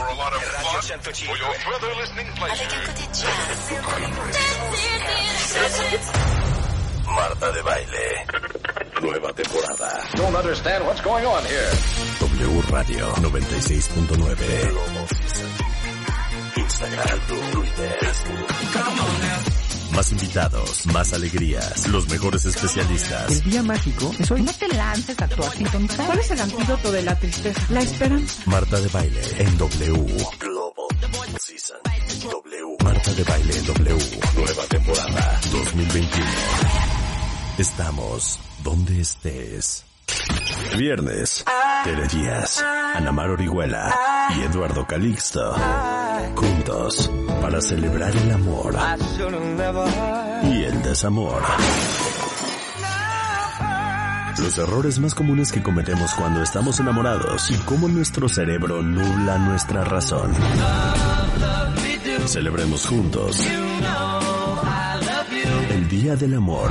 for a lot of fun for your further listening pleasure. Marta de Baile. Nueva temporada. Don't understand what's going on here. W Radio 96.9. Instagram, Twitter. Más invitados, más alegrías, los mejores especialistas. El día mágico es hoy. No te lances a actuar sintonizar. ¿Cuál es el antídoto de la tristeza? La esperanza. Marta de Baile en W. Global Season. W. Marta de Baile en W. Nueva temporada 2021. Estamos donde estés. Viernes. Tere Díaz, Anamar Orihuela y Eduardo Calixto. Juntos para celebrar el amor y el desamor. Los errores más comunes que cometemos cuando estamos enamorados y cómo nuestro cerebro nubla nuestra razón. Celebremos juntos el Día del Amor.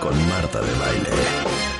Con Marta de Baile.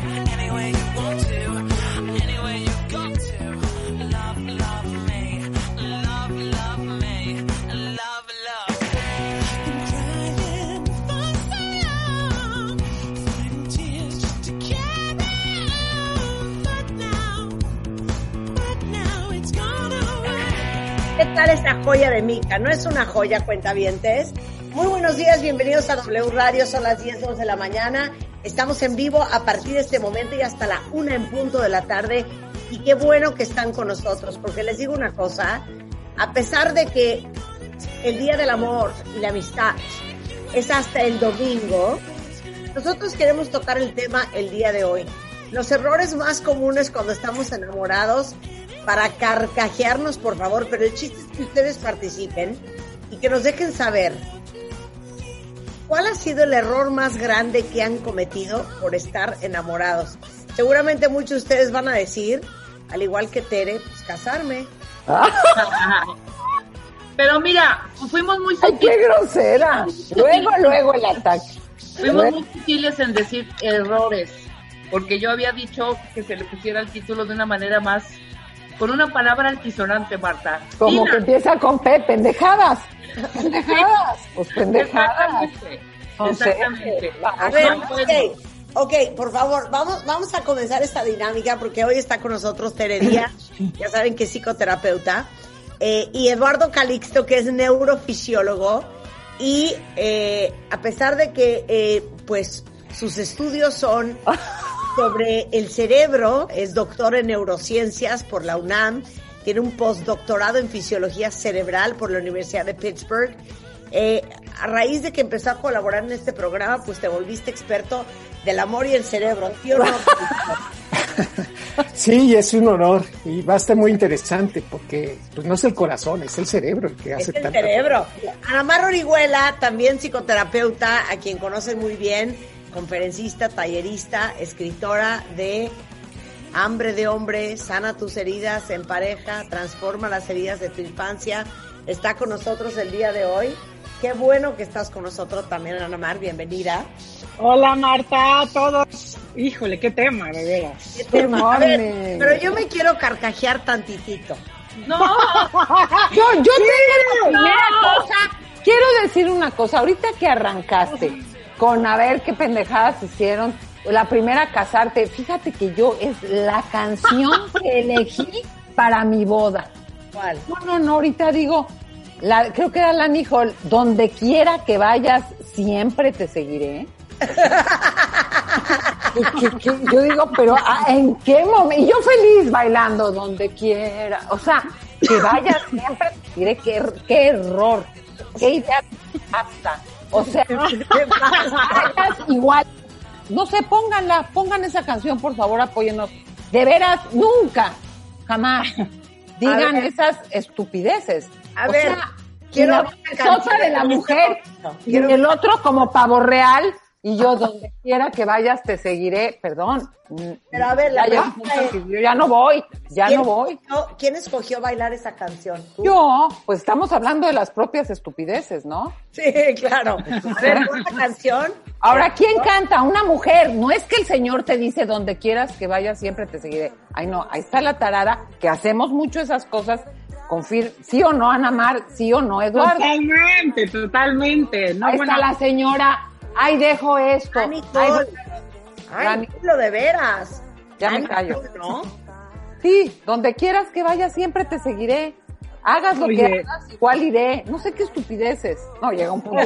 esta joya de Mica? No es una joya, cuentavientes. Muy buenos días, bienvenidos a W Radio, son las 10, 11 de la mañana. Estamos en vivo a partir de este momento y hasta la una en punto de la tarde. Y qué bueno que están con nosotros, porque les digo una cosa, a pesar de que el Día del Amor y la Amistad es hasta el domingo, nosotros queremos tocar el tema el día de hoy. Los errores más comunes cuando estamos enamorados para carcajearnos, por favor, pero el chiste es que ustedes participen y que nos dejen saber cuál ha sido el error más grande que han cometido por estar enamorados. Seguramente muchos de ustedes van a decir, al igual que Tere, pues casarme. Pero mira, fuimos muy ¡Ay, qué grosera! Luego, luego el ataque. Fuimos muy sutiles en decir errores, porque yo había dicho que se le pusiera el título de una manera más, con una palabra altisonante, Marta. Como que empieza con P, pendejadas. Pendejadas. Pues pendejadas. Exactamente. Exactamente. A ver, puedo. ok, por favor, vamos, vamos a comenzar esta dinámica porque hoy está con nosotros Tere Díaz, ya saben que es psicoterapeuta, eh, y Eduardo Calixto, que es neurofisiólogo, y eh, a pesar de que, eh, pues, sus estudios son sobre el cerebro, es doctor en neurociencias por la UNAM, tiene un postdoctorado en fisiología cerebral por la Universidad de Pittsburgh. Eh, a raíz de que empezó a colaborar en este programa, pues te volviste experto del amor y el cerebro, ¿sí o no? Sí, es un honor y va a estar muy interesante porque pues no es el corazón, es el cerebro el que Es hace el tanta- cerebro. Ana Mar Orihuela, también psicoterapeuta, a quien conocen muy bien, conferencista, tallerista, escritora de Hambre de hombre, sana tus heridas en pareja, transforma las heridas de tu infancia. Está con nosotros el día de hoy. Qué bueno que estás con nosotros también, Ana Mar, bienvenida. Hola Marta, a todos. Híjole, qué tema, de veras. ¿Qué tema? A ver, pero yo me quiero carcajear tantitito. No, Yo, yo tengo la primera cosa. Quiero decir una cosa. Ahorita que arrancaste con a ver qué pendejadas hicieron, la primera casarte, fíjate que yo es la canción que elegí para mi boda. ¿Cuál? No, no, no, ahorita digo, la, creo que era la Nicole, donde quiera que vayas, siempre te seguiré. Yo digo, pero ah, ¿en qué momento? Y yo feliz bailando donde quiera. O sea, que vayas siempre, diré qué, qué error, qué idea hasta. O sea, igual. No sé, pónganla, pongan esa canción, por favor, apóyennos. De veras, nunca, jamás digan esas estupideces. A O ver, sea, Quiero la una canción de la mujer. Y Quiero- el otro como pavo real. Y yo, donde quiera que vayas, te seguiré. Perdón. Pero a ver, la Ya es- yo ya no voy. Ya ¿Quién no voy. escogió- ¿Quién escogió bailar esa canción? ¿Tú? Yo, pues estamos hablando de las propias estupideces, ¿no? Sí, claro. A ver, una canción. Ahora, ¿quién canta? Una mujer. No es que el Señor te dice donde quieras que vayas, siempre te seguiré. Ay, no, ahí está la tarada, que hacemos mucho esas cosas. Confir ¿Sí o no, Ana Mar? ¿Sí o no, Eduardo? Totalmente, totalmente. No, ahí bueno, está la señora. Ay, dejo esto. Ay, Nicole. Ay, lo de veras. Ya me callo. ¿no? Sí, donde quieras que vayas, siempre te seguiré. Hagas lo que Oye. hagas, igual iré. No sé qué estupideces. No, llega un punto.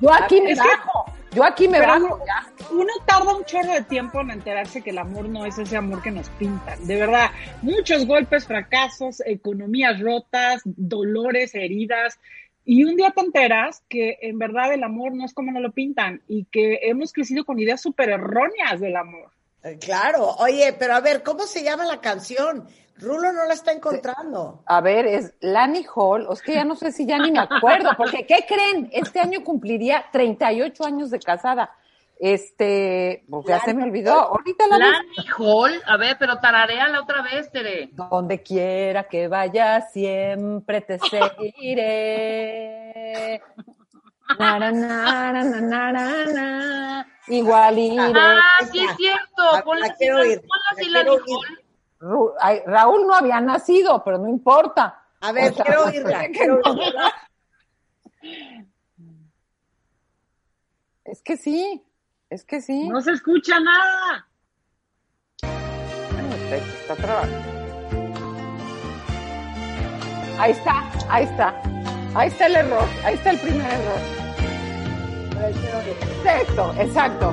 Yo aquí me que- bajo. Yo aquí me bajo. Ya. uno tarda un chorro de tiempo en enterarse que el amor no es ese amor que nos pintan. De verdad, muchos golpes, fracasos, economías rotas, dolores, heridas. Y un día te enteras que en verdad el amor no es como nos lo pintan y que hemos crecido con ideas súper erróneas del amor. Eh, Claro, oye, pero a ver, ¿cómo se llama la canción? Rulo no la está encontrando. A ver, es Lani Hall, o es que ya no sé si ya ni me acuerdo, porque ¿qué creen? Este año cumpliría 38 años de casada. Este, pues ya Lani se me olvidó. Ahorita la Lani Hall, a ver, pero tarareala otra vez, Tere. Donde quiera que vayas, siempre te seguiré. Na, na, na, na, na, na, na, na. Igual iré. Ah, sí es cierto. La- Ponla la la Raúl no había nacido, pero no importa. A ver, O sea, quiero oírla. Es que sí, es que sí. No se escucha nada. Está, trabajando. Ahí está, ahí está. Ahí está el error, ahí está el primer error. Exacto, exacto.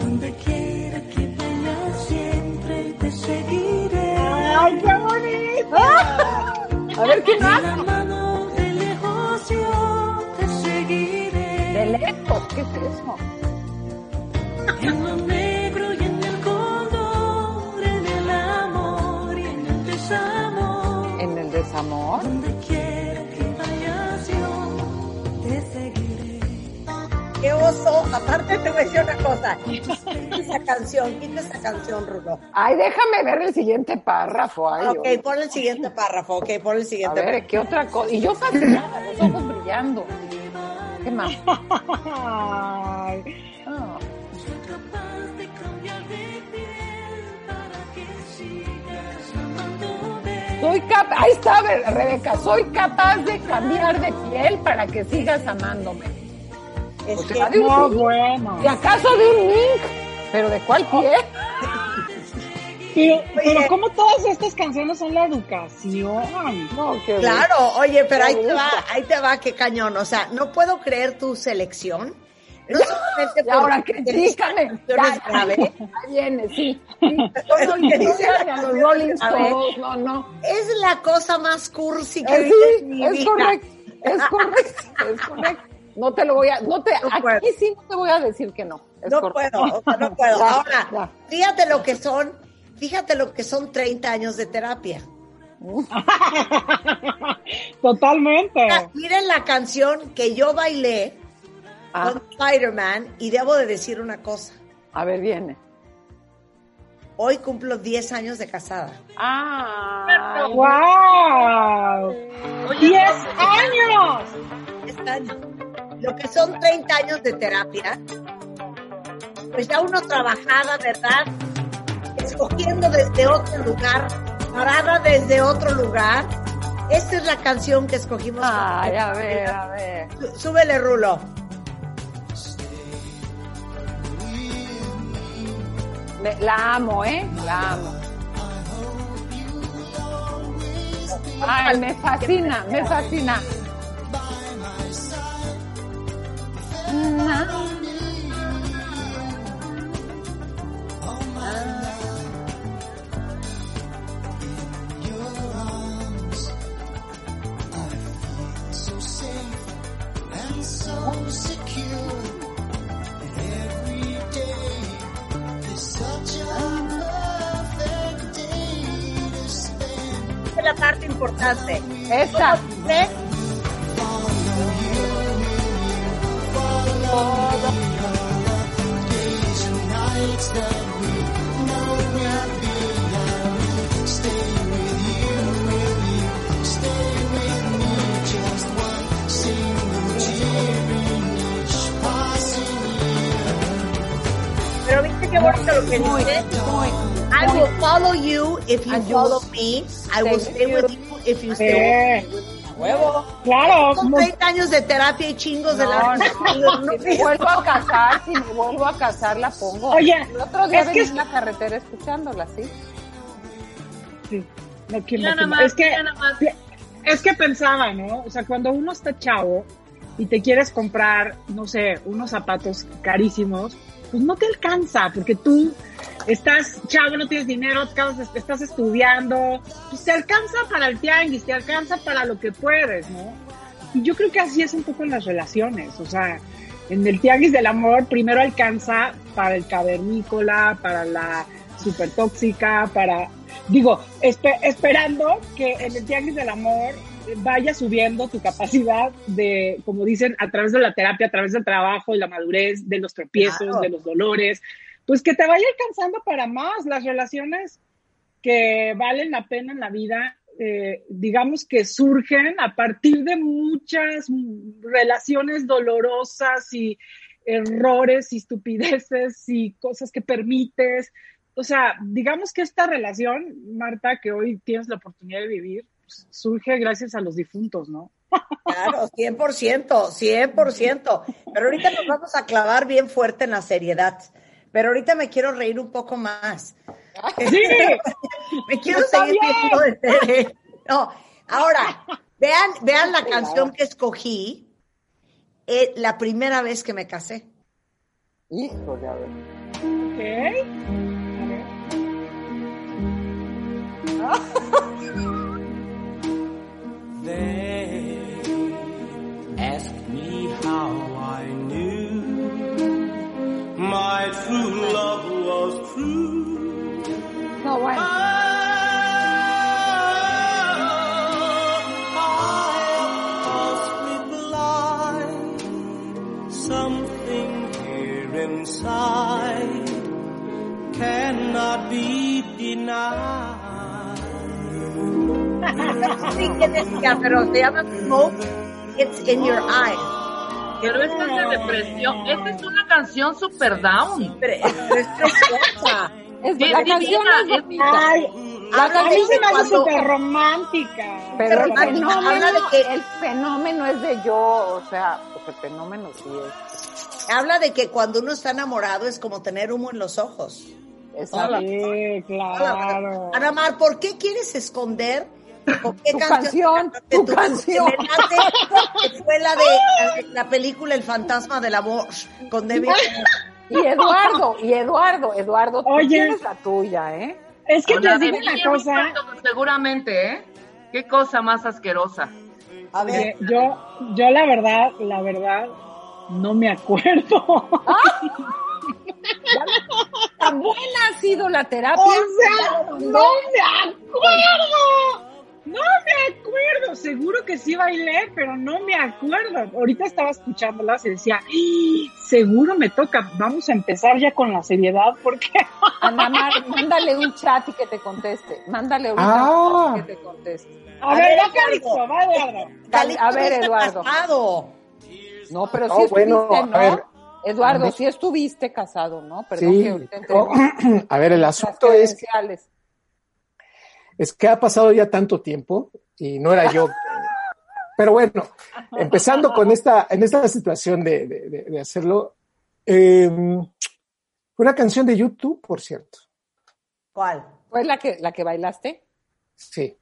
Donde quiera que vayas, siempre te seguiré. ¡Ay, qué bonito! A ver, ¿qué De más? la mano de lejos yo lejos, ¿qué es eso? En lo negro y en el color, en el amor y en el desamor. En el desamor. Donde quiera que vayas, yo te seguiré. Qué oso. Aparte te voy a decir una cosa. Quita esa canción, quita esa canción, Rulo. Ay, déjame ver el siguiente párrafo. Ay, Ok, pon el siguiente párrafo, ok, pon el A siguiente ver, ¿qué otra cosa? Y yo fascinada, los ojos brillando. ¿Qué más? Ay, Ah. Soy capaz de cambiar de piel para que sigas amándome. Soy capaz, ahí está Re- Rebeca, soy capaz de cambiar de piel para que sigas amándome. Es O que sea, de un no, sí, bueno. ¿Y acaso de un mink? ¿Pero de cuál pie? Pero, pero como todas estas canciones son la educación. No, Claro, oye, pero ahí te va, ahí te va, qué cañón. O sea, no puedo creer tu selección. No solamente Y ahora critícame. Ya, Ahí viene, sí. que dice no, a los Rolling. Stones, no, no. Es la cosa más cursi que he Eh, visto en sí, mi es vida. correcto, es correcto, es correcto. No te lo voy a, no te, No aquí puedo. sí no te voy a decir que no. Es No correcto. puedo, o sea, no puedo. Ya, Ahora, ya. fíjate lo que son, fíjate lo que son 30 años de terapia. Totalmente. Mira, Miren la canción que yo bailé Ah, con Spider-Man y debo de decir una cosa. a ver, viene. Hoy cumplo 10 años de casada. Ah, ¡Wow! ¡Diez años! Este año. Lo que son 30 años de terapia, pues ya uno trabajaba, ¿verdad? Escogiendo desde otro lugar, parada desde otro lugar. Esta es la canción que escogimos. Ay, a ver, a ver. Sú- Súbele, Rulo. La amo, ¿eh? La amo. Ay, me fascina, me fascina. Na. Es la parte importante. Esa. Qué bonito lo que dice. I will follow you if you follow me. I will stay with you if you stay with me. Huevo. claro, Con mu- 30 años de terapia y chingos de la... No, no. Si me vuelvo a casar, si me vuelvo a casar, la pongo. Oye, el otro día es que en la carretera escuchándola, ¿sí? Sí, no, Mira no, más, es que es que pensaba, ¿no? O sea, cuando uno está chavo y te quieres comprar, no sé, unos zapatos carísimos, pues no te alcanza, porque tú estás chavo, no tienes dinero, estás estudiando, pues te alcanza para el tianguis, te alcanza para lo que puedes, ¿no? Y yo creo que así es un poco en las relaciones, o sea, en el tianguis del amor primero alcanza para el cavernícola, para la super tóxica, para, digo, espe- esperando que en el tianguis del amor vaya subiendo tu capacidad de, como dicen, a través de la terapia, a través del trabajo, de la madurez, de los tropiezos, Claro. de los dolores, pues que te vaya alcanzando para más las relaciones que valen la pena en la vida, eh, digamos que surgen a partir de muchas relaciones dolorosas y errores y estupideces y cosas que permites. O sea, digamos que esta relación, Marta, que hoy tienes la oportunidad de vivir, surge gracias a los difuntos, ¿no? Claro, 100%, 100%. Pero ahorita nos vamos a clavar bien fuerte en la seriedad. Pero ahorita me quiero reír un poco más. Sí, Me quiero Está seguir viendo de tele. No, ahora, vean, vean la canción que escogí eh, la primera vez que me casé. Híjole, a ver. ok. A ver. They asked me how I knew my true love was true. No, bueno. I must reply something here inside cannot be denied. Sí, que decía, pero se llama Smoke, It's in Your Eyes. Pero esta es de depresión. Esta es una canción super down. Pero, pero es preciosa. Es, la divina, canción es es- bonita. Ay, Habla a de mí se que me hace súper romántica. Pero el Marta, fenómeno, habla de que- el fenómeno es de yo, o sea, el fenómeno sí es. Habla de que cuando uno está enamorado es como tener humo en los ojos. Exacto. Sí, claro. Ana Mar, ¿por qué quieres esconder con qué Tu canción, de tu canción. late, fue la de la, la película El fantasma del amor con David. Y Eduardo, y Eduardo, Eduardo, tú Oye. tienes la tuya, ¿eh? Es que te la de digo una cosa. Seguramente, ¿eh? Qué cosa más asquerosa. A ver, Oye, yo, yo la verdad, la verdad, no me acuerdo. Tan buena ha sido la terapia. O sea, no me acuerdo. No me acuerdo. Seguro que sí bailé, pero no me acuerdo. Ahorita estaba escuchándolas y decía, "Ih, seguro me toca. Vamos a empezar ya con la seriedad porque Ana Mar, mándale un chat y que te conteste. Mándale Ah. un chat que te conteste. A, A ver, ver. Calixto, va Eduardo. Calixto a ver, Eduardo. casado. No, pero sí estuviste, bueno, ¿no? a ver. Eduardo, sí estuviste casado, ¿no? Perdón Sí. que ahorita entre Oh, a ver, el asunto es que. Es que ha pasado ya tanto tiempo y no era yo. Pero bueno, empezando con esta, en esta situación de, de- de- de hacerlo, eh, una canción de YouTube, por cierto. ¿Cuál? ¿Fue la que, la que bailaste? Sí.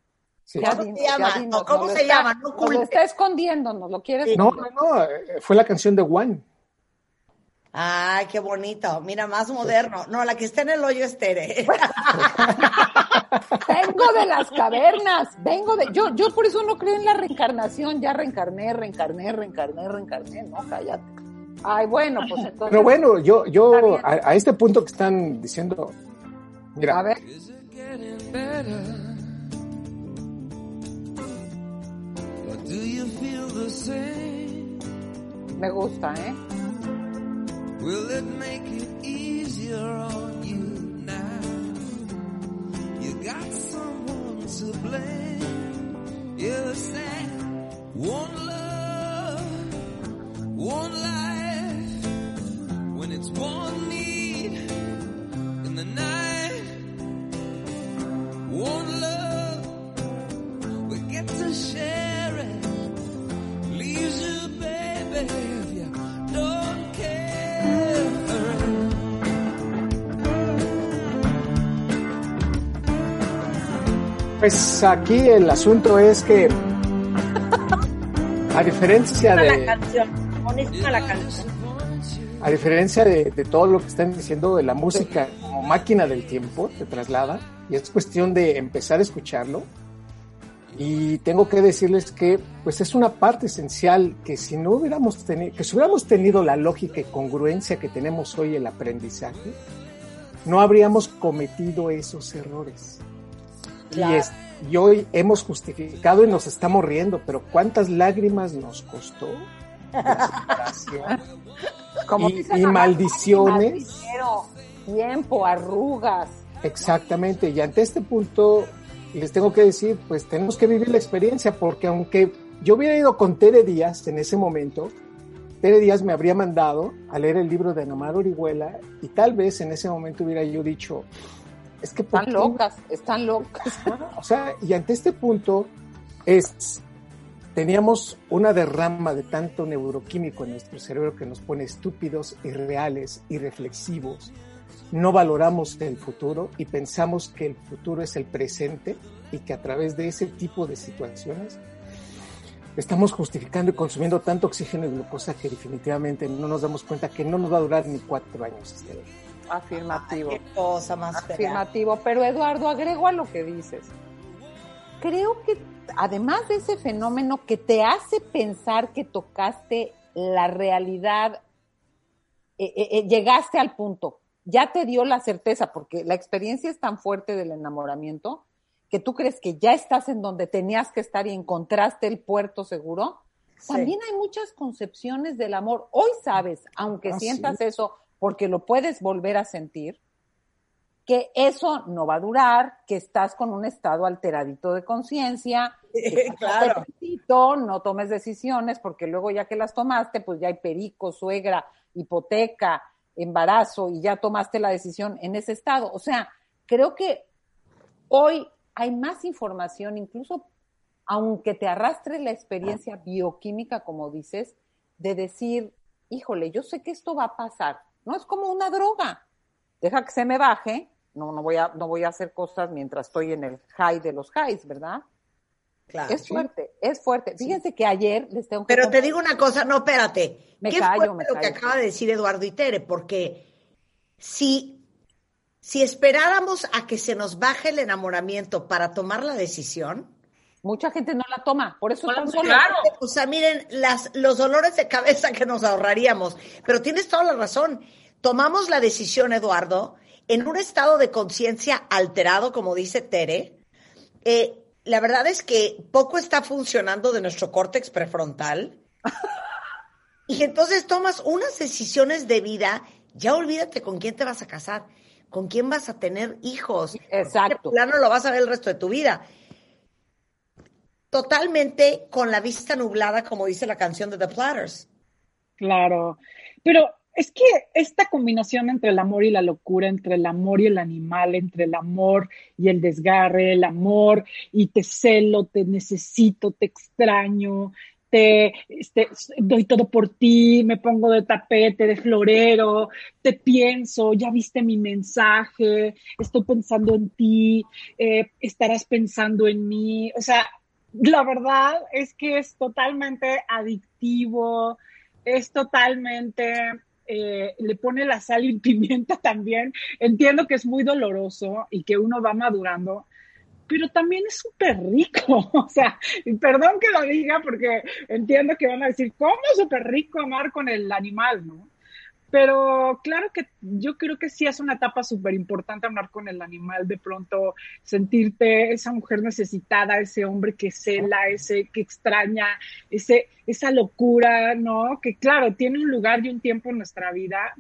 sí. ¿Cómo se llama? dinos, ¿Cómo nos lo se está- llama? No lo está escondiendo, nos lo quieres No, no, no, eh, fue la canción de One. Ay, qué bonito. Mira, más moderno. No, la que está en el hoyo es Tere. Vengo de las cavernas, vengo de... Yo, yo por eso no creo en la reencarnación, ya reencarné, reencarné, reencarné, reencarné, no, cállate. Ay, bueno, pues entonces... Pero bueno, yo, yo a, a este punto que están diciendo, mira, A ver? Me gusta, ¿eh? Will it make it easier on you now? You got someone to blame. You said one love, one life. When it's one need in the night, one Pues aquí el asunto es que, a diferencia Buenísima la de, canción, la canción. a diferencia de, de todo lo que están diciendo de la música como máquina del tiempo, te traslada, y es cuestión de empezar a escucharlo. Y tengo que decirles que, pues es una parte esencial que si no hubiéramos tenido, que si hubiéramos tenido la lógica y congruencia que tenemos hoy el aprendizaje, no habríamos cometido esos errores. Y, es- y hoy hemos justificado y nos estamos riendo, pero ¿cuántas lágrimas nos costó? Desgracia. Como Y- maldiciones. dinero, tiempo, arrugas. Exactamente, y ante este punto les tengo que decir, pues tenemos que vivir la experiencia, porque aunque yo hubiera ido con Tere Díaz en ese momento, Tere Díaz me habría mandado a leer el libro de Namar Orihuela y tal vez en ese momento hubiera yo dicho, es que ¿por Están locas, están locas. O sea, y ante este punto es, teníamos una derrama de tanto neuroquímico en nuestro cerebro que nos pone estúpidos, irreales, irreflexivos. No valoramos el futuro y pensamos que el futuro es el presente y que a través de ese tipo de situaciones estamos justificando y consumiendo tanto oxígeno y glucosa que definitivamente no nos damos cuenta que no nos va a durar ni cuatro años este Afirmativo. Qué cosa más fea. Afirmativo. Pero Eduardo, agrego a lo que dices. Creo que además de ese fenómeno que te hace pensar que tocaste la realidad, eh, eh, eh, llegaste al punto, ya te dio la certeza, porque la experiencia es tan fuerte del enamoramiento que tú crees que ya estás en donde tenías que estar y encontraste el puerto seguro. Sí. También hay muchas concepciones del amor. Hoy sabes, aunque Ah, sientas sí. eso, porque lo puedes volver a sentir, que eso no va a durar, que estás con un estado alteradito de conciencia, Claro. no tomes decisiones, porque luego ya que las tomaste, pues ya hay perico, suegra, hipoteca, embarazo, y ya tomaste la decisión en ese estado. O sea, creo que hoy hay más información, incluso aunque te arrastre la experiencia bioquímica, como dices, de decir, híjole, yo sé que esto va a pasar. No es como una droga. Deja que se me baje. No, no voy a, no voy a hacer cosas mientras estoy en el high de los highs, ¿verdad? Claro. es fuerte, es fuerte. Fíjense que ayer les tengo que Pero te digo una cosa, no, espérate. Me ¿Qué callo, me lo que acaba de decir Eduardo Itere? Porque si, si esperáramos a que se nos baje el enamoramiento para tomar la decisión, mucha gente no la toma, por eso Bueno, están solos. claro. o sea, miren, las, los dolores de cabeza que nos ahorraríamos. Pero tienes toda la razón. Tomamos la decisión, Eduardo, en un estado de conciencia alterado, como dice Tere. Eh, la verdad es que poco está funcionando de nuestro córtex prefrontal. Y entonces tomas unas decisiones de vida, ya olvídate con quién te vas a casar, con quién vas a tener hijos. Exacto. Plano lo vas a ver el resto de tu vida. Totalmente con la vista nublada, como dice la canción de The Platters. Claro, pero es que esta combinación entre el amor y la locura, entre el amor y el animal, entre el amor y el desgarre, el amor y te celo, te necesito, te extraño, te este, doy todo por ti, me pongo de tapete, de florero, te pienso, ya viste mi mensaje, estoy pensando en ti, eh, estarás pensando en mí, o sea, la verdad es que es totalmente adictivo, es totalmente, eh, le pone la sal y pimienta también. Entiendo que es muy doloroso y que uno va madurando, pero también es súper rico. O sea, y perdón que lo diga porque entiendo que van a decir, ¿cómo es súper rico amar con el animal, no? Pero claro que yo creo que sí es una etapa súper importante hablar con el animal, de pronto sentirte esa mujer necesitada, ese hombre que cela, ese que extraña, ese, esa locura, ¿no? Que claro, tiene un lugar y un tiempo en nuestra vida.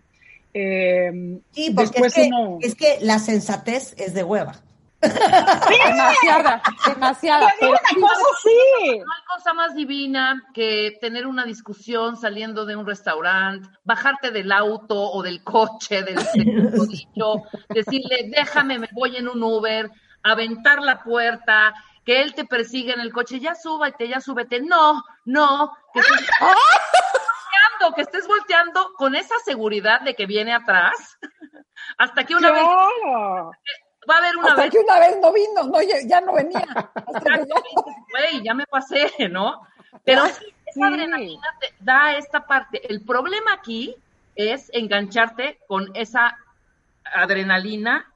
Eh, Sí, porque es después que, uno- es que la sensatez es de hueva. Demasiada, demasiada. Pero una cosa sí. No hay cosa más divina que tener una discusión saliendo de un restaurante, bajarte del auto o del coche, del segundo dicho, decirle, déjame, me voy en un Uber, aventar la puerta, que él te persiga en el coche, ya súbete, ya súbete. No, no, que estés volteando, que estés volteando con esa seguridad de que viene atrás, hasta que una vez. Va a haber una Hasta vez que una vez no vino, no, ya, no venía. Güey, ya me pasé, ¿no? Pero sí, esa adrenalina te da esta parte. El problema aquí es engancharte con esa adrenalina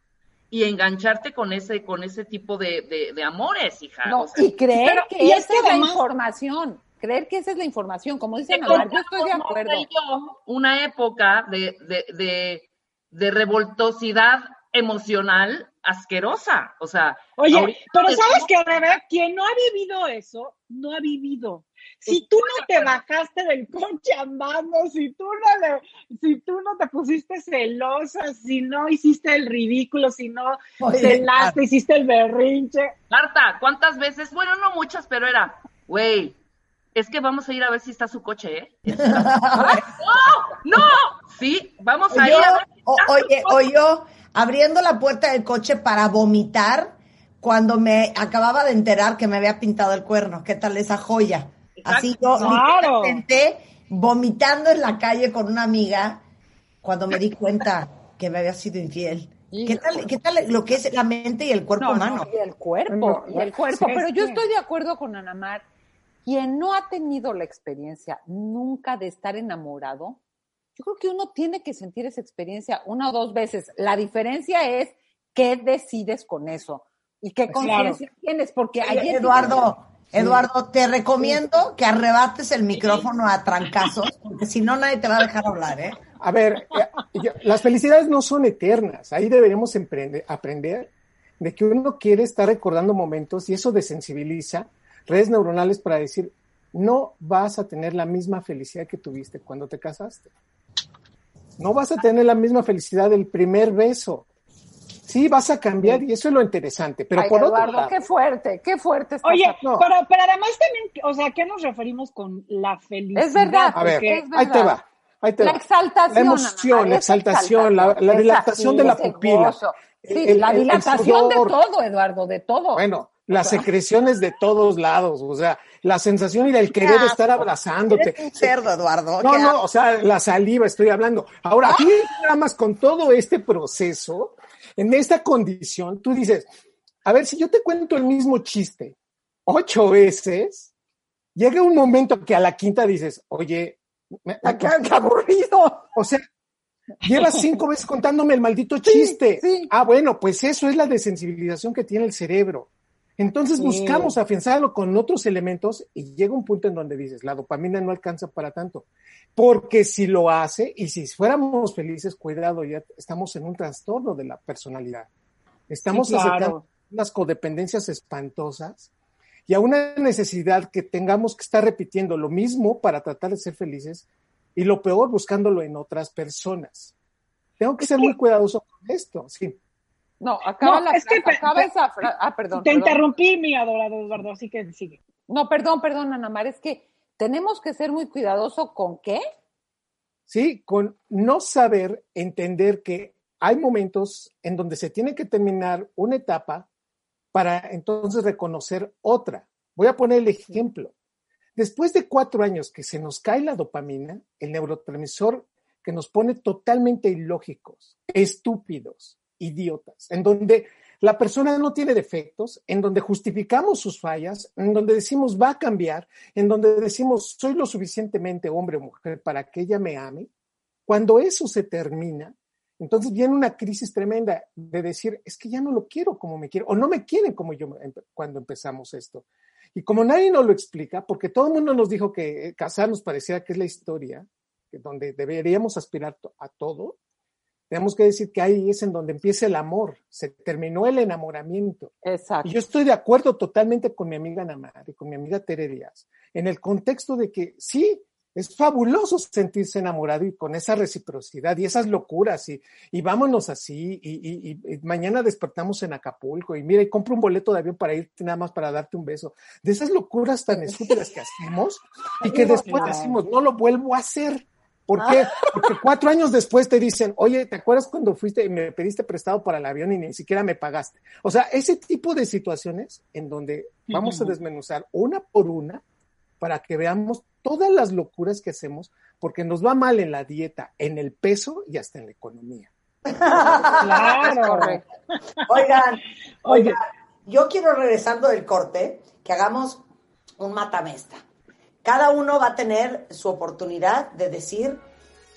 y engancharte con ese, con ese tipo de, de- de amores, hija. No, O sea, y creer pero- que y es esa que es la información. Creer que esa es la información. Como dice Mar, yo estoy de acuerdo. Yo, una época de, de, de, de revoltosidad emocional asquerosa. O sea, Oye, ahorita pero te- sabes que, Rebe, quien no ha vivido eso, no ha vivido. Si tú no te bajaste del coche andando, si tú no le, si tú no te pusiste celosa, si no hiciste el ridículo, si no Oye, celaste, hiciste el berrinche. Marta, ¿cuántas veces? Bueno, no muchas, pero era, güey, es que vamos a ir a ver si está su coche, ¿eh? ¡No! ¡No! Sí, vamos a Yo, ir a ver si o- está su oye, o coche. yo abriendo la puerta del coche para vomitar cuando me acababa de enterar que me había pintado el cuerno. ¿Qué tal esa joya? Así yo Claro. literalmente vomitando en la calle con una amiga cuando me di cuenta que me había sido infiel. ¿Qué tal, qué tal lo que es la mente y el cuerpo No, humano? no, y el cuerpo, y el cuerpo. Pero yo estoy de acuerdo con Ana Mar. Quien no ha tenido la experiencia nunca de estar enamorado, yo creo que uno tiene que sentir esa experiencia una o dos veces. La diferencia es qué decides con eso y qué Claro. conciencia tienes, porque Oye, ayer Eduardo, Eduardo, te recomiendo que arrebates el micrófono a trancazos, porque si no nadie te va a dejar hablar, ¿eh? A ver, eh, yo- las felicidades no son eternas. Ahí deberíamos emprender- aprender de que uno quiere estar recordando momentos y eso desensibiliza redes neuronales para decir, no vas a tener la misma felicidad que tuviste cuando te casaste. No vas a tener la misma felicidad del primer beso. Sí, vas a cambiar y eso es lo interesante. Pero Ay, por otro Eduardo, lado, qué fuerte, qué fuerte está. Oye, No. pero, pero además también, o sea, ¿qué nos referimos con la felicidad? Es verdad. a ver, Porque- es ahí te verdad. va. Ahí te La va. exaltación. La emoción, Ana la exaltación, la- dilatación de la pupila. Sí, El- la el- el dilatación de todo, Eduardo, de todo. Bueno, las secreciones de todos lados, o sea, la sensación y el querer estar abrazándote. Eres un cerdo, Eduardo. No, no, o sea, la saliva estoy hablando. Ahora, tú nada más con todo este proceso, en esta condición, tú dices, a ver, si yo te cuento el mismo chiste ocho veces, llega un momento que a la quinta dices, oye, me- Ah, qué, aburrido. o sea, llevas cinco veces contándome el maldito chiste. sí. Ah, bueno, pues eso es la desensibilización que tiene el cerebro. Entonces Sí. buscamos afianzarlo con otros elementos y llega un punto en donde dices, la dopamina no alcanza para tanto. Porque si lo hace y si fuéramos felices, cuidado, ya estamos en un trastorno de la personalidad. Estamos Sí, claro. acercando unas codependencias espantosas y a una necesidad que tengamos que estar repitiendo lo mismo para tratar de ser felices y lo peor buscándolo en otras personas. Tengo que ser muy cuidadoso con esto, sí. No, acaba, No, la, es que acaba esa frase. Ah, perdón. Te perdón. interrumpí, mi adorado Eduardo, así que sigue. No, perdón, perdón, Ana Mar, es que tenemos que ser muy cuidadosos con qué. Sí, con no saber entender que hay momentos en donde se tiene que terminar una etapa para entonces reconocer otra. Voy a poner el ejemplo. Después de cuatro años que se nos cae la dopamina, el neurotransmisor que nos pone totalmente ilógicos, estúpidos, idiotas, en donde la persona no tiene defectos, en donde justificamos sus fallas, en donde decimos va a cambiar, en donde decimos soy lo suficientemente hombre o mujer para que ella me ame, cuando eso se termina, entonces viene una crisis tremenda de decir, es que ya no lo quiero como me quiero, o no me quieren como yo empe- cuando empezamos esto. Y como nadie nos lo explica, porque todo el mundo nos dijo que eh, casarnos parecía que es la historia, donde deberíamos aspirar a todo, tenemos que decir que ahí es en donde empieza el amor, se terminó el enamoramiento. Exacto. Y yo estoy de acuerdo totalmente con mi amiga Namar y con mi amiga Tere Díaz, en el contexto de que sí, es fabuloso sentirse enamorado y con esa reciprocidad y esas locuras y, y vámonos así y, y- mañana despertamos en Acapulco y mira, y compro un boleto de avión para irte nada más para darte un beso. De esas locuras tan estúpidas que hacemos y que después decimos, no lo vuelvo a hacer. ¿Por qué? Porque cuatro años después te dicen, oye, ¿te acuerdas cuando fuiste y me pediste prestado para el avión y ni siquiera me pagaste? O sea, ese tipo de situaciones en donde vamos a desmenuzar una por una para que veamos todas las locuras que hacemos, porque nos va mal en la dieta, en el peso y hasta en la economía. Claro. Oigan, oigan, yo quiero regresando del corte que hagamos un matamesta. Cada uno va a tener su oportunidad de decir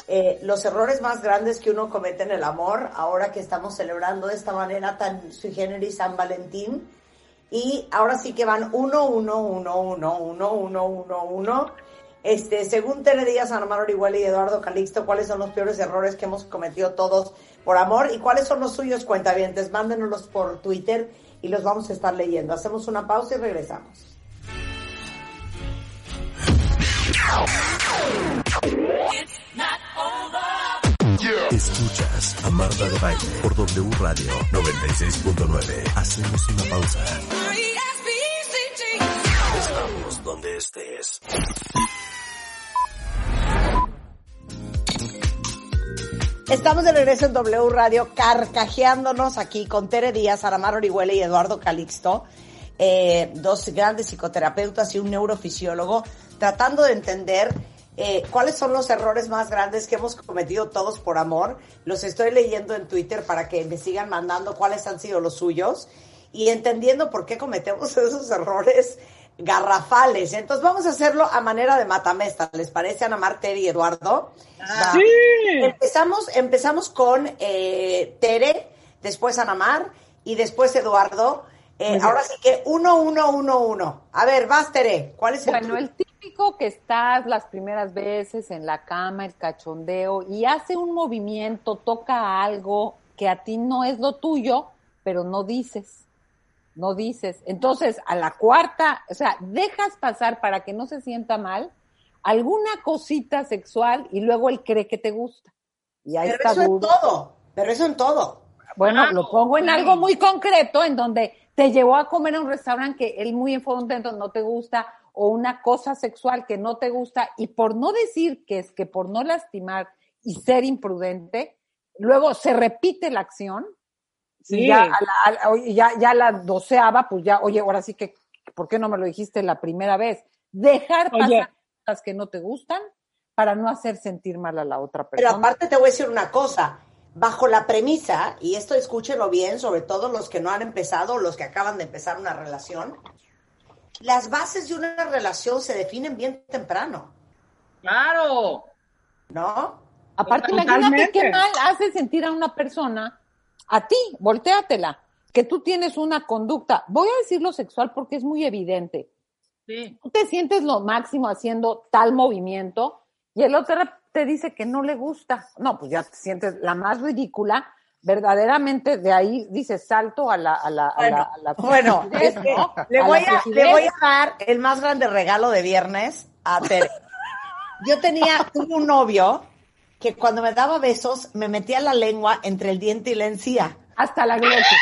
eh, los errores más grandes que uno comete en el amor, ahora que estamos celebrando de esta manera tan sui generis San Valentín. Y ahora sí que van uno, uno, uno, uno, uno, uno, uno, uno. Este, según Tere Díaz, Ana Orihuela y Eduardo Calixto, ¿cuáles son los peores errores que hemos cometido todos por amor? ¿Y cuáles son los suyos, cuentavientes? Mándenoslos por Twitter y los vamos a estar leyendo. Hacemos una pausa y regresamos. Escuchas a Marta de Baile por W Radio 96.9. Hacemos una pausa. Estamos donde estés. Estamos de regreso en W Radio, carcajeándonos aquí con Tere Díaz, Aramar Orihuela y Eduardo Calixto, eh, dos grandes psicoterapeutas y un neurofisiólogo, tratando de entender eh, cuáles son los errores más grandes que hemos cometido todos por amor. Los estoy leyendo en Twitter para que me sigan mandando cuáles han sido los suyos y entendiendo por qué cometemos esos errores garrafales. Entonces vamos a hacerlo a manera de matamesta. ¿Les parece, Ana Mar, Tere y Eduardo? Va. Sí. Empezamos, empezamos con eh, Tere, después Ana Mar y después Eduardo. Eh, ahora sí que uno, uno, uno, uno. A ver, vas, Tere. ¿Cuál es el Bueno, el típico que estás las primeras veces en la cama, el cachondeo, y hace un movimiento, toca algo que a ti no es lo tuyo, pero no dices. No dices. Entonces, a la cuarta, o sea, dejas pasar para que no se sienta mal alguna cosita sexual y luego él cree que te gusta. Y ahí Pero está eso en todo. Pero eso en todo. Bueno, Claro, lo pongo en sí. algo muy concreto, en donde te llevó a comer a un restaurante que él muy contento no te gusta, o una cosa sexual que no te gusta, y por no decir que es que por no lastimar y ser imprudente, luego se repite la acción, Sí. y ya, a la, a ya, ya la doceava, pues ya, oye, ahora sí que, ¿por qué no me lo dijiste la primera vez? Dejar pasar Oye. cosas que no te gustan para no hacer sentir mal a la otra Pero persona. aparte te voy a decir una cosa. Bajo la premisa, y esto escúchenlo bien, sobre todo los que no han empezado, los que acaban de empezar una relación, las bases de una relación se definen bien temprano, Claro. ¿no? Aparte, Totalmente. imagínate qué mal hace sentir a una persona, a ti, volteatela, que tú tienes una conducta, voy a decirlo sexual porque es muy evidente. Sí. Tú te sientes lo máximo haciendo tal movimiento y el otro te dice que no le gusta. No, pues ya te sientes la más ridícula. Verdaderamente de ahí dices salto a la a la a la, a la Bueno, es que ¿no? le, voy a, le voy a dar el más grande regalo de viernes a Tere. Yo tenía, tuve un novio que cuando me daba besos me metía la lengua entre el diente y la encía. hasta la glotis,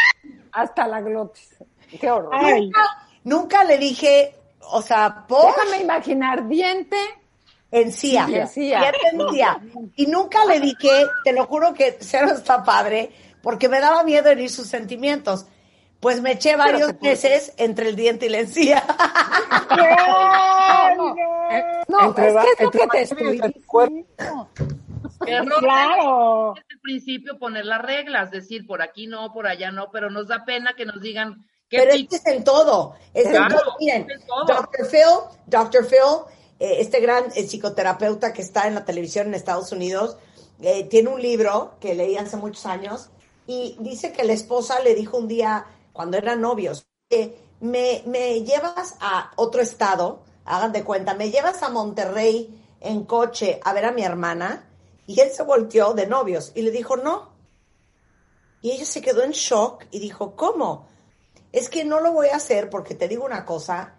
hasta la glotis. Qué horror. Ay, Nunca le dije, o sea, por Déjame imaginar diente encía. Sí, encía. Encía. Y nunca le dije, te lo juro que cero está padre, porque me daba miedo herir sus sentimientos. Pues me eché varios meses entre el diente y la encía. no. no. No, Entre es que es lo que te estoy diciendo. Error Claro. desde el principio poner las reglas, decir por aquí no, por allá no, pero nos da pena que nos digan qué Pero es que es en todo. Es en todo. Miren, es en todo. Dr. Phil, Dr. Phil, eh, este gran eh, psicoterapeuta que está en la televisión en Estados Unidos, eh, tiene un libro que leí hace muchos años y dice que la esposa le dijo un día, cuando eran novios, me, me llevas a otro estado, hagan de cuenta, me llevas a Monterrey en coche a ver a mi hermana y él se volteó de novios y le dijo no. Y ella se quedó en shock y dijo, ¿cómo? Es que no lo voy a hacer porque te digo una cosa,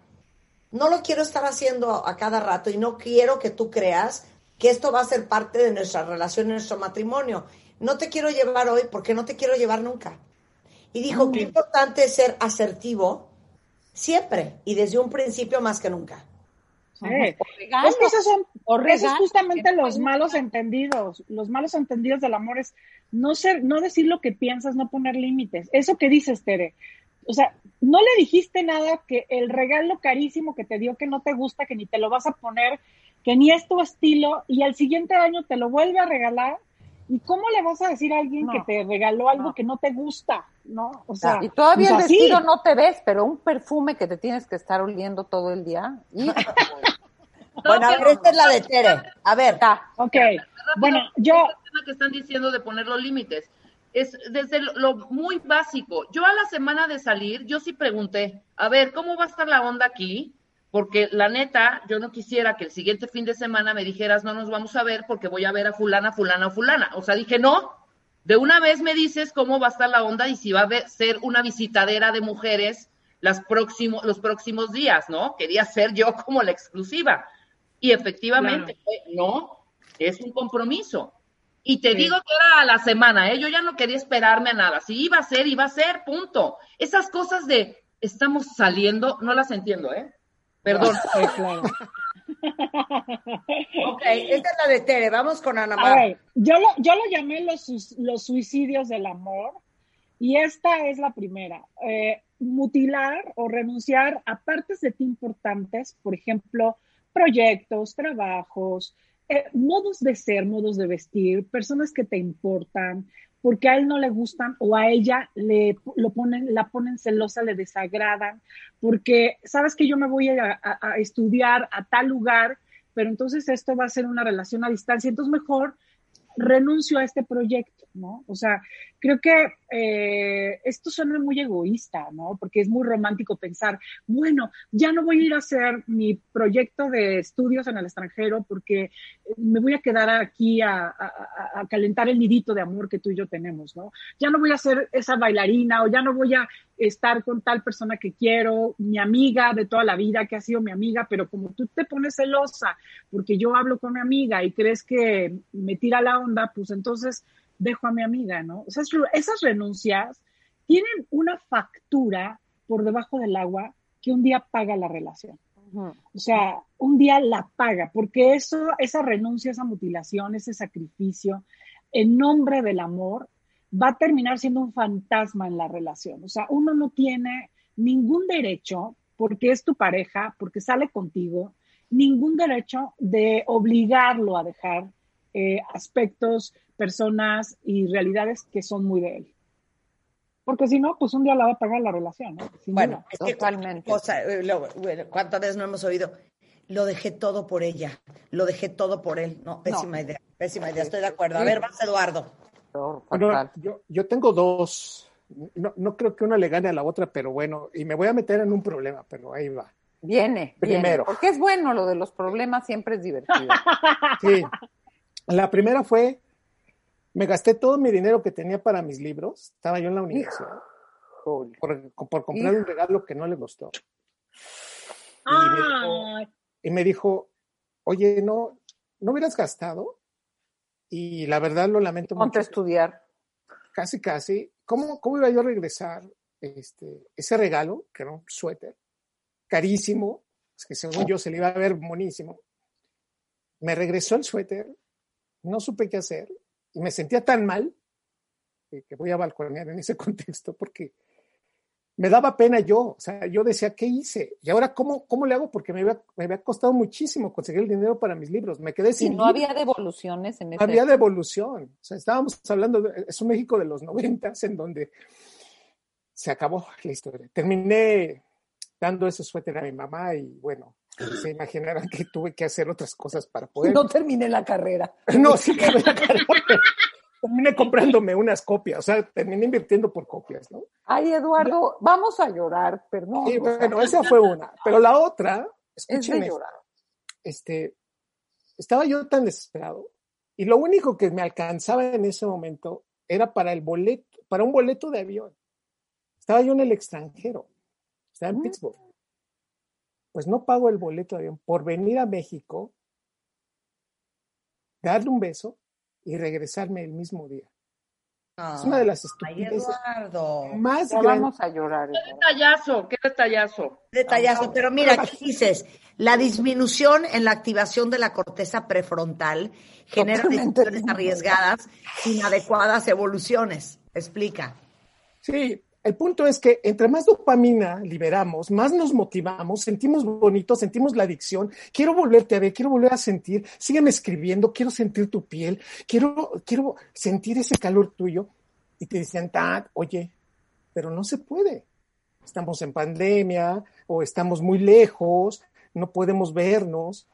no lo quiero estar haciendo a cada rato y no quiero que tú creas que esto va a ser parte de nuestra relación, de nuestro matrimonio. No te quiero llevar hoy porque no te quiero llevar nunca. Y dijo, qué importante es ser asertivo siempre y desde un principio más que nunca. Sí. Es que esos son, esos justamente los malos entendidos. Los malos entendidos del amor es no ser, no decir lo que piensas, no poner límites. Eso que dices, Tere. O sea, no le dijiste nada que el regalo carísimo que te dio que no te gusta, que ni te lo vas a poner, que ni es tu estilo, y al siguiente año te lo vuelve a regalar. ¿Y cómo le vas a decir a alguien No, que te regaló algo no. que no te gusta? ¿No? O sea, y todavía el así. vestido no te ves, pero un perfume que te tienes que estar oliendo todo el día. hijo, Bueno, a ver, esta es la de Tere. A ver, está. Ok. Bueno, yo, tema que están diciendo de poner los límites es desde lo, muy básico. Yo a la semana de salir, yo sí pregunté, a ver, ¿cómo va a estar la onda aquí? Porque la neta, yo no quisiera que el siguiente fin de semana me dijeras, no nos vamos a ver porque voy a ver a fulana, fulana o fulana. O sea, dije, no, de una vez me dices cómo va a estar la onda y si va a ser una visitadera de mujeres las próximo, los próximos días, ¿no? Quería ser yo como la exclusiva. Y efectivamente, no, es un compromiso. Y te Sí. digo que era a la semana, ¿eh? Yo ya no quería esperarme a nada. Si iba a ser, iba a ser, punto. Esas cosas de estamos saliendo, no las entiendo, ¿eh? Perdón. Claro. ok, esta es la de Tere. Vamos con Ana A Mar. ver, yo lo, yo lo llamé los, los suicidios del amor y esta es la primera. Eh, mutilar o renunciar a partes de ti importantes, por ejemplo, proyectos, trabajos, eh, modos de ser, modos de vestir, personas que te importan, porque a él no le gustan o a ella le lo ponen, la ponen celosa, le desagradan, porque sabes que yo me voy a, a- a estudiar a tal lugar, pero entonces esto va a ser una relación a distancia, entonces mejor renuncio a este proyecto, ¿no? O sea, creo que eh, esto suena muy egoísta, ¿no? Porque es muy romántico pensar, bueno, ya no voy a ir a hacer mi proyecto de estudios en el extranjero porque me voy a quedar aquí a- a calentar el nidito de amor que tú y yo tenemos, ¿no? Ya no voy a ser esa bailarina o ya no voy a estar con tal persona que quiero, mi amiga de toda la vida que ha sido mi amiga, pero como tú te pones celosa porque yo hablo con mi amiga y crees que me tira la onda, pues entonces dejo a mi amiga, ¿no? O sea, es- esas renuncias tienen una factura por debajo del agua que un día paga la relación. O sea, un día la paga, porque eso, esa renuncia, esa mutilación, ese sacrificio en nombre del amor va a terminar siendo un fantasma en la relación. O sea, uno no tiene ningún derecho, porque es tu pareja, porque sale contigo, ningún derecho de obligarlo a dejar eh, aspectos, personas y realidades que son muy de él. Porque si no, pues un día la va a pagar la relación, ¿no? Bueno, es que Totalmente. cosa, eh, lo- bueno, ¿cuántas veces no hemos oído? Lo dejé todo por ella, lo dejé todo por él. No, pésima idea, pésima idea, estoy de acuerdo. A ver, vas Eduardo. Bueno, yo, yo tengo dos. No, no creo que una le gane a la otra, pero bueno, y me voy a meter en un problema, pero ahí va. Viene, viene. Primero. Porque es bueno lo de los problemas, siempre es divertido. Sí. La primera fue, me gasté todo mi dinero que tenía para mis libros, estaba yo en la universidad, por, por comprar un regalo que no le gustó. Y me dijo, Ay, y me dijo, oye, no, no hubieras gastado. Y la verdad lo lamento Ponte a mucho. estudiar. Casi, casi. ¿Cómo, cómo iba yo a regresar este, ese regalo, que era un suéter, carísimo, que según yo se le iba a ver monísimo? Me regresó el suéter, no supe qué hacer y me sentía tan mal que, que voy a balconear en ese contexto porque me daba pena yo, o sea, yo decía, ¿qué hice? Y ahora, ¿cómo, cómo le hago? Porque me había, me había costado muchísimo conseguir el dinero para mis libros, me quedé Y sin no libros. había devoluciones en ese. Había devolución. O sea, estábamos hablando, de, es un México de los noventas en donde se acabó la historia. Terminé dando ese suéter a mi mamá y bueno, se imaginarán que tuve que hacer otras cosas para poder. No terminé la carrera. No, sí acabé la carrera, pero terminé comprándome unas copias, o sea, terminé invirtiendo por copias, ¿no? Ay, Eduardo, vamos a llorar, perdón. Sea, bueno, esa fue una. Pero la otra, es de escúchenme, llorar. este, estaba yo tan desesperado y lo único que me alcanzaba en ese momento era para el boleto, para un boleto de avión. Estaba yo en el extranjero, estaba en Pittsburgh. Pues no pago el boleto de avión por venir a México, darle un beso y regresarme el mismo día. es una de las Ay, estupideces Eduardo. más Ya grandes. vamos a llorar. Qué detallazo, qué detallazo. Detallazo, pero mira, ¿qué dices? La disminución en la activación de la corteza prefrontal genera Totalmente. decisiones arriesgadas, inadecuadas evoluciones. Explica. Sí, el punto es que entre más dopamina liberamos, más nos motivamos, sentimos bonito, sentimos la adicción. Quiero volverte a ver, quiero volver a sentir, sígueme escribiendo, quiero sentir tu piel, quiero, quiero sentir ese calor tuyo. Y te dicen, "Tat, oye, pero no se puede. Estamos en pandemia o estamos muy lejos, no podemos vernos.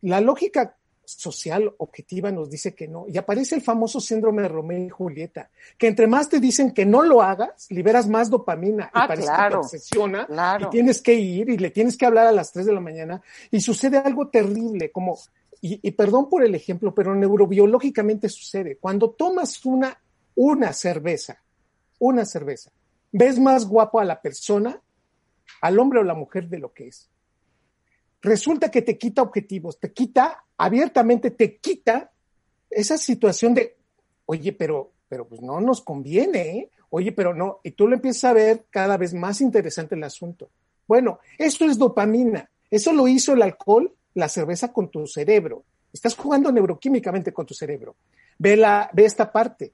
La lógica social objetiva nos dice que no. Y aparece el famoso síndrome de Romeo y Julieta, que entre más te dicen que no lo hagas, liberas más dopamina Ah, y parece que claro, te obsesiona claro. y tienes que ir y le tienes que hablar a las 3 de la mañana y sucede algo terrible, como, y, y perdón por el ejemplo, pero neurobiológicamente sucede. Cuando tomas una, una cerveza, una cerveza, ves más guapo a la persona, al hombre o la mujer de lo que es resulta que te quita objetivos, te quita, abiertamente te quita esa situación de, oye, pero, pero pues no nos conviene, ¿eh? oye, pero no, y tú lo empiezas a ver cada vez más interesante el asunto. Bueno, esto es dopamina, eso lo hizo el alcohol, la cerveza con tu cerebro. Estás jugando neuroquímicamente con tu cerebro. Ve, la, ve esta parte.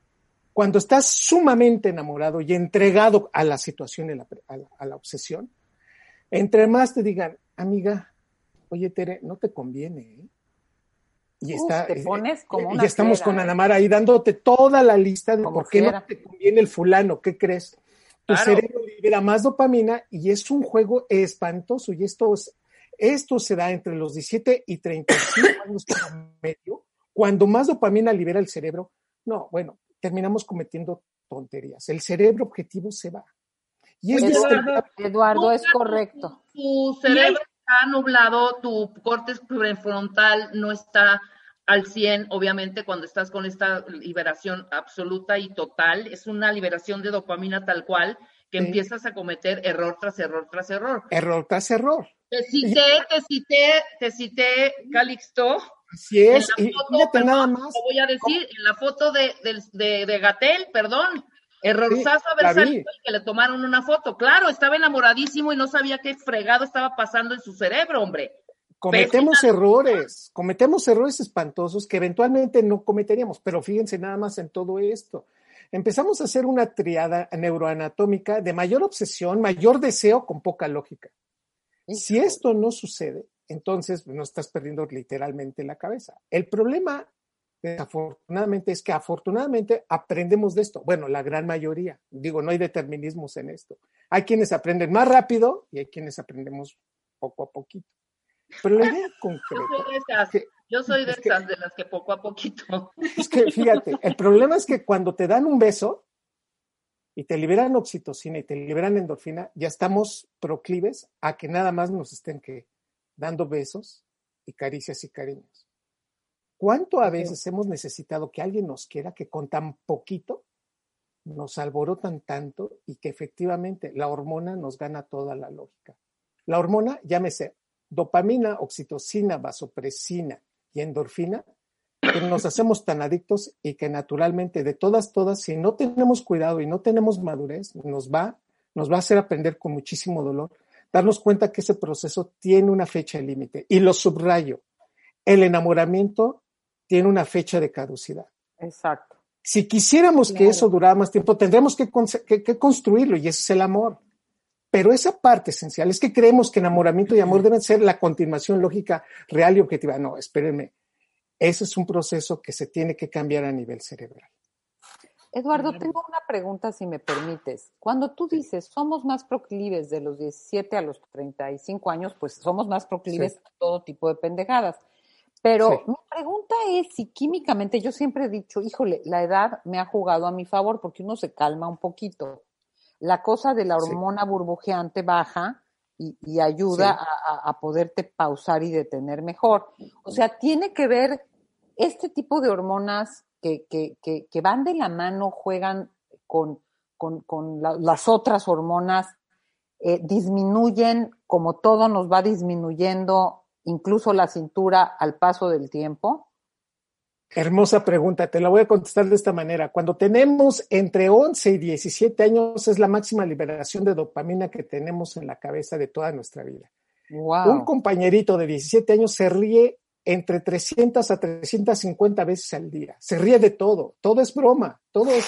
Cuando estás sumamente enamorado y entregado a la situación, a la obsesión, entre más te digan, amiga, oye Tere, no te conviene, ¿eh? Y, Uf, está, te eh, pones como y estamos fiera, con ¿eh? Ana Mara ahí dándote toda la lista de Como por qué fiera. no te conviene el fulano, ¿qué crees? Tu Claro. cerebro libera más dopamina y es un juego espantoso y esto, es- esto se da entre los 17 y 35 años promedio. Cuando más dopamina libera el cerebro, no, bueno, terminamos cometiendo tonterías. El cerebro objetivo se va. Y es Eduardo, Eduardo, es correcto. Tu cerebro está nublado, tu corte prefrontal no está al 100, obviamente, cuando estás con esta liberación absoluta y total. Es una liberación de dopamina tal cual que Sí. empiezas a cometer error tras error tras error. error tras error. Te cité, te cité, te cité, Calixto. Así es. en la Y foto, fíjate perdón, nada más. Lo voy a decir, en la foto de, del- de, de Gatel, perdón. Errorzazo Sí, haber salido y que le tomaron una foto. Claro, estaba enamoradísimo y no sabía qué fregado estaba pasando en su cerebro, hombre. Cometemos errores, cometemos errores espantosos que eventualmente no cometeríamos, pero fíjense nada más en todo esto. Empezamos a hacer una triada neuroanatómica de mayor obsesión, mayor deseo con poca lógica. Si esto no sucede, entonces no estás perdiendo literalmente la cabeza. El problema, desafortunadamente, es que afortunadamente aprendemos de esto. Bueno, la gran mayoría. Digo, no hay determinismos en esto. Hay quienes aprenden más rápido y hay quienes aprendemos poco a poquito. Pero la idea Yo concreta soy de esas, que- yo soy de es que- esas de las que poco a poquito. es que, fíjate, el problema es que cuando te dan un beso y te liberan oxitocina y te liberan endorfina, ya estamos proclives a que nada más nos estén que dando besos y caricias y cariños. ¿Cuánto a veces hemos necesitado que alguien nos quiera que con tan poquito nos alborotan tanto y que efectivamente la hormona nos gana toda la lógica? La hormona, llámese dopamina, oxitocina, vasopresina y endorfina, que nos hacemos tan adictos y que naturalmente de todas, todas, si no tenemos cuidado y no tenemos madurez, nos va, nos va a hacer aprender con muchísimo dolor, darnos cuenta que ese proceso tiene una fecha límite. Y lo subrayo, el enamoramiento tiene una fecha de caducidad. Exacto. Si quisiéramos que eso durara más tiempo, tendremos que, conce- que- que construirlo y ese es el amor. Pero esa parte esencial es que creemos que enamoramiento y amor deben ser la continuación lógica, real y objetiva. No, espérenme. Ese es un proceso que se tiene que cambiar a nivel cerebral. Eduardo, tengo una pregunta, si me permites. Cuando tú dices somos más proclives de los 17 a los 35 años, pues somos más proclives Sí. a todo tipo de pendejadas. Pero Sí. mi pregunta es si químicamente, yo siempre he dicho, híjole, la edad me ha jugado a mi favor porque uno se calma un poquito. La cosa de la Sí. hormona burbujeante baja y, y ayuda Sí. a, a- a poderte pausar y detener mejor. O sea, tiene que ver este tipo de hormonas que, que, que, que van de la mano, juegan con, con, con la- las otras hormonas, eh, disminuyen como todo nos va disminuyendo, incluso la cintura al paso del tiempo. Hermosa pregunta, te la voy a contestar de esta manera. Cuando tenemos entre 11 y 17 años es la máxima liberación de dopamina que tenemos en la cabeza de toda nuestra vida. Wow. Un compañerito de 17 años se ríe entre 300 a 350 veces al día. Se ríe de todo, todo es broma, todo es...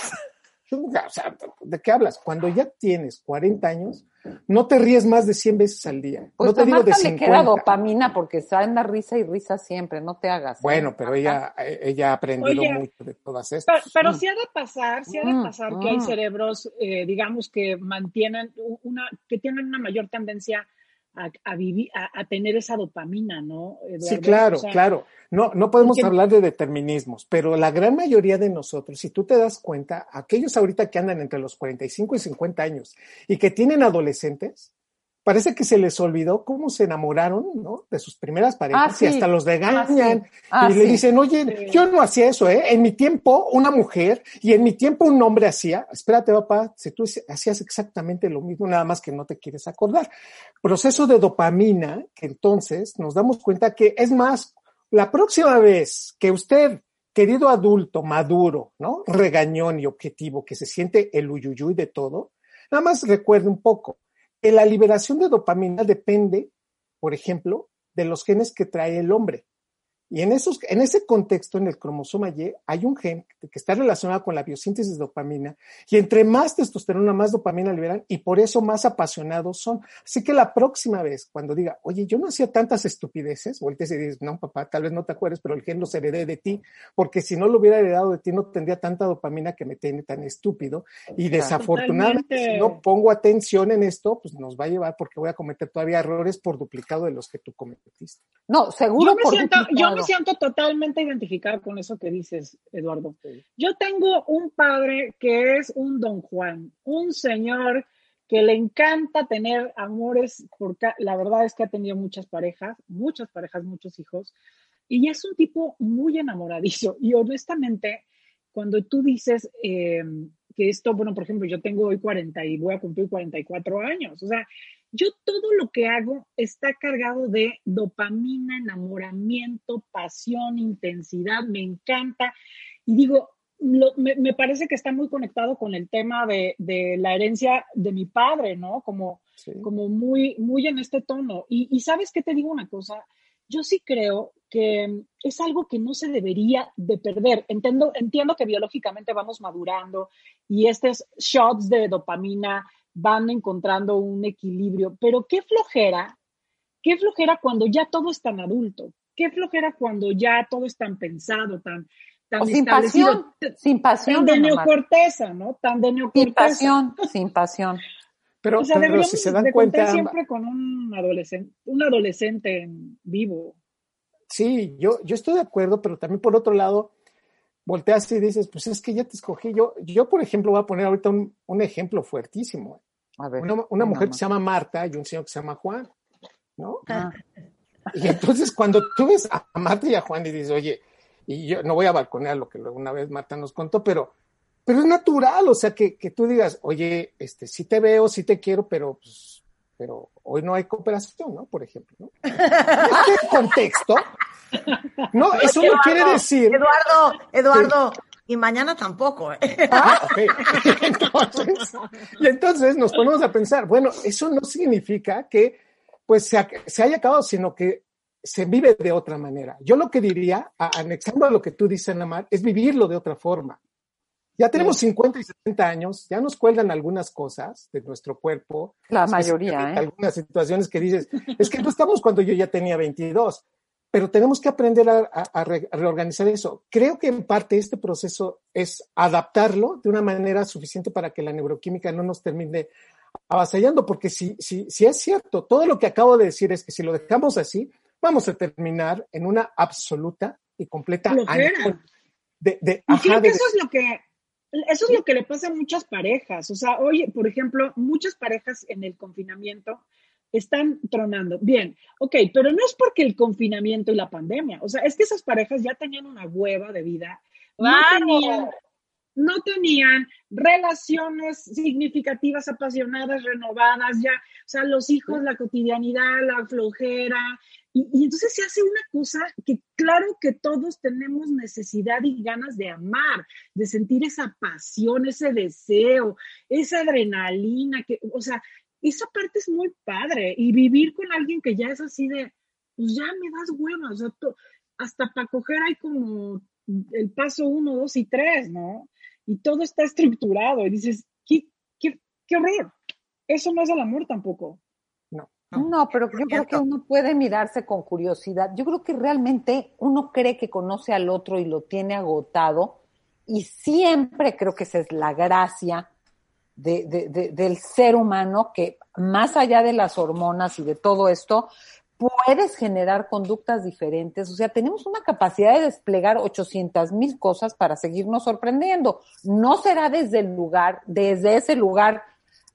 O sea, ¿De qué hablas? Cuando ya tienes 40 años, no te ríes más de 100 veces al día. Pues no te a digo de Marta le 50. queda dopamina porque en la risa y risa siempre, no te hagas. ¿eh? Bueno, pero ella, ella ha aprendido Oye, mucho de todas Pero, estas. pero sí ha de pasar, sí ha de Mm, pasar que hay mm. cerebros, eh, digamos, que mantienen una, que tienen una mayor tendencia a, a vivir, a, a tener esa dopamina, ¿no? Eduardo? Sí, claro, O sea, claro. No, no podemos porque- hablar de determinismos, pero la gran mayoría de nosotros, si tú te das cuenta, aquellos ahorita que andan entre los 45 y 50 años y que tienen adolescentes, parece que se les olvidó cómo se enamoraron, ¿no? De sus primeras parejas Ah, sí. y hasta los regañan Ah, y le dicen, oye, yo no hacía eso, ¿eh? En mi tiempo una mujer y en mi tiempo un hombre hacía, espérate papá, si tú hacías exactamente lo mismo, nada más que no te quieres acordar. Proceso de dopamina, que entonces nos damos cuenta que es más, la próxima vez que usted, querido adulto, maduro, ¿no? Regañón y objetivo, que se siente el uyuyuy de todo, nada más recuerde un poco la liberación de dopamina depende, por ejemplo, de los genes que trae el hombre. Y en, esos, en ese contexto, en el cromosoma Y, hay un gen que está relacionado con la biosíntesis de dopamina, y entre más testosterona, más dopamina liberan, y por eso más apasionados son. Así que la próxima vez, cuando diga, oye, yo no hacía tantas estupideces, voltees y dices, no, papá, tal vez no te acuerdes, pero el gen los heredé de ti, porque si no lo hubiera heredado de ti, no tendría tanta dopamina que me tiene tan estúpido. Y desafortunadamente, si no pongo atención en esto, pues nos va a llevar porque voy a cometer todavía errores por duplicado de los que tú cometiste. No, seguro Yo me, por siento, yo. Me siento totalmente identificada con eso que dices, Eduardo. Yo tengo un padre que es un don Juan, un señor que le encanta tener amores, porque la verdad es que ha tenido muchas parejas, muchas parejas, muchos hijos, y es un tipo muy enamoradizo. Y honestamente, cuando tú dices eh, que esto, bueno, por ejemplo, yo tengo hoy 40 y voy a cumplir 44 años, o sea, yo todo lo que hago está cargado de dopamina, enamoramiento, pasión, intensidad, me encanta. Y digo, lo- me, me parece que está muy conectado con el tema de, de la herencia de mi padre, ¿no? Como, Sí. como muy, muy en este tono. Y, y sabes qué te digo una cosa, yo sí creo que es algo que no se debería de perder. Entiendo, entiendo que biológicamente vamos madurando y estos shots de dopamina van encontrando un equilibrio, pero qué flojera, qué flojera cuando ya todo es tan adulto, qué flojera cuando ya todo es tan pensado, tan, tan O sin pasión, sin pasión. tan de neocorteza, ¿no? Tan de Sin neocorteza. pasión, sin pasión. Pero, O sea, pero deberíamos si se dan de cuenta, siempre con un adolescente, un adolescente en vivo. Sí, yo, yo estoy de acuerdo, pero también por otro lado, volteas y dices, pues es que ya te escogí. Yo, yo por ejemplo, voy a poner ahorita un, un ejemplo fuertísimo. A ver. Una, mujer que se llama Marta y un señor que se llama Juan, ¿no? Ah, Y entonces cuando tú ves a Marta y a Juan y dices, oye, y yo no voy a balconear lo que una vez Marta nos contó, pero, pero es natural, o sea, que, que tú digas, oye, este, sí te veo, sí te quiero, pero, pues, pero hoy no hay cooperación, ¿no? Por ejemplo, ¿no? Este contexto, no, eso no quiere decir. Eduardo, Eduardo, y mañana tampoco. ¿eh? Ah. Entonces, y entonces nos ponemos a pensar, bueno, eso no significa que pues se, se haya acabado, sino que se vive de otra manera. Yo lo que diría, a- anexando a lo que tú dices, Ana Mar, es vivirlo de otra forma. Ya tenemos 50 y 60 años, ya nos cuelgan algunas cosas de nuestro cuerpo. La mayoría, ¿eh? Algunas situaciones que dices, es que no estamos cuando yo ya tenía 22, pero tenemos que aprender a, a- a re- a reorganizar eso. Creo que en parte este proceso es adaptarlo de una manera suficiente para que la neuroquímica no nos termine avasallando, porque si, si, si es cierto, todo lo que acabo de decir es que si lo dejamos así, vamos a terminar en una absoluta y completa de, de, Y ajá, creo que de- eso es lo que eso es lo que le pasa a muchas parejas. O sea, oye, por ejemplo, muchas parejas en el confinamiento están tronando. Bien, ok, pero no es porque el confinamiento y la pandemia, o sea, es que esas parejas ya tenían una hueva de vida. No tenían, no tenían relaciones significativas, apasionadas, renovadas, ya, o sea, los hijos, la cotidianidad, la flojera, y, y entonces se hace una cosa que claro que todos tenemos necesidad y ganas de amar, de sentir esa pasión, ese deseo, esa adrenalina, que, o sea, esa parte es muy padre. Y vivir con alguien que ya es así de, pues ya me das hueva, o sea, to- hasta para coger hay como el paso uno, dos y tres, ¿no? Y todo está estructurado y dices, qué, qué, qué horror. Eso no es el amor tampoco. No, pero yo creo que uno puede mirarse con curiosidad. Yo creo que realmente uno cree que conoce al otro y lo tiene agotado y siempre creo que esa es la gracia de, de- de- del ser humano que más allá de las hormonas y de todo esto, puedes generar conductas diferentes. O sea, tenemos una capacidad de desplegar 800 mil cosas para seguirnos sorprendiendo. No será desde el lugar, desde ese lugar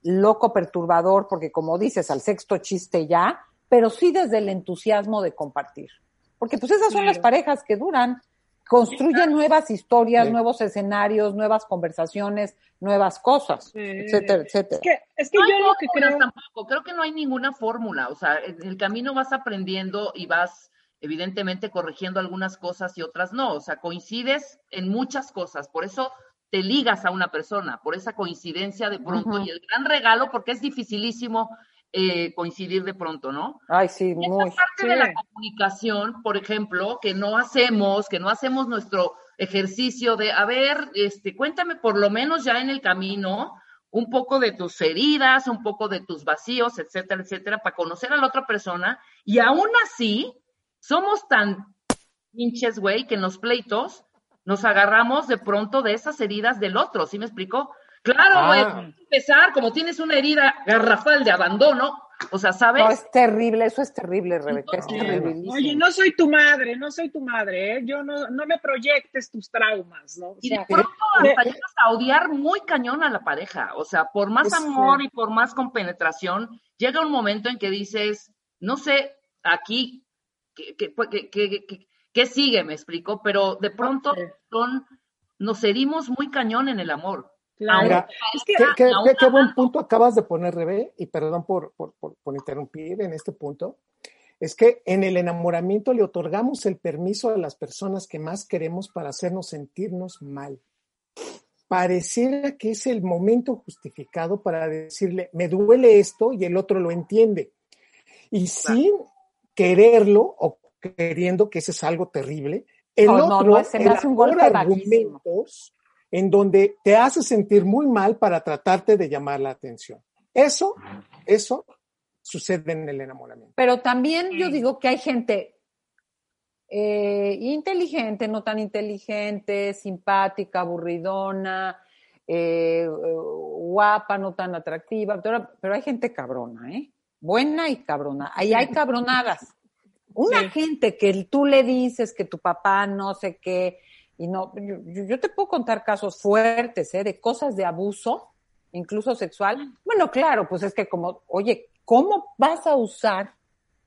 loco, perturbador, porque como dices, al sexto chiste ya, pero sí desde el entusiasmo de compartir. Porque pues esas son Claro. las parejas que duran, construyen nuevas historias, Sí. nuevos escenarios, nuevas conversaciones, nuevas cosas, Sí. etcétera, etcétera. Es que, es que No yo lo que creo... tampoco, creo que no hay ninguna fórmula, o sea, en el camino vas aprendiendo y vas evidentemente corrigiendo algunas cosas y otras no, o sea, coincides en muchas cosas, por eso te ligas a una persona, por esa coincidencia de pronto y el gran regalo, porque es dificilísimo eh, coincidir de pronto, ¿no? Ay, sí, Y muy. parte Sí. de la comunicación, por ejemplo, que no hacemos, que no hacemos nuestro ejercicio de, a ver, este, cuéntame por lo menos ya en el camino un poco de tus heridas, un poco de tus vacíos, etcétera, etcétera, para conocer a la otra persona. Y aún así, somos tan pinches, güey, que en los pleitos nos agarramos de pronto de esas heridas del otro, ¿sí me explicó? Claro, güey, Ah. empezar como tienes una herida garrafal de abandono, o sea, ¿sabes? No, es terrible, eso es terrible, Rebeca, es terribilísimo. Oye, no soy tu madre, no soy tu madre, ¿eh? Yo no, no me proyectes tus traumas, ¿no? O Y de sea, pronto de- hasta llegas a odiar muy cañón a la pareja. O sea, por más Es amor y por más compenetración, llega un momento en que dices, no sé, aquí, ¿qué, qué, qué- qué- qué- qué sigue? Me explico, pero de pronto son, nos herimos muy cañón en el amor. Claro. Que, Qué, qué- aún qué- qué buen punto acabas de poner, Rebe, y perdón por, por, por- por interrumpir en este punto. Es que en el enamoramiento le otorgamos el permiso a las personas que más queremos para hacernos sentirnos mal. Pareciera que es el momento justificado para decirle, me duele esto y el otro lo entiende. Y sin quererlo o queriendo, que ese es algo terrible, el otro no, se me hace un golpe argumentos en donde te hace sentir muy mal para tratarte de llamar la atención. Eso, eso sucede en el enamoramiento. Pero también yo digo que hay gente eh, inteligente, no tan inteligente, simpática, aburridona, eh, guapa, no tan atractiva, pero, pero hay gente cabrona, ¿eh? Buena y cabrona. Ahí hay cabronadas. Una Sí. gente que tú le dices que tu papá no sé qué, y no, yo, yo- te puedo contar casos fuertes, ¿eh? De cosas de abuso, incluso sexual. Bueno, claro, pues es que como, oye, ¿cómo vas a usar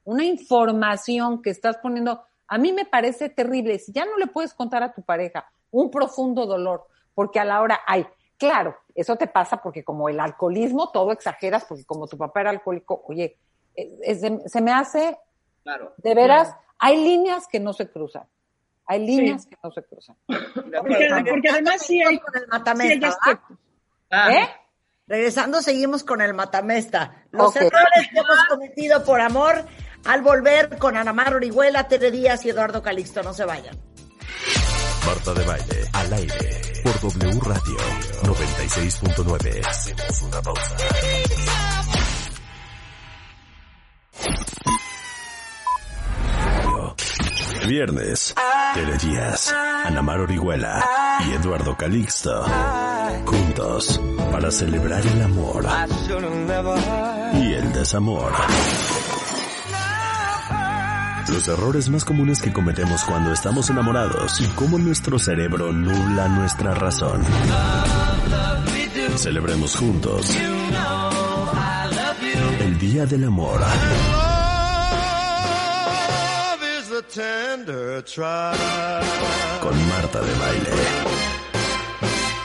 una información que estás poniendo? A mí me parece terrible. Si ya no le puedes contar a tu pareja un profundo dolor, porque a la hora hay, claro, eso te pasa porque como el alcoholismo, todo exageras, porque como tu papá era alcohólico, oye, es- es- se me hace Claro. de veras, hay líneas que no se cruzan. Hay líneas que no se cruzan. porque, porque además sí hay, con el sí hay matamesta, aspectos. Ah, ¿Eh? Regresando, seguimos con el matamesta. Los Ok. errores que hemos cometido por amor al volver con Ana Mar Orihuela, Tere Díaz y Eduardo Calixto. No se vayan. Marta de Baile, al aire, por W Radio 96.9. Hacemos una pausa. Viernes, Tere Díaz, Ana Mar Orihuela y Eduardo Calixto. Juntos, para celebrar el amor y el desamor. Los errores más comunes que cometemos cuando estamos enamorados y cómo nuestro cerebro nubla nuestra razón. Celebremos juntos el Día del Amor. Con Marta de Baile.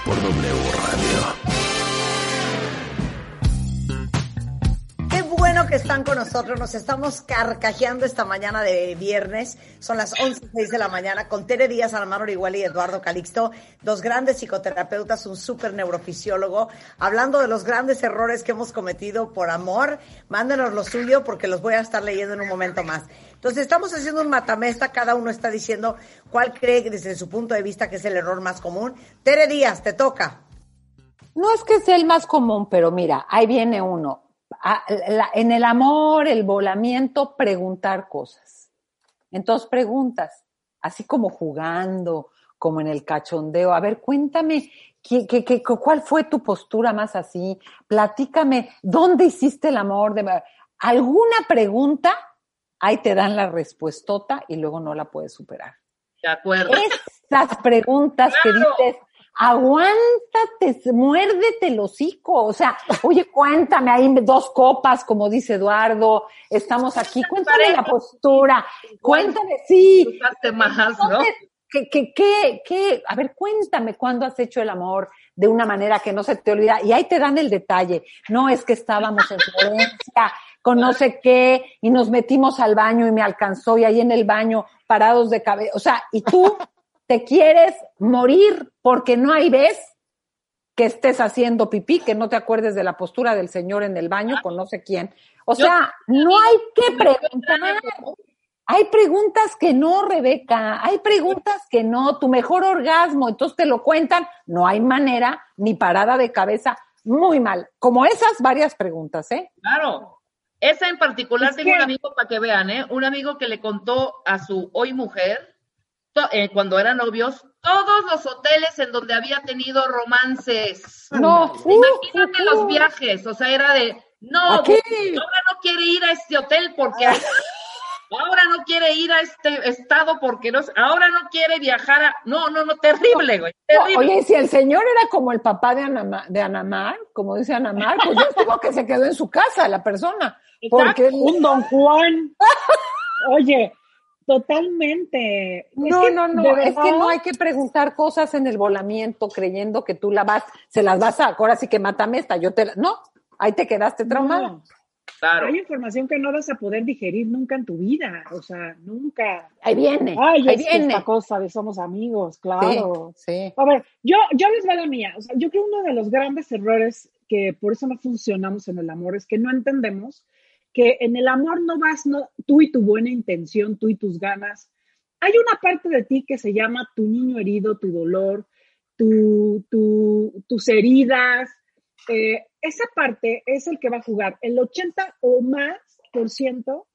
Por W Radio. Qué bueno que están con nosotros. Nos estamos carcajeando esta mañana de viernes. Son las 11.06 de la mañana con Tere Díaz, Almaro Igual y Eduardo Calixto, dos grandes psicoterapeutas, un súper neurofisiólogo, hablando de los grandes errores que hemos cometido por amor. Mándenos lo suyo porque los voy a estar leyendo en un momento más. Entonces, estamos haciendo un matamesta. Cada uno está diciendo cuál cree desde su punto de vista que es el error más común. Tere Díaz, te toca. No es que sea el más común, pero mira, ahí viene uno. En el amor, el volamiento, preguntar cosas. Entonces preguntas, así como jugando, como en el cachondeo. A ver, cuéntame, ¿qué, qué- qué- cuál fue tu postura más así? Platícame, ¿dónde hiciste el amor? De, ¿Alguna pregunta? Ahí te dan la respuestota y luego no la puedes superar. De acuerdo. Esas preguntas que dices, aguántate, muérdete el hocico. O sea, oye, cuéntame, hay dos copas, como dice Eduardo, estamos aquí, cuéntame la postura, cuéntame, sí. ¿qué, qué, qué, qué? A ver, cuéntame cuándo has hecho el amor de una manera que no se te olvida. Y ahí te dan el detalle. No es que estábamos en Florencia con no sé qué y nos metimos al baño y me alcanzó y ahí en el baño parados de cabeza. O sea, y tú te quieres morir porque no hay vez que estés haciendo pipí, que no te acuerdes de la postura del señor en el baño con no sé quién. O sea, no hay que preguntar. Hay preguntas que no, Rebeca, hay preguntas que no, tu mejor orgasmo, entonces te lo cuentan, no hay manera ni parada de cabeza, muy mal. Como esas varias preguntas, ¿eh? Claro. Esa en particular Es tengo que- un amigo para que vean, ¿eh? Un amigo que le contó a su hoy mujer, eh, cuando eran novios, todos los hoteles en donde había tenido romances. No, Imagínate uh, los uh. viajes, o sea, era de, no, ahora no quiere ir a este hotel porque hay- ahora no quiere ir a este estado porque no, ahora no quiere viajar a, no, no, no, terrible, güey, terrible. oye, si el señor era como el papá de, Anama- de Anamar, como dice Anamar, pues yo digo que se quedó en su casa la persona. Porque Un don Juan. Oye, totalmente. Es no, que, no, no, es que no hay que preguntar cosas en el volamiento creyendo que tú la vas, se las vas a, ahora sí que mátame esta, yo te la, no, ahí te quedaste traumada. no. Claro. Hay información que no vas a poder digerir nunca en tu vida. O sea, nunca. Ahí viene, Ay, ahí es viene. esta cosa de somos amigos, claro. Sí, sí. A ver, yo, yo les voy a la mía. O sea, yo creo uno de los grandes errores que por eso no funcionamos en el amor es que no entendemos que en el amor no vas no, tú y tu buena intención, tú y tus ganas. Hay una parte de ti que se llama tu niño herido, tu dolor, tu, tu- tus heridas. Eh, esa parte es el que va a jugar el 80 o más por ciento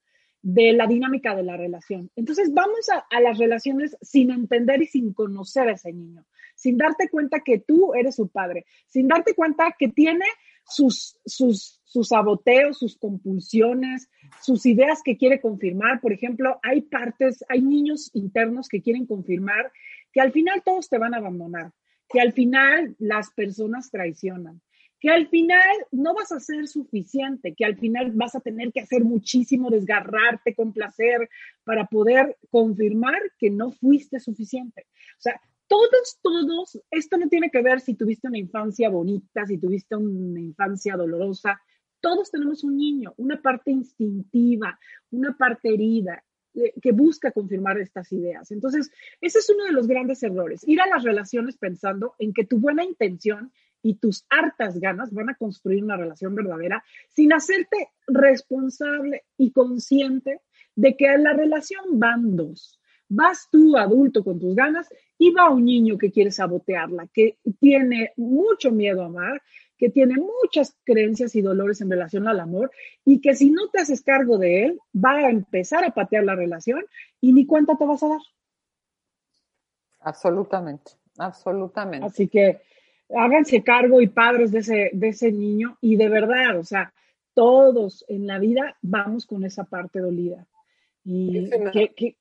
de la dinámica de la relación. Entonces vamos a, a las relaciones sin entender y sin conocer a ese niño, sin darte cuenta que tú eres su padre, sin darte cuenta que tiene sus, sus, sus saboteos, sus compulsiones, sus ideas que quiere confirmar. Por ejemplo, hay partes, hay niños internos que quieren confirmar que al final todos te van a abandonar, que al final las personas traicionan, que al final no vas a ser suficiente, que al final vas a tener que hacer muchísimo, desgarrarte con placer para poder confirmar que no fuiste suficiente. O sea, todos, todos, esto no tiene que ver si tuviste una infancia bonita, si tuviste una infancia dolorosa, todos tenemos un niño, una parte instintiva, una parte herida eh, que busca confirmar estas ideas. Entonces, ese es uno de los grandes errores, ir a las relaciones pensando en que tu buena intención y tus hartas ganas van a construir una relación verdadera sin hacerte responsable y consciente de que en la relación van dos. Vas tú, adulto, con tus ganas, y va un niño que quiere sabotearla, que tiene mucho miedo a amar, que tiene muchas creencias y dolores en relación al amor, y que si no te haces cargo de él, va a empezar a patear la relación y ni cuenta te vas a dar. Absolutamente, absolutamente. Así que háganse cargo y padres de ese, de ese niño y de verdad, o sea, todos en la vida vamos con esa parte dolida. Y que, que-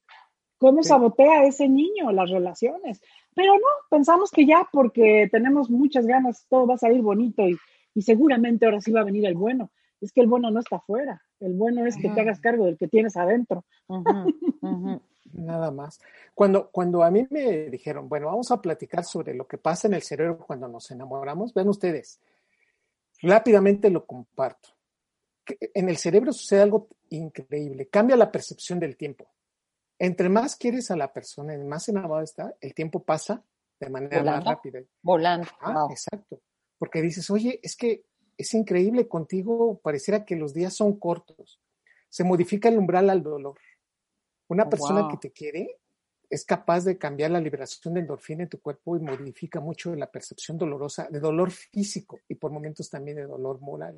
cómo Sí. sabotea ese niño las relaciones. Pero no, pensamos que ya porque tenemos muchas ganas, todo va a salir bonito y, y seguramente ahora sí va a venir el bueno. es que el bueno no está afuera, el bueno es que te hagas cargo del que tienes adentro. Nada más. Cuando, cuando a mí me dijeron, bueno, vamos a platicar sobre lo que pasa en el cerebro cuando nos enamoramos, vean ustedes, rápidamente lo comparto. En el cerebro sucede algo increíble, cambia la percepción del tiempo. Entre más quieres a la persona, y más enamorado está, el tiempo pasa de manera más rápida. Volando. Ah, Wow. exacto. Porque dices, oye, es que es increíble contigo, pareciera que los días son cortos. Se modifica el umbral al dolor. Una Oh, persona wow. que te quiere es capaz de cambiar la liberación de endorfina en tu cuerpo y modifica mucho la percepción dolorosa, de dolor físico y por momentos también de dolor moral.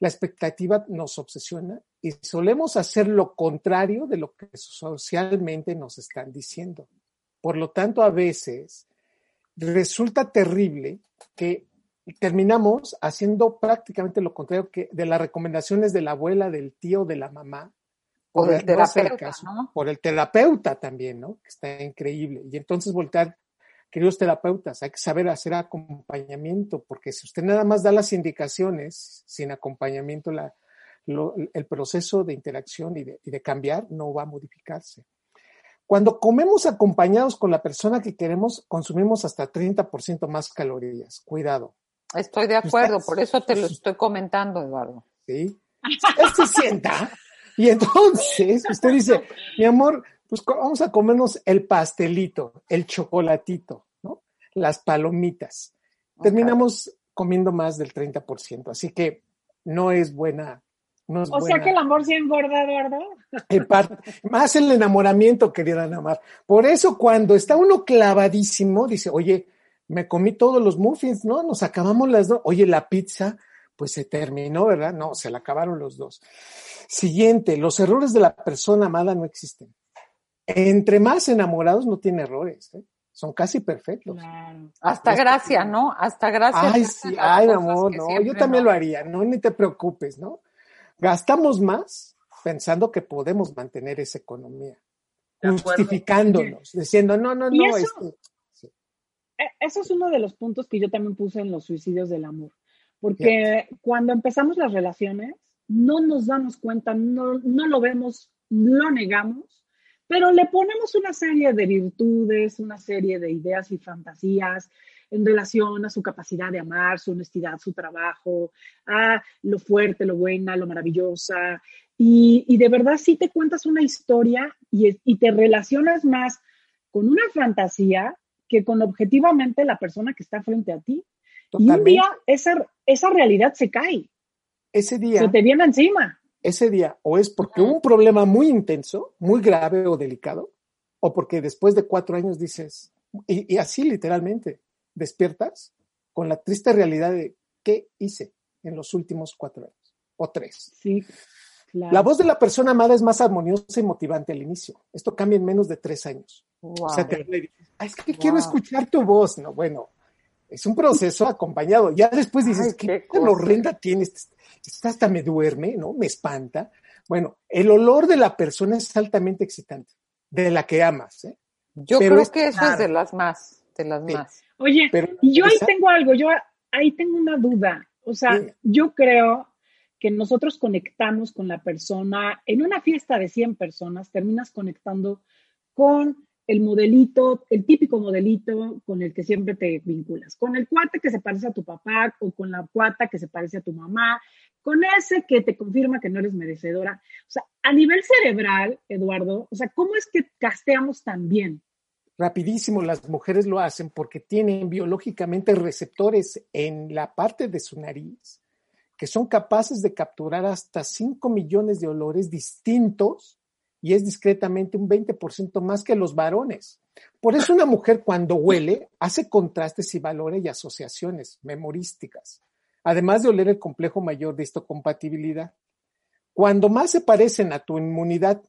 La expectativa nos obsesiona y solemos hacer lo contrario de lo que socialmente nos están diciendo. Por lo tanto, a veces resulta terrible que terminamos haciendo prácticamente lo contrario que de las recomendaciones de la abuela, del tío, de la mamá. No hacer terapeuta. Por el terapeuta también, ¿no? Que está increíble. Y entonces voltear, queridos terapeutas, hay que saber hacer acompañamiento, porque si usted nada más da las indicaciones sin acompañamiento, la, lo- el proceso de interacción y de, y de cambiar no va a modificarse. Cuando comemos acompañados con la persona que queremos, consumimos hasta 30% más calorías. Cuidado. Estoy de acuerdo, por eso te lo estoy comentando, Eduardo. ¿sí? Usted se sienta y entonces usted dice, mi amor, pues vamos a comernos el pastelito, el chocolatito, ¿no? Las palomitas. Terminamos comiendo más del 30%, así que no es buena, no es O buena. sea que el amor se engorda, Eduardo. En parte, más el enamoramiento, querida Namar. Por eso, cuando está uno clavadísimo, dice, oye, me comí todos los muffins, ¿no? Nos acabamos las dos. Oye, la pizza, pues se terminó, ¿verdad? No, se la acabaron los dos. Siguiente, los errores de la persona amada no existen. Entre más enamorados no tiene errores, ¿eh? son casi perfectos. Hasta gracia, ¿no? Hasta gracia. Ay, sí, ay, amor, no, yo también no. lo haría, no, ni te preocupes, ¿no? Gastamos más pensando que podemos mantener esa economía, justificándonos, diciendo, no, no, no, eso- este, E- Eso es uno de los puntos que yo también puse en los suicidios del amor. Porque cuando empezamos las relaciones, no nos damos cuenta, no, no lo vemos, lo negamos, pero le ponemos una serie de virtudes, una serie de ideas y fantasías en relación a su capacidad de amar, su honestidad, su trabajo, a lo fuerte, lo buena, lo maravillosa. Y, de verdad sí te cuentas una historia y te relacionas más con una fantasía que con objetivamente la persona que está frente a ti. Y un día esa, esa realidad se cae, ese día, se te viene encima. ese día, o es porque hubo un problema muy intenso, muy grave o delicado, o porque después de cuatro años dices, y, y así literalmente, despiertas con la triste realidad de qué hice en los últimos cuatro años, o tres. Sí, claro. La voz de la persona amada es más armoniosa y motivante al inicio. Esto cambia en menos de tres años. O sea, te habla y dices, "Ah, es que quiero Wow. escuchar tu voz. No, bueno, es un proceso acompañado. Ya después dices, Ay, qué, horrenda tienes. Esta hasta me duerme, ¿no? Me espanta. Bueno, el olor de la persona es altamente excitante, de la que amas. ¿eh? Yo Pero creo es que eso claro. es de las más, de las Sí. más. Oye, Pero y yo ahí esa- tengo algo, yo ahí tengo una duda. O sea, yo creo que nosotros conectamos con la persona, en una fiesta de 100 personas, terminas conectando con el modelito, el típico modelito con el que siempre te vinculas, con el cuate que se parece a tu papá o con la cuata que se parece a tu mamá, con ese que te confirma que no eres merecedora. O sea, a nivel cerebral, Eduardo, o sea, ¿cómo es que casteamos tan bien? rapidísimo las mujeres lo hacen porque tienen biológicamente receptores en la parte de su nariz que son capaces de capturar hasta 5 millones de olores distintos y es discretamente un 20% más que los varones. Por eso una mujer cuando huele hace contrastes y valores y asociaciones memorísticas, además de oler el complejo mayor de histocompatibilidad. Cuando más se parecen a tu inmunidad,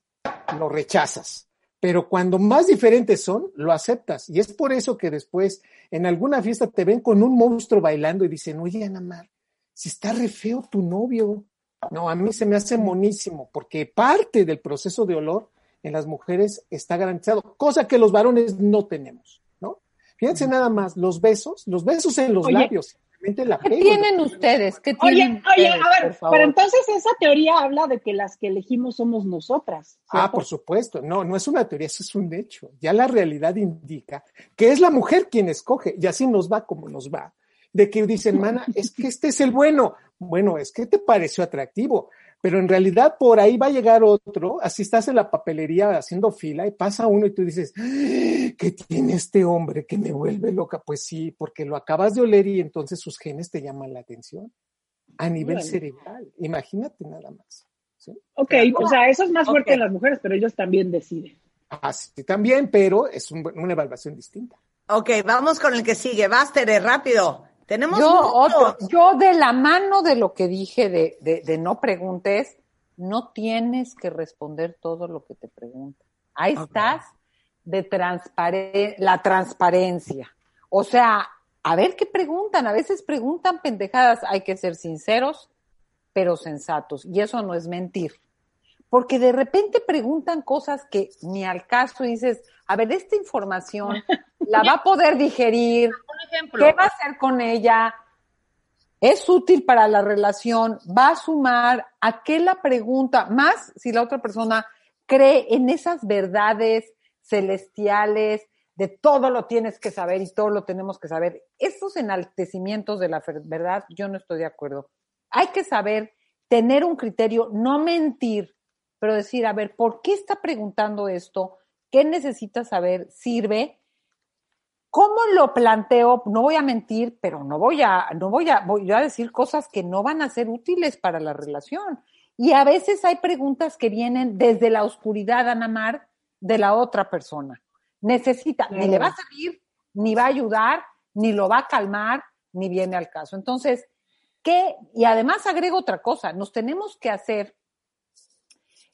lo rechazas pero cuando más diferentes son, lo aceptas. Y es por eso que después en alguna fiesta te ven con un monstruo bailando y dicen, oye, Ana Mar, si está re feo tu novio. No, a mí se me hace monísimo, porque parte del proceso de olor en las mujeres está garantizado, cosa que los varones no tenemos, ¿no? Fíjense nada más, los besos, los besos en los Oye, labios. simplemente la ¿Qué tienen ustedes? ¿Qué Oye, tienen oye, ustedes, a ver, por favor? pero entonces esa teoría habla de que las que elegimos somos nosotras. Ah, por supuesto. No, no es una teoría, eso es un hecho. Ya la realidad indica que es la mujer quien escoge y así nos va como nos va. De que dicen, mana, es que este es el bueno. Bueno, es que te pareció atractivo, pero en realidad por ahí va a llegar otro. Así estás en la papelería haciendo fila y pasa uno y tú dices, "¡Ah! ¿qué tiene este hombre que me vuelve loca? Pues sí, porque lo acabas de oler y entonces sus genes te llaman la atención a nivel cerebral. Imagínate nada más. ¿sí? Ok, o sea, eso es más fuerte en las mujeres, pero ellos también deciden. Así también, pero es un- una evaluación distinta. Ok, vamos con el que sigue. Vas, Tere, rápido. Tenemos Yo, otro, yo de la mano de lo que dije de, de, de no preguntes, no tienes que responder todo lo que te preguntan. Ahí estás de transparen la transparencia. O sea, a ver qué preguntan. A veces preguntan pendejadas. Hay que ser sinceros, pero sensatos. Y eso no es mentir. Porque de repente preguntan cosas que ni al caso dices, a ver, esta información la va a poder digerir, Un ejemplo. ¿Qué va a hacer con ella? ¿Es útil para la relación? ¿Va a sumar? ¿A qué la pregunta? Más si la otra persona cree en esas verdades celestiales de todo lo tienes que saber y todo lo tenemos que saber. Esos enaltecimientos de la verdad, yo no estoy de acuerdo. Hay que saber tener un criterio, no mentir, pero decir, a ver, ¿por qué está preguntando esto? ¿Qué necesita saber? ¿Sirve? ¿Cómo lo planteo? No voy a mentir, pero no voy a, no voy a, voy a decir cosas que no van a ser útiles para la relación. Y a veces hay preguntas que vienen desde la oscuridad, Ana Mar, de la otra persona. Necesita, ni le va a servir, ni va a ayudar, ni lo va a calmar, ni viene al caso. Entonces, ¿qué? Y además agrego otra cosa, nos tenemos que hacer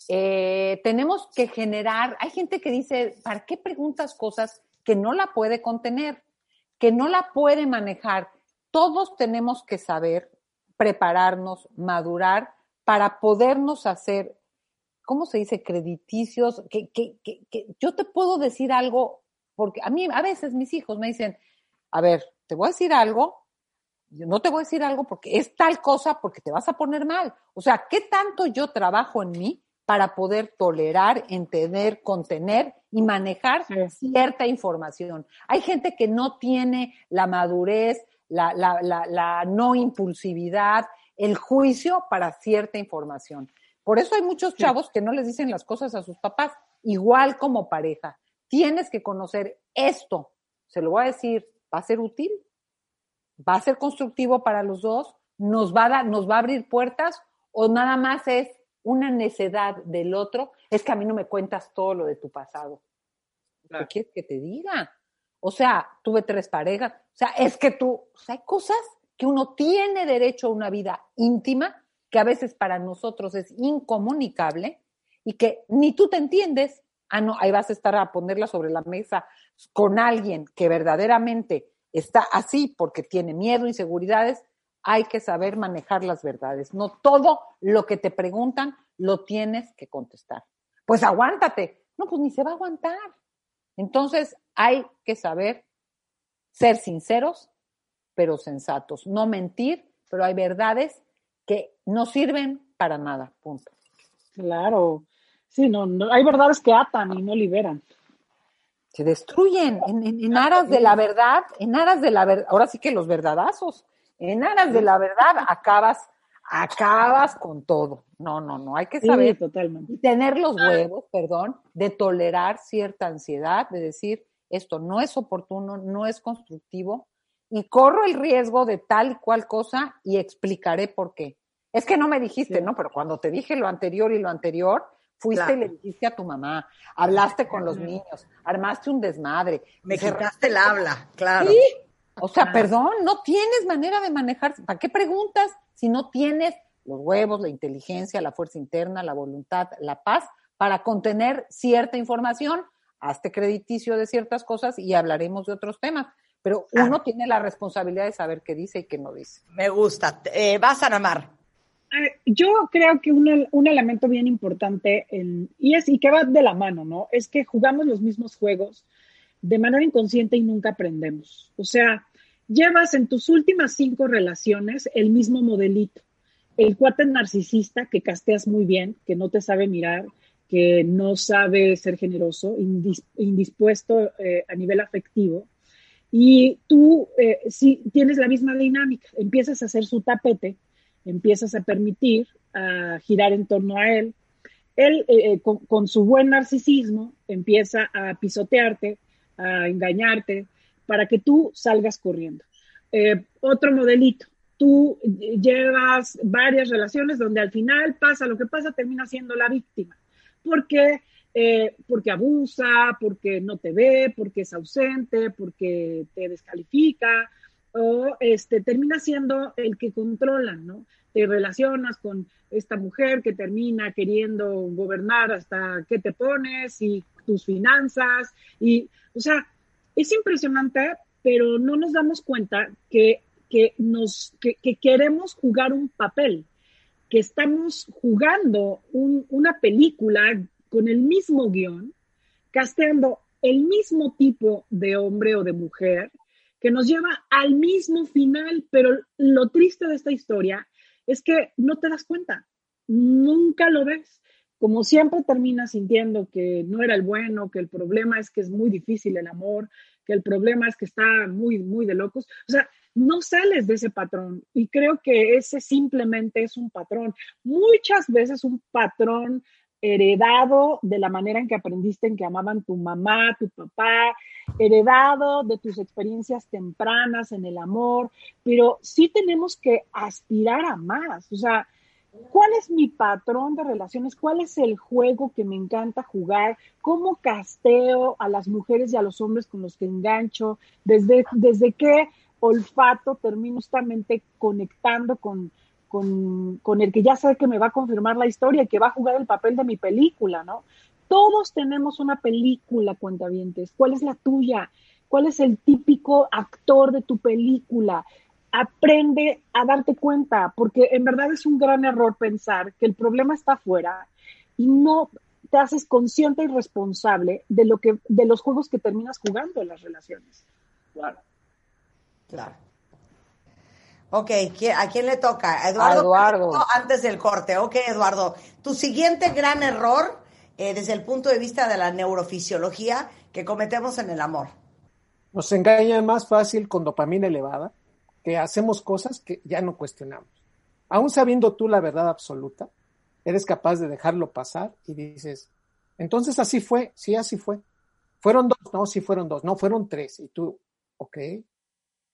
eh, tenemos que generar, hay gente que dice, ¿para qué preguntas cosas que no la puede contener, que no la puede manejar? Todos tenemos que saber prepararnos, madurar para podernos hacer, ¿cómo se dice? Crediticios, que, que, que, que yo te puedo decir algo, porque a mí a veces mis hijos me dicen, a ver, te voy a decir algo, no te voy a decir algo porque es tal cosa porque te vas a poner mal. O sea, ¿qué tanto yo trabajo en mí para poder tolerar, entender, contener y manejar cierta información? Hay gente que no tiene la madurez, la, la, la, la no impulsividad, el juicio para cierta información. Por eso hay muchos chavos que no les dicen las cosas a sus papás, igual como pareja. Tienes que conocer esto. Se lo voy a decir, ¿va a ser útil? ¿Va a ser constructivo para los dos? ¿Nos va a, nos va a abrir puertas? ¿O nada más es una necedad del otro? Es que a mí no me cuentas todo lo de tu pasado. ¿Qué quieres que te diga? O sea, tuve tres parejas. O sea, es que tú, o sea, hay cosas que uno tiene derecho a una vida íntima que a veces para nosotros es incomunicable y que ni tú te entiendes. Ah, no, ahí vas a estar a ponerla sobre la mesa con alguien que verdaderamente está así porque tiene miedo, inseguridades. Hay que saber manejar las verdades. No todo lo que te preguntan lo tienes que contestar. Pues aguántate. No, pues ni se va a aguantar. Entonces hay que saber ser sinceros, pero sensatos. No mentir, pero hay verdades que no sirven para nada. Punto. Claro. Sí, no, no, hay verdades que atan y no liberan. Se destruyen en, en, en aras de la verdad, en aras de la verdad. Ahora sí que los verdadazos. En aras de la verdad acabas, acabas con todo. No, no, no. Hay que Sí, saber totalmente. y tener los huevos, perdón, de tolerar cierta ansiedad, de decir, esto no es oportuno, no es constructivo, y corro el riesgo de tal y cual cosa y explicaré por qué. Es que no me dijiste, ¿no? Pero cuando te dije lo anterior y lo anterior, fuiste Claro. y le dijiste a tu mamá, hablaste con los niños, armaste un desmadre. Me Se- quitaste el habla, claro. Sí. O sea, perdón, no tienes manera de manejar. ¿Para qué preguntas si no tienes los huevos, la inteligencia, la fuerza interna, la voluntad, la paz para contener cierta información? Hazte crediticio de ciertas cosas y hablaremos de otros temas. Pero uno tiene la responsabilidad de saber qué dice y qué no dice. Me gusta. Eh, vas a Namar. Eh, Yo creo que un, un elemento bien importante, en, y, es, y que va de la mano, ¿no? Es que jugamos los mismos juegos de manera inconsciente y nunca aprendemos. O sea, llevas en tus últimas cinco relaciones el mismo modelito. El cuate narcisista que casteas muy bien, que no te sabe mirar, que no sabe ser generoso, indis- indispuesto eh, a nivel afectivo. Y tú eh, tienes la misma dinámica, empiezas a hacer su tapete, empiezas a permitir a girar en torno a él. Él, eh, eh, con su buen narcisismo, empieza a pisotearte, a engañarte, para que tú salgas corriendo. Eh, otro modelito, tú llevas varias relaciones donde al final pasa lo que pasa, termina siendo la víctima. Porque, eh, porque abusa, porque no te ve, porque es ausente, porque te descalifica, o este, termina siendo el que controla, ¿no? Te relacionas con esta mujer que termina queriendo gobernar hasta qué te pones y tus finanzas, y, o sea, es impresionante, pero no nos damos cuenta que, que, nos, que, que queremos jugar un papel, que estamos jugando un- una película con el mismo guion, casteando el mismo tipo de hombre o de mujer, que nos lleva al mismo final, pero lo triste de esta historia es que no te das cuenta, nunca lo ves. Como siempre terminas sintiendo que no era el bueno, que el problema es que es muy difícil el amor, que el problema es que está muy, muy de locos. O sea, no sales de ese patrón y creo que ese simplemente es un patrón. Muchas veces un patrón heredado de la manera en que aprendiste en que amaban tu mamá, tu papá, heredado de tus experiencias tempranas en el amor, pero sí tenemos que aspirar a más. O sea, ¿cuál es mi patrón de relaciones? ¿Cuál es el juego que me encanta jugar? ¿Cómo casteo a las mujeres y a los hombres con los que engancho? ¿Desde, desde qué olfato termino justamente conectando con, con, con el que ya sabe que me va a confirmar la historia que va a jugar el papel de mi película, ¿no? Todos tenemos una película, cuentavientes. ¿Cuál es la tuya? ¿Cuál es el típico actor de tu película? Aprende a darte cuenta, porque en verdad es un gran error pensar que el problema está afuera y no te haces consciente y responsable de lo que, de los juegos que terminas jugando en las relaciones. Claro. Claro. Ok, ¿qui- ¿a quién le toca? Eduardo. Eduardo. Antes del corte. Ok, Eduardo. Tu siguiente gran error eh, desde el punto de vista de la neurofisiología que cometemos en el amor. Nos engaña más fácil con dopamina elevada, que hacemos cosas que ya no cuestionamos. Aún sabiendo tú la verdad absoluta, eres capaz de dejarlo pasar y dices, entonces así fue, sí, así fue. Fueron dos, no, sí fueron dos, no, fueron tres. Y tú, ok.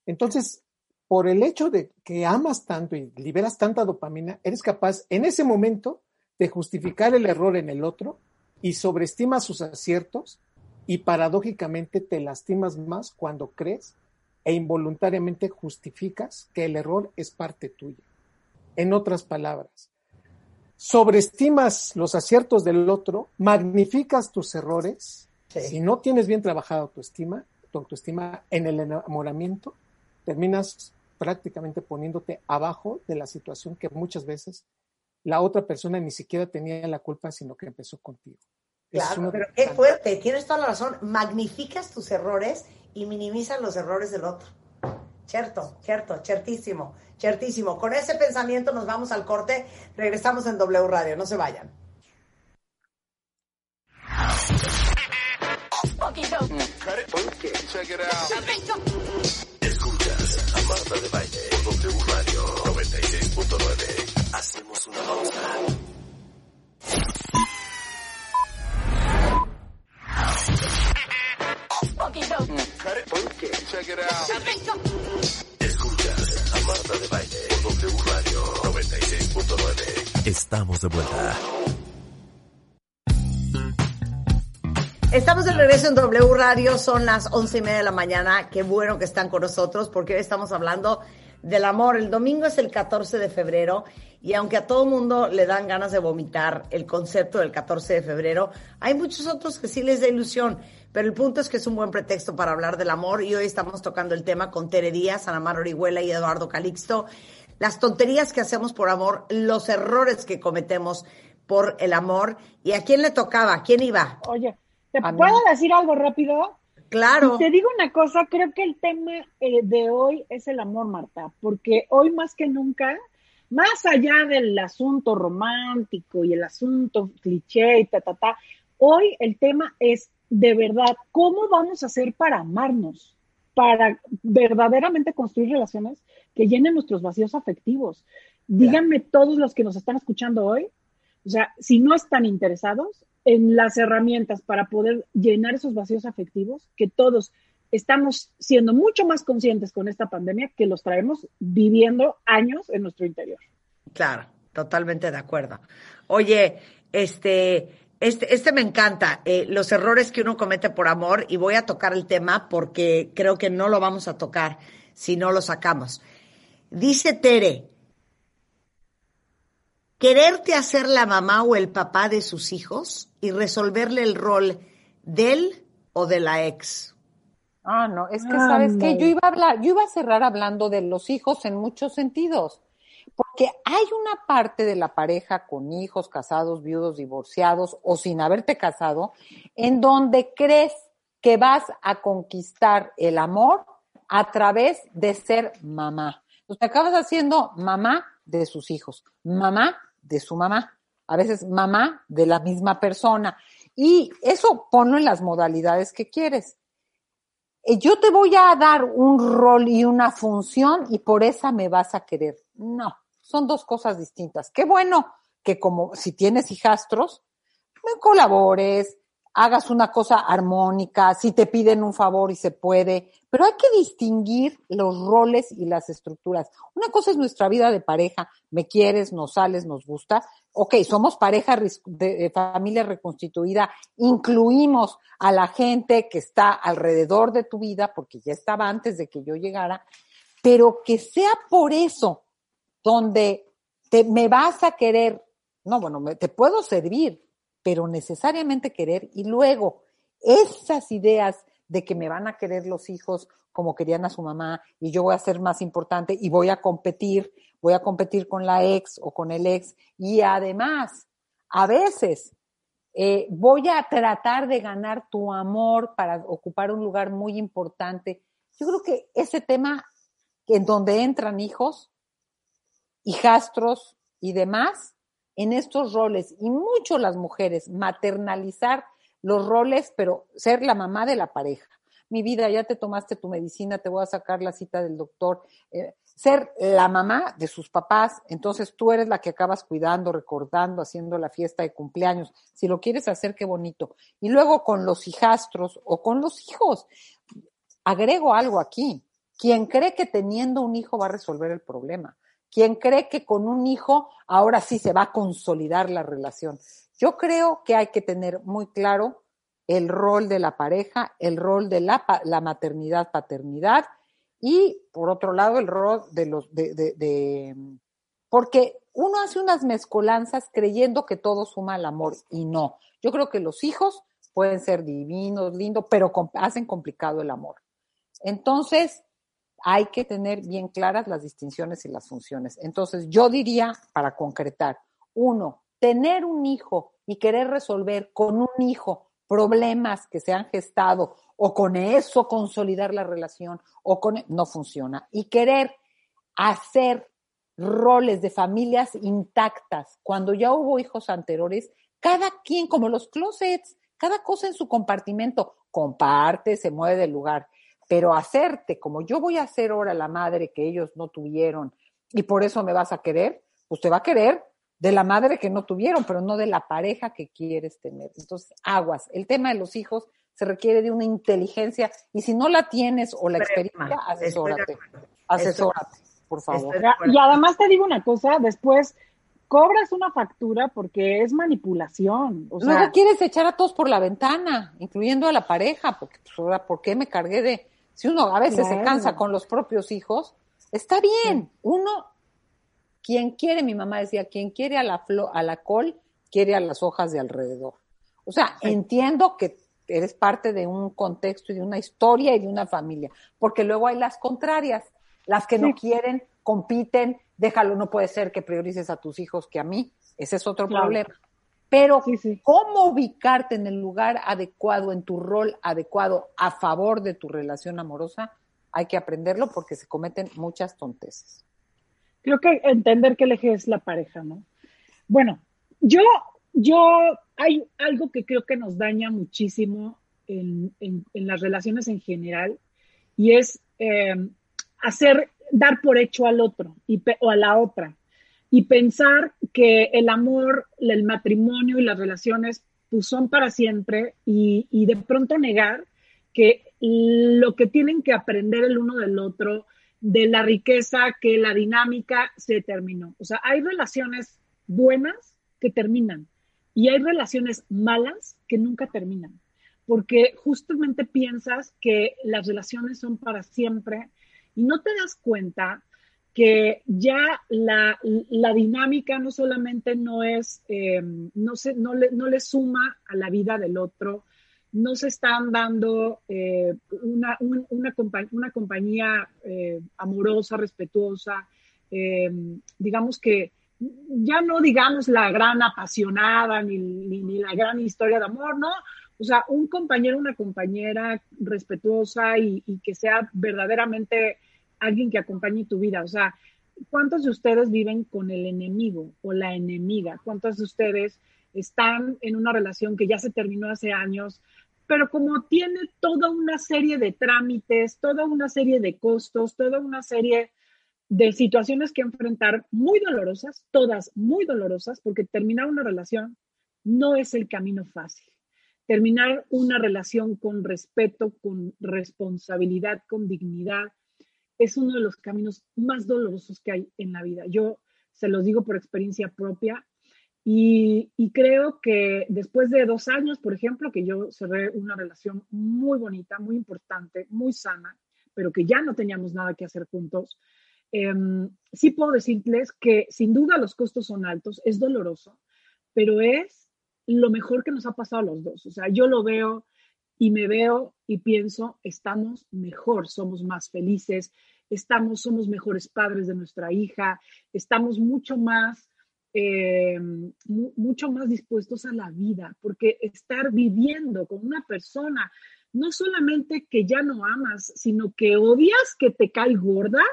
Entonces, por el hecho de que amas tanto y liberas tanta dopamina, eres capaz en ese momento de justificar el error en el otro y sobreestimas sus aciertos y paradójicamente te lastimas más cuando crees e involuntariamente justificas que el error es parte tuya. En otras palabras, sobreestimas los aciertos del otro, magnificas tus errores, si no tienes bien trabajado tu estima, tu autoestima en el enamoramiento, terminas prácticamente poniéndote abajo de la situación que muchas veces la otra persona ni siquiera tenía la culpa, sino que empezó contigo. Claro, pero qué fuerte. Tienes toda la razón. Magnificas tus errores y minimizas los errores del otro. Cierto, cierto, ciertísimo, ciertísimo. Con ese pensamiento nos vamos al corte. Regresamos en W Radio. No se vayan. Escuchas a Marta de Baile por W Radio 96.9. Hacemos una pausa. Out. A Marta de Baile por W Radio 96.9. Estamos de vuelta. Estamos de regreso en W Radio, son las once y media de la mañana. Qué bueno que están con nosotros porque hoy estamos hablando del amor. El domingo es el 14 de febrero y aunque a todo mundo le dan ganas de vomitar el concepto del 14 de febrero, hay muchos otros que sí les da ilusión. Pero el punto es que es un buen pretexto para hablar del amor y hoy estamos tocando el tema con Tere Díaz, Ana Mar Orihuela y Eduardo Calixto. Las tonterías que hacemos por amor, los errores que cometemos por el amor. ¿Y a quién le tocaba? ¿Quién iba? Oye, ¿te A mí. puedo decir algo rápido? Claro. Y te digo una cosa, creo que el tema eh, de hoy es el amor, Marta, porque hoy más que nunca, más allá del asunto romántico y el asunto cliché y ta, ta, ta, hoy el tema es de verdad, ¿cómo vamos a hacer para amarnos? Para verdaderamente construir relaciones que llenen nuestros vacíos afectivos. Díganme todos los que nos están escuchando hoy, o sea, si no están interesados en las herramientas para poder llenar esos vacíos afectivos, que todos estamos siendo mucho más conscientes con esta pandemia que los traemos viviendo años en nuestro interior. Claro, totalmente de acuerdo. Oye, este, este, este me encanta, eh, los errores que uno comete por amor, y voy a tocar el tema porque creo que no lo vamos a tocar si no lo sacamos. Dice Tere, quererte hacer la mamá o el papá de sus hijos y resolverle el rol del o de la ex. Ah, no, es que sabes que yo iba a hablar, yo iba a cerrar hablando de los hijos en muchos sentidos, porque hay una parte de la pareja con hijos, casados, viudos, divorciados o sin haberte casado, en donde crees que vas a conquistar el amor a través de ser mamá. Entonces te acabas haciendo mamá de sus hijos, mamá de su mamá, a veces mamá de la misma persona. Y eso ponlo en las modalidades que quieres. Eh, Yo te voy a dar un rol y una función y por esa me vas a querer. No, son dos cosas distintas. Qué bueno que como si tienes hijastros, me colabores, hagas una cosa armónica, si te piden un favor y se puede, pero hay que distinguir los roles y las estructuras. Una cosa es nuestra vida de pareja, me quieres, nos sales, nos gusta. Ok, somos pareja de familia reconstituida, incluimos a la gente que está alrededor de tu vida, porque ya estaba antes de que yo llegara, pero que sea por eso donde te, me vas a querer, no, bueno, me- te puedo servir, pero necesariamente querer y luego esas ideas de que me van a querer los hijos como querían a su mamá y yo voy a ser más importante y voy a competir, voy a competir con la ex o con el ex y además, a veces eh, voy a tratar de ganar tu amor para ocupar un lugar muy importante. Yo creo que ese tema en donde entran hijos, hijastros y demás en estos roles y mucho las mujeres maternalizar los roles, pero ser la mamá de la pareja. Mi vida, ya te tomaste tu medicina, te voy a sacar la cita del doctor. Eh, ser la mamá de sus papás, entonces tú eres la que acabas cuidando, recordando, haciendo la fiesta de cumpleaños. Si lo quieres hacer, qué bonito. Y luego con los hijastros o con los hijos. Agrego algo aquí. Quien cree que teniendo un hijo va a resolver el problema. Quien cree que con un hijo ahora sí se va a consolidar la relación. Yo creo que hay que tener muy claro el rol de la pareja, el rol de la, maternidad, paternidad y por otro lado el rol de los de, de- de- porque uno hace unas mezcolanzas creyendo que todo suma al amor y no. Yo creo que los hijos pueden ser divinos, lindos, pero hacen complicado el amor. Entonces, hay que tener bien claras las distinciones y las funciones. Entonces, yo diría, para concretar, uno, tener un hijo y querer resolver con un hijo problemas que se han gestado o con eso consolidar la relación o con no funciona. Y querer hacer roles de familias intactas cuando ya hubo hijos anteriores, cada quien como los closets, cada cosa en su compartimento, comparte, se mueve del lugar, pero hacerte como yo voy a ser ahora la madre que ellos no tuvieron y por eso me vas a querer, pues te va a querer de la madre que no tuvieron, pero no de la pareja que quieres tener. Entonces, aguas. El tema de los hijos se requiere de una inteligencia y si no la tienes o la experiencia, asesórate. Asesórate, por favor. Y además te digo una cosa, después cobras una factura porque es manipulación. O sea, Luego quieres echar a todos por la ventana, incluyendo a la pareja, porque pues ahora, ¿por qué me cargué de...? Si uno a veces se cansa con los propios hijos, está bien. Uno, quien quiere, mi mamá decía, quien quiere a la, flo- a la col, quiere a las hojas de alrededor. O sea, entiendo que eres parte de un contexto y de una historia y de una familia, porque luego hay las contrarias, las que no quieren, compiten, déjalo, no puede ser que priorices a tus hijos que a mí. Ese es otro Claro. problema. Pero cómo ubicarte en el lugar adecuado, en tu rol adecuado a favor de tu relación amorosa, hay que aprenderlo porque se cometen muchas tonteces. Creo que entender que el eje es la pareja, ¿no? Bueno, yo, yo, hay algo que creo que nos daña muchísimo en, en- en las relaciones en general y es eh, hacer, dar por hecho al otro y, o a la otra y pensar que el amor, el matrimonio y las relaciones pues, son para siempre y, y de pronto negar que lo que tienen que aprender el uno del otro, de la riqueza, que la dinámica se terminó. O sea, hay relaciones buenas que terminan y hay relaciones malas que nunca terminan, porque justamente piensas que las relaciones son para siempre y no te das cuenta que ya la, la dinámica no solamente no es, eh, no, se, no, le, no le suma a la vida del otro, no se están dando eh, una, un- una, una compañía eh, amorosa, respetuosa, eh, digamos que ya no digamos la gran apasionada ni, ni, la gran historia de amor, ¿no? O sea, un compañero, una compañera respetuosa y que sea verdaderamente alguien que acompañe tu vida. O sea, ¿cuántos de ustedes viven con el enemigo o la enemiga? ¿Cuántos de ustedes están en una relación que ya se terminó hace años, pero como tiene toda una serie de trámites, toda una serie de costos, toda una serie de situaciones que enfrentar muy dolorosas, todas muy dolorosas, porque terminar una relación no es el camino fácil. Terminar una relación con respeto, con responsabilidad, con dignidad, es uno de los caminos más dolorosos que hay en la vida. Yo se los digo por experiencia propia y, creo que después de dos años, por ejemplo, que yo cerré una relación muy bonita, muy importante, muy sana, pero que ya no teníamos nada que hacer juntos, em, sí puedo decirles que sin duda los costos son altos, es doloroso, pero es lo mejor que nos ha pasado a los dos. O sea, yo lo veo y me veo y pienso, estamos mejor, somos más felices, estamos, somos mejores padres de nuestra hija, estamos mucho más, eh, mu- mucho más dispuestos a la vida, porque estar viviendo con una persona, no solamente que ya no amas, sino que odias, que te cae gorda,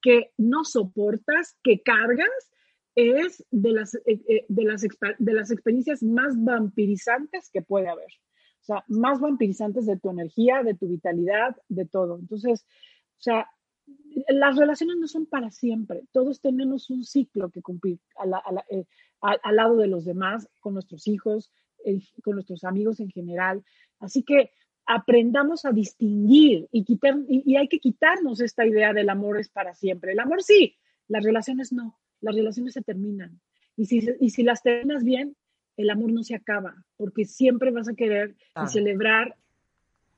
que no soportas, que cargas, es de las, eh, eh, de las, de las experiencias más vampirizantes que puede haber. Sea, más vampirizantes de tu energía, de tu vitalidad, de todo. Entonces, o sea, las relaciones no son para siempre. Todos tenemos un ciclo que cumplir eh, al lado de los demás, con nuestros hijos, eh, con nuestros amigos en general. Así que aprendamos a distinguir y, quitar, y hay que quitarnos esta idea del amor es para siempre. El amor sí, las relaciones no. Las relaciones se terminan. Y si, y si las terminas bien, el amor no se acaba, porque siempre vas a querer y celebrar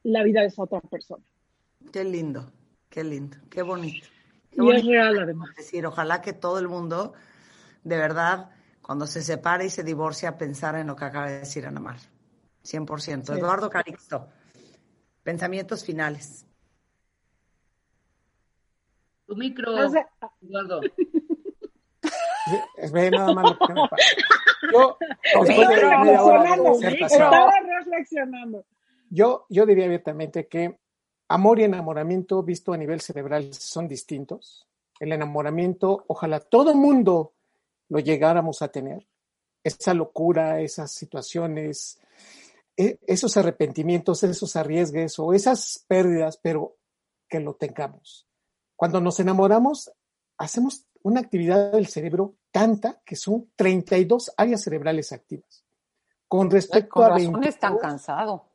la vida de esa otra persona. Qué lindo, qué lindo, qué bonito. Qué Y es bonito real además. decir, ojalá que todo el mundo, de verdad, cuando se separe y se divorcia, pensara en lo que acaba de decir Ana Mar. 100%. Sí. Eduardo Carixto, pensamientos finales. Tu micro, Eduardo. Es ve nada más lo que me pasa. Yo, Estaba después de media hora de reflexionando, disertación, estaba reflexionando. yo, yo diría abiertamente que amor y enamoramiento visto a nivel cerebral son distintos. El enamoramiento, ojalá todo mundo lo llegáramos a tener. Esa locura, esas situaciones, e- esos arrepentimientos, esos arriesgues o esas pérdidas, pero que lo tengamos. Cuando nos enamoramos, hacemos una actividad del cerebro tanta que son 32 áreas cerebrales activas. Con respecto Con a razón 22, es tan cansado.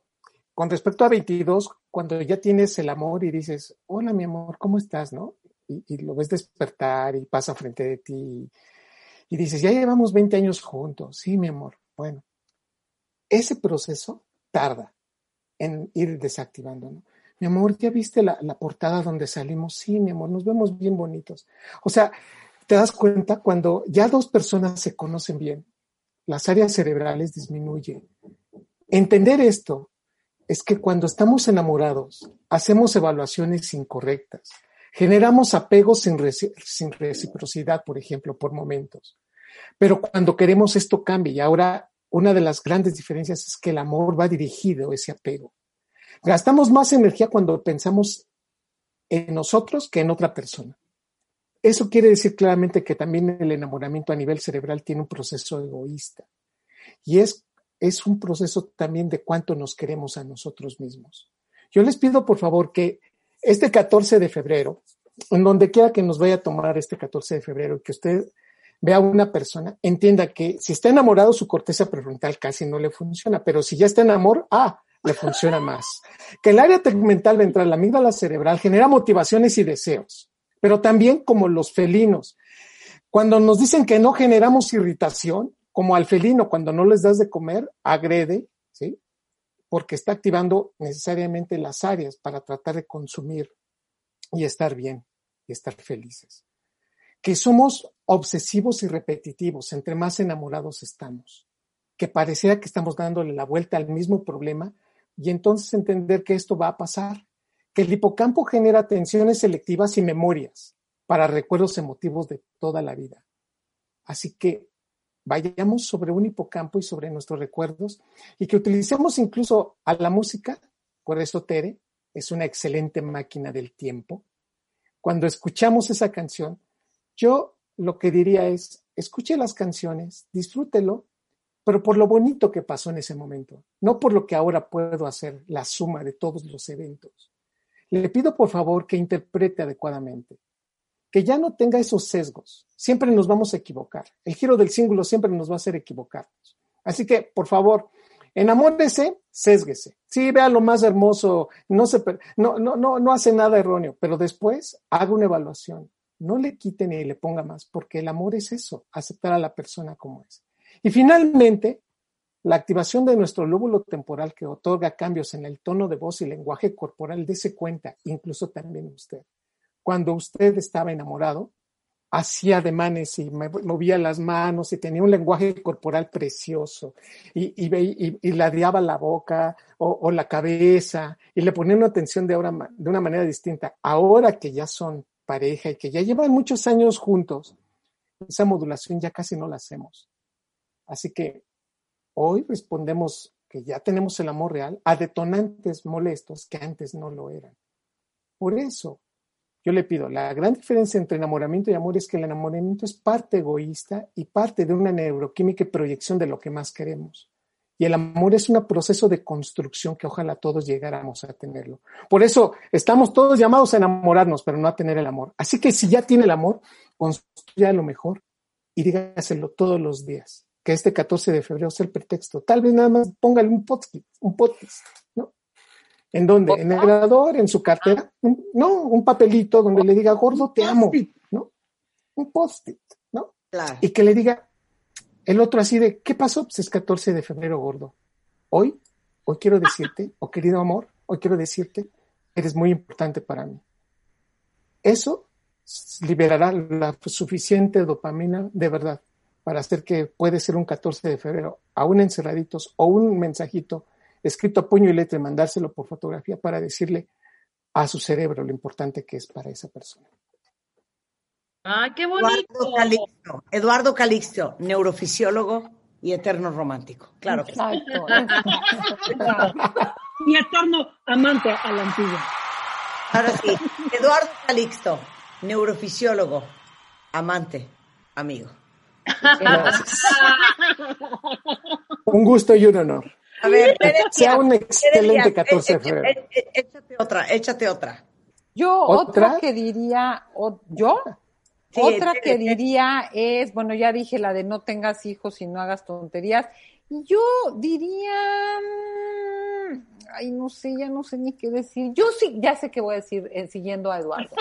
con respecto a 22, cuando ya tienes el amor y dices, hola mi amor, ¿cómo estás? ¿No? Y, y lo ves despertar y pasa frente de ti y dices, ya llevamos 20 años juntos, sí, mi amor. Bueno, ese proceso tarda en ir desactivando, ¿no? Mi amor, ¿ya viste la, la portada donde salimos? Sí, mi amor, nos vemos bien bonitos. O sea, te das cuenta cuando ya dos personas se conocen bien, las áreas cerebrales disminuyen. Entender esto es que cuando estamos enamorados, hacemos evaluaciones incorrectas, generamos apegos sin, reci- sin reciprocidad, por ejemplo, por momentos. Pero cuando queremos esto cambie y ahora una de las grandes diferencias es que el amor va dirigido, ese apego. Gastamos más energía cuando pensamos en nosotros que en otra persona. Eso quiere decir claramente que también el enamoramiento a nivel cerebral tiene un proceso egoísta. Y es, es un proceso también de cuánto nos queremos a nosotros mismos. Yo les pido, por favor, que este 14 de febrero, en donde quiera que nos vaya a tomar este 14 de febrero, que usted vea a una persona, entienda que si está enamorado, su corteza prefrontal casi no le funciona, pero si ya está en amor, ah, le funciona más. Que el área tegmental ventral, la amígdala cerebral, genera motivaciones y deseos, pero también como los felinos. Cuando nos dicen que no generamos irritación, como al felino, cuando no les das de comer, agrede, ¿sí? Porque está activando necesariamente las áreas para tratar de consumir y estar bien y estar felices. Que somos obsesivos y repetitivos, entre más enamorados estamos. Que pareciera que estamos dándole la vuelta al mismo problema y entonces entender que esto va a pasar. Que el hipocampo genera tensiones selectivas y memorias para recuerdos emotivos de toda la vida. Así que vayamos sobre un hipocampo y sobre nuestros recuerdos y que utilicemos incluso a la música. Por eso Tere es una excelente máquina del tiempo. Cuando escuchamos esa canción, yo lo que diría es, escuche las canciones, disfrútelo, pero por lo bonito que pasó en ese momento, no por lo que ahora puedo hacer la suma de todos los eventos. Le pido por favor que interprete adecuadamente, que ya no tenga esos sesgos. Siempre nos vamos a equivocar. El giro del símbolo siempre nos va a hacer equivocarnos. Así que, por favor, enamórese, sésguese. Sí, vea lo más hermoso, no, se, no, no, no, no hace nada erróneo, pero después haga una evaluación. No le quite ni le ponga más, porque el amor es eso, aceptar a la persona como es. Y finalmente, la activación de nuestro lóbulo temporal que otorga cambios en el tono de voz y lenguaje corporal, dése cuenta, incluso también usted. Cuando usted estaba enamorado, hacía ademanes y movía las manos y tenía un lenguaje corporal precioso y, y, y, ladeaba la boca o, o, la cabeza y le ponía una atención de, ahora, de una manera distinta. Ahora que ya son pareja y que ya llevan muchos años juntos, esa modulación ya casi no la hacemos. Así que hoy respondemos que ya tenemos el amor real a detonantes molestos que antes no lo eran. Por eso, yo le pido, la gran diferencia entre enamoramiento y amor es que el enamoramiento es parte egoísta y parte de una neuroquímica y proyección de lo que más queremos. Y el amor es un proceso de construcción que ojalá todos llegáramos a tenerlo. Por eso estamos todos llamados a enamorarnos, pero no a tener el amor. Así que si ya tiene el amor, construya lo mejor y dígaselo todos los días. Que este 14 de febrero sea el pretexto. Tal vez nada más póngale un podcast, un podcast, ¿no? ¿En dónde? ¿En el grabador? ¿En su cartera? No, un papelito donde le diga, gordo, te amo, ¿no? Un post-it, ¿no? Claro. Y que le diga, el otro así de, ¿qué pasó? Pues es 14 de febrero, gordo. Hoy, hoy quiero decirte, o oh, querido amor, hoy quiero decirte, eres muy importante para mí. Eso liberará la suficiente dopamina de verdad para hacer que puede ser un 14 de febrero, aún encerraditos, o un mensajito escrito a puño y letra mandárselo por fotografía para decirle a su cerebro lo importante que es para esa persona. ¡Ay, qué bonito! Eduardo Calixto, Eduardo Calixto neurofisiólogo y eterno romántico. Claro que Exacto. y eterno amante a la antigua. Ahora sí, Eduardo Calixto, neurofisiólogo, amante, amigo. Un gusto y un honor. A ver, sea un excelente 14 de febrero. Échate otra, échate otra. Yo otra, que diría, o, ¿yo? Sí, otra que diría es, bueno, ya dije la de no tengas hijos y no hagas tonterías. Y yo diría, mm, ay, no sé, ya no sé ni qué decir. Yo sí, ya sé qué voy a decir eh, siguiendo a Eduardo.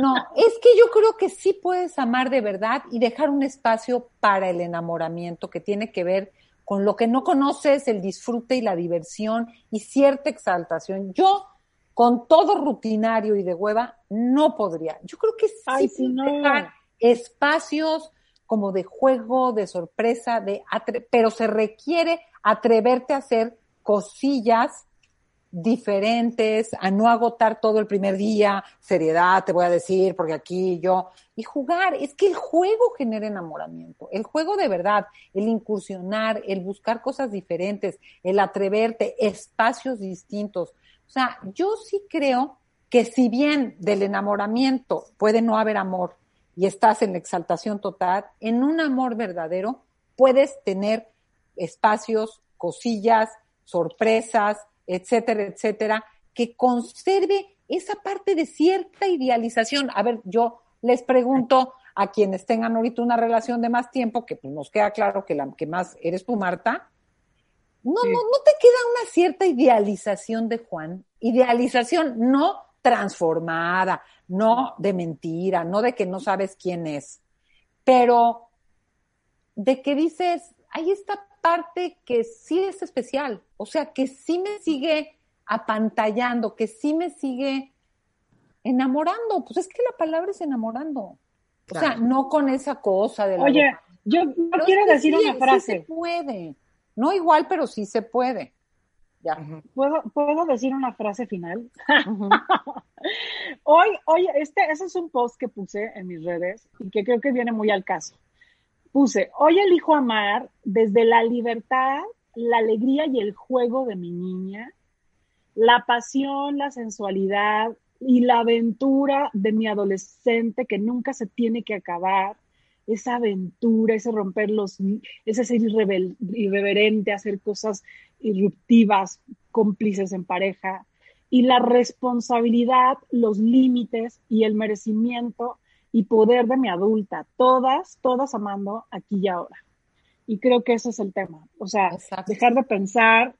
No, es que yo creo que sí puedes amar de verdad y dejar un espacio para el enamoramiento que tiene que ver con lo que no conoces, el disfrute y la diversión y cierta exaltación. Yo, con todo rutinario y de hueva, no podría. Yo creo que sí Ay, sí, no. dejar espacios como de juego, de sorpresa, de atre pero se requiere atreverte a hacer cosillas diferentes, a no agotar todo el primer día, seriedad, te voy a decir, porque aquí yo, y jugar, es que el juego genera enamoramiento, el juego de verdad, el incursionar, el buscar cosas diferentes, el atreverte, espacios distintos. O sea, yo sí creo que si bien del enamoramiento puede no haber amor y estás en la exaltación total, en un amor verdadero puedes tener espacios, cosillas, sorpresas, etcétera, etcétera, que conserve esa parte de cierta idealización. A ver, yo les pregunto a quienes tengan ahorita una relación de más tiempo, que pues nos queda claro que la que más eres tú, Marta, no, no, no te queda una cierta idealización de Juan, idealización no transformada, no de mentira, no de que no sabes quién es, pero de que dices, hay esta parte que sí es especial, o sea, que sí me sigue apantallando, que sí me sigue enamorando, pues es que la palabra es enamorando. O sea, no con esa cosa de la Oye, yo no quiero es que decir sí, una sí frase. se puede. No igual, pero sí se puede. Ya. ¿Puedo, ¿Puedo decir una frase final? hoy, hoy, este, ese es un post que puse en mis redes y que creo que viene muy al caso. Puse, hoy elijo amar desde la libertad, la alegría y el juego de mi niña, la pasión, la sensualidad y la aventura de mi adolescente que nunca se tiene que acabar, esa aventura, ese romper los, ese ser irreverente, hacer cosas irruptivas, cómplices en pareja, y la responsabilidad, los límites y el merecimiento y poder de mi adulta, todas, todas amando aquí y ahora. Y creo que ese es el tema. O sea, dejar de pensar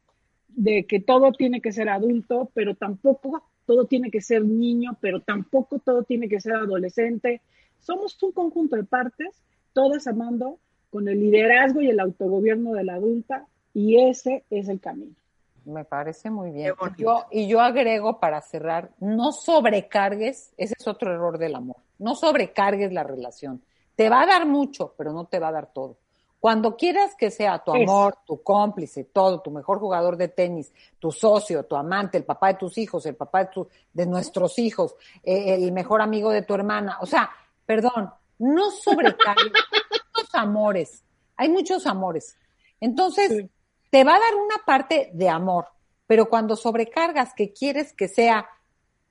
de que todo tiene que ser adulto, pero tampoco todo tiene que ser niño, pero tampoco todo tiene que ser adolescente. Somos un conjunto de partes, todas amando con el liderazgo y el autogobierno de la adulta, y ese es el camino. Me parece muy bien. Yo, y yo agrego para cerrar, no sobrecargues, ese es otro error del amor, no sobrecargues la relación. Te va a dar mucho, pero no te va a dar todo. Cuando quieras que sea tu amor, tu cómplice, todo, tu mejor jugador de tenis, tu socio, tu amante, el papá de tus hijos, el papá de, tu- de nuestros hijos, eh, el mejor amigo de tu hermana, o sea, perdón, no sobrecargues Hay muchos amores, hay muchos amores. Entonces, te va a dar una parte de amor, pero cuando sobrecargas que quieres que sea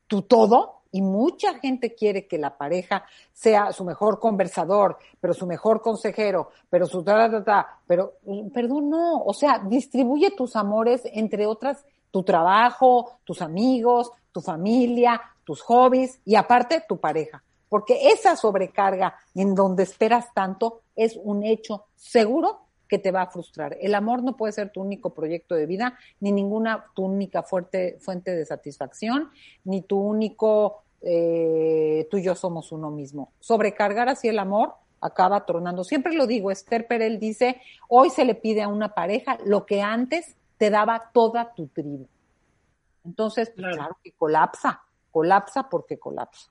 tu todo, y mucha gente quiere que la pareja sea su mejor conversador, pero su mejor consejero, pero su ta, ta, ta, pero perdón, no, o sea, distribuye tus amores entre otras, tu trabajo, tus amigos, tu familia, tus hobbies y aparte tu pareja, porque esa sobrecarga en donde esperas tanto es un hecho seguro que te va a frustrar. El amor no puede ser tu único proyecto de vida, ni ninguna tu única fuerte, fuente de satisfacción, ni tu único eh, tú y yo somos uno mismo. Sobrecargar así el amor acaba tronando. Siempre lo digo, Esther Perel dice, hoy se le pide a una pareja lo que antes te daba toda tu tribu. Entonces, pues, claro que colapsa, colapsa porque colapsa.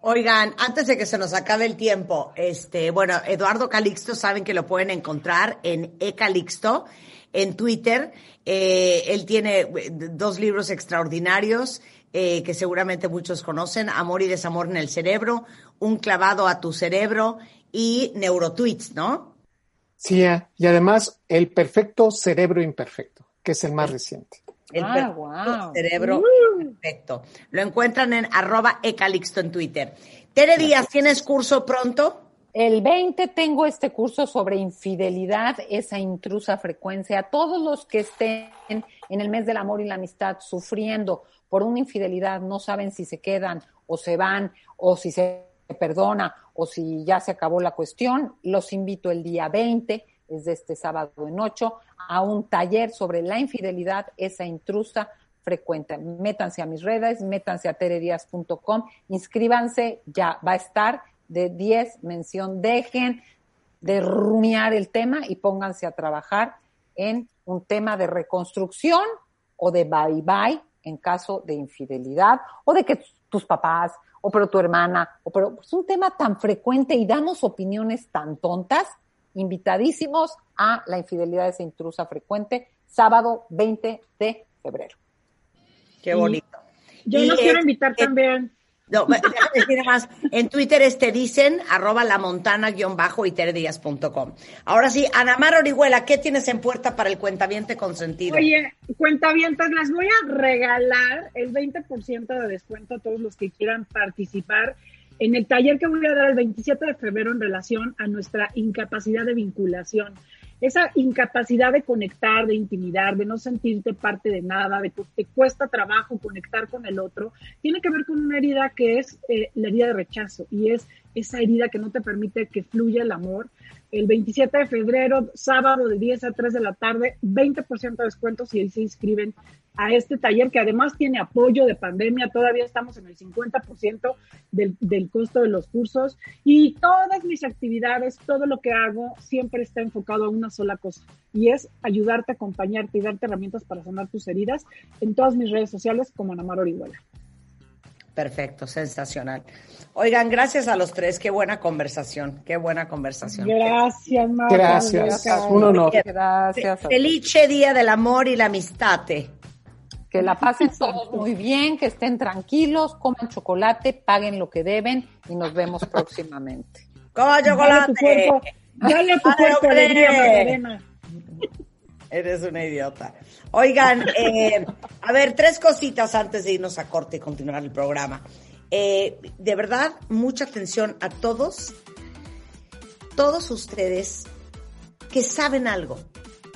Oigan, antes de que se nos acabe el tiempo, este, bueno, Eduardo Calixto saben que lo pueden encontrar en eCalixto en Twitter. Eh, él tiene eh, dos libros extraordinarios eh, que seguramente muchos conocen, Amor y Desamor en el Cerebro, Un clavado a tu cerebro y Neurotweets, ¿no? Sí, y además el perfecto cerebro imperfecto, que es el más reciente. El Ah, cerebro perfecto. Lo encuentran en arroba ecalixto en Twitter. Tere Díaz, ¿tienes curso pronto? El 20 tengo este curso sobre infidelidad, esa intrusa frecuencia. Todos los que estén en el mes del amor y la amistad sufriendo por una infidelidad, no saben si se quedan o se van o si se perdona o si ya se acabó la cuestión, los invito el día 20, es de este sábado en 8, a un taller sobre la infidelidad, esa intrusa frecuente. Métanse a mis redes, métanse a teredias.com, inscríbanse, ya va a estar de 10 mención, dejen de rumiar el tema y pónganse a trabajar en un tema de reconstrucción o de bye bye en caso de infidelidad o de que tus papás o pero tu hermana o pero es un tema tan frecuente y damos opiniones tan tontas, invitadísimos a la infidelidad de esa intrusa frecuente, sábado 20 de febrero. Qué bonito. Yo Y, los quiero invitar también. No, déjame decir más. En Twitter es te dicen, arroba la montana guion bajo y teredías.com. Ahora sí, Ana Mar Orihuela, ¿qué tienes en puerta para el cuentaviente consentido? Oye, cuentavientas, les voy a regalar el 20% de descuento a todos los que quieran participar en el taller que voy a dar el 27 de febrero en relación a nuestra incapacidad de vinculación. Esa incapacidad de conectar, de intimidar, de no sentirte parte de nada, de que te cuesta trabajo conectar con el otro, tiene que ver con una herida que es eh, la herida de rechazo y es esa herida que no te permite que fluya el amor. El 27 de febrero, sábado de 10 a 3 de la tarde, 20% de descuento si se inscriben a este taller que además tiene apoyo de pandemia. Todavía estamos en el 50% del, del costo de los cursos y todas mis actividades, todo lo que hago siempre está enfocado a una sola cosa y es ayudarte, acompañarte y darte herramientas para sanar tus heridas en todas mis redes sociales como Anamar Orihuela. Perfecto, sensacional. Oigan, gracias a los tres, qué buena conversación, qué buena conversación. Gracias, Marta. Gracias, un honor. Gracias. Felice Día del Amor y la Amistad. Que la pasen todos muy bien, que estén tranquilos, coman chocolate, paguen lo que deben y nos vemos próximamente. ¡Coma Dale a tu chocolate! cuerpo, dale a tu Dale, cuerpo alegría, Magdalena. Eres una idiota. Oigan, eh, a ver, tres cositas antes de irnos a corte y continuar el programa. Eh, de verdad, mucha atención a todos, todos ustedes que saben algo.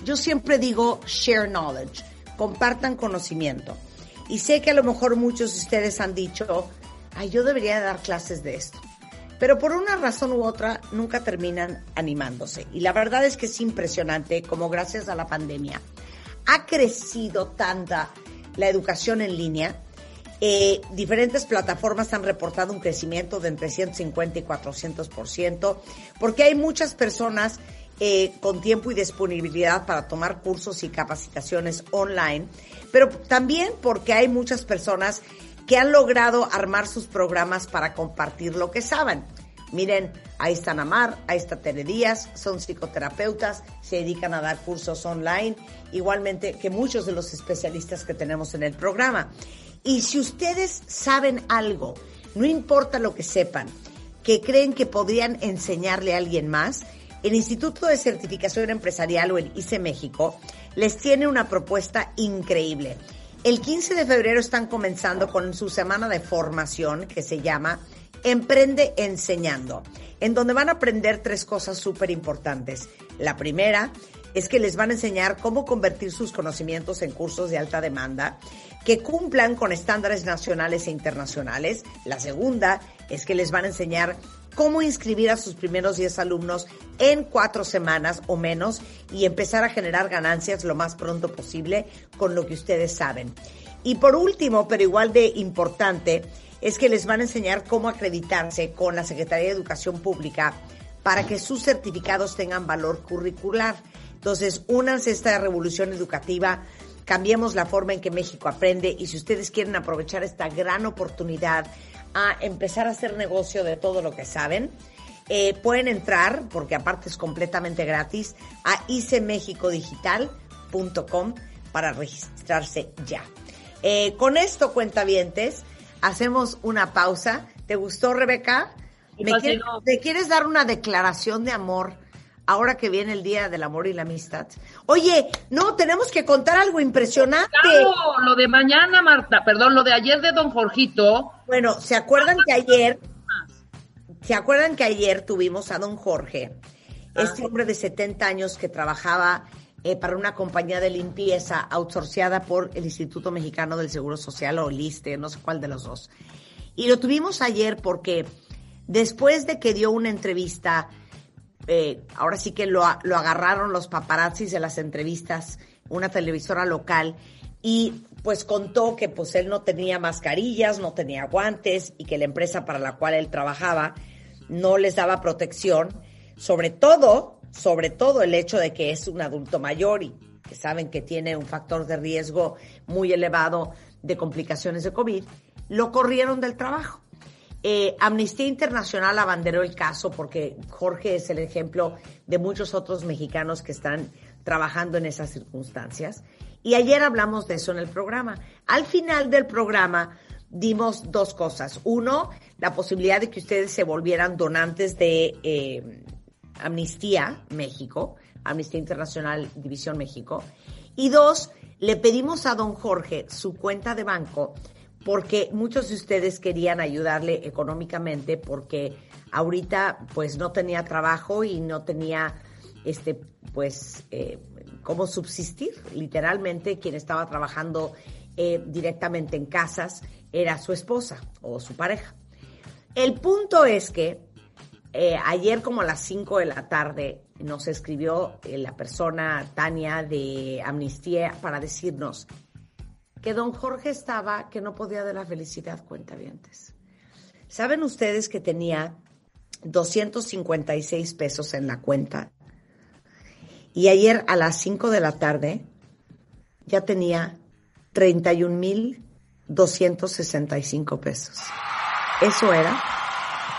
Yo siempre digo share knowledge, compartan conocimiento. Y sé que a lo mejor muchos de ustedes han dicho, ay, yo debería dar clases de esto. Pero por una razón u otra nunca terminan animándose. Y la verdad es que es impresionante como gracias a la pandemia ha crecido tanta la educación en línea. Eh, diferentes plataformas han reportado un crecimiento de entre 150 y 400%, porque hay muchas personas eh, con tiempo y disponibilidad para tomar cursos y capacitaciones online, pero también porque hay muchas personas que han logrado armar sus programas para compartir lo que saben. Miren, ahí está Namar, ahí está Tere son psicoterapeutas, se dedican a dar cursos online, igualmente que muchos de los especialistas que tenemos en el programa. Y si ustedes saben algo, no importa lo que sepan, que creen que podrían enseñarle a alguien más, el Instituto de Certificación Empresarial o el ICE México les tiene una propuesta increíble. El 15 de febrero están comenzando con su semana de formación que se llama Emprende Enseñando, en donde van a aprender tres cosas súper importantes. La primera es que les van a enseñar cómo convertir sus conocimientos en cursos de alta demanda que cumplan con estándares nacionales e internacionales. La segunda es que les van a enseñar cómo inscribir a sus primeros 10 alumnos en cuatro semanas o menos y empezar a generar ganancias lo más pronto posible con lo que ustedes saben. Y por último, pero igual de importante, es que les van a enseñar cómo acreditarse con la Secretaría de Educación Pública para que sus certificados tengan valor curricular. Entonces, únanse a esta revolución educativa, cambiemos la forma en que México aprende y si ustedes quieren aprovechar esta gran oportunidad a empezar a hacer negocio de todo lo que saben, eh, pueden entrar, porque aparte es completamente gratis, a icmexicodigital.com para registrarse ya. Eh, con esto, cuentavientes, hacemos una pausa. ¿Te gustó, Rebeca? ¿Me quieres, ¿me quieres dar una declaración de amor ahora que viene el Día del Amor y la Amistad? Oye, no, tenemos que contar algo impresionante. Claro, lo de mañana, Marta, perdón, lo de ayer de Don Jorgito. Bueno, ¿se acuerdan que ayer, se acuerdan que ayer tuvimos a don Jorge, este hombre de 70 años que trabajaba eh, para una compañía de limpieza outsourciada por el Instituto Mexicano del Seguro Social o LISTE, no sé cuál de los dos. Y lo tuvimos ayer porque después de que dio una entrevista, eh, ahora sí que lo, lo agarraron los paparazzis de las entrevistas, una televisora local, y pues contó que pues él no tenía mascarillas, no tenía guantes y que la empresa para la cual él trabajaba no les daba protección, sobre todo, sobre todo el hecho de que es un adulto mayor y que saben que tiene un factor de riesgo muy elevado de complicaciones de COVID, lo corrieron del trabajo. Eh, Amnistía Internacional abanderó el caso porque Jorge es el ejemplo de muchos otros mexicanos que están trabajando en esas circunstancias. Y ayer hablamos de eso en el programa. Al final del programa dimos dos cosas. Uno, la posibilidad de que ustedes se volvieran donantes de eh, Amnistía México, Amnistía Internacional División México. Y dos, le pedimos a don Jorge su cuenta de banco porque muchos de ustedes querían ayudarle económicamente porque ahorita pues no tenía trabajo y no tenía este pues eh, cómo subsistir. Literalmente quien estaba trabajando eh, directamente en casas era su esposa o su pareja. El punto es que eh, ayer como a las 5 de la tarde nos escribió eh, la persona Tania de Amnistía para decirnos que don Jorge estaba, que no podía de la felicidad, cuentavientes. ¿Saben ustedes que tenía 256 pesos en la cuenta? Y ayer a las 5 de la tarde ya tenía 31,265 pesos. Eso era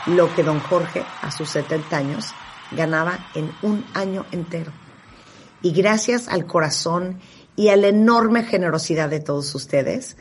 lo que don Jorge, a sus 70 años, ganaba en un año entero. Y gracias al corazón y a la enorme generosidad de todos ustedes,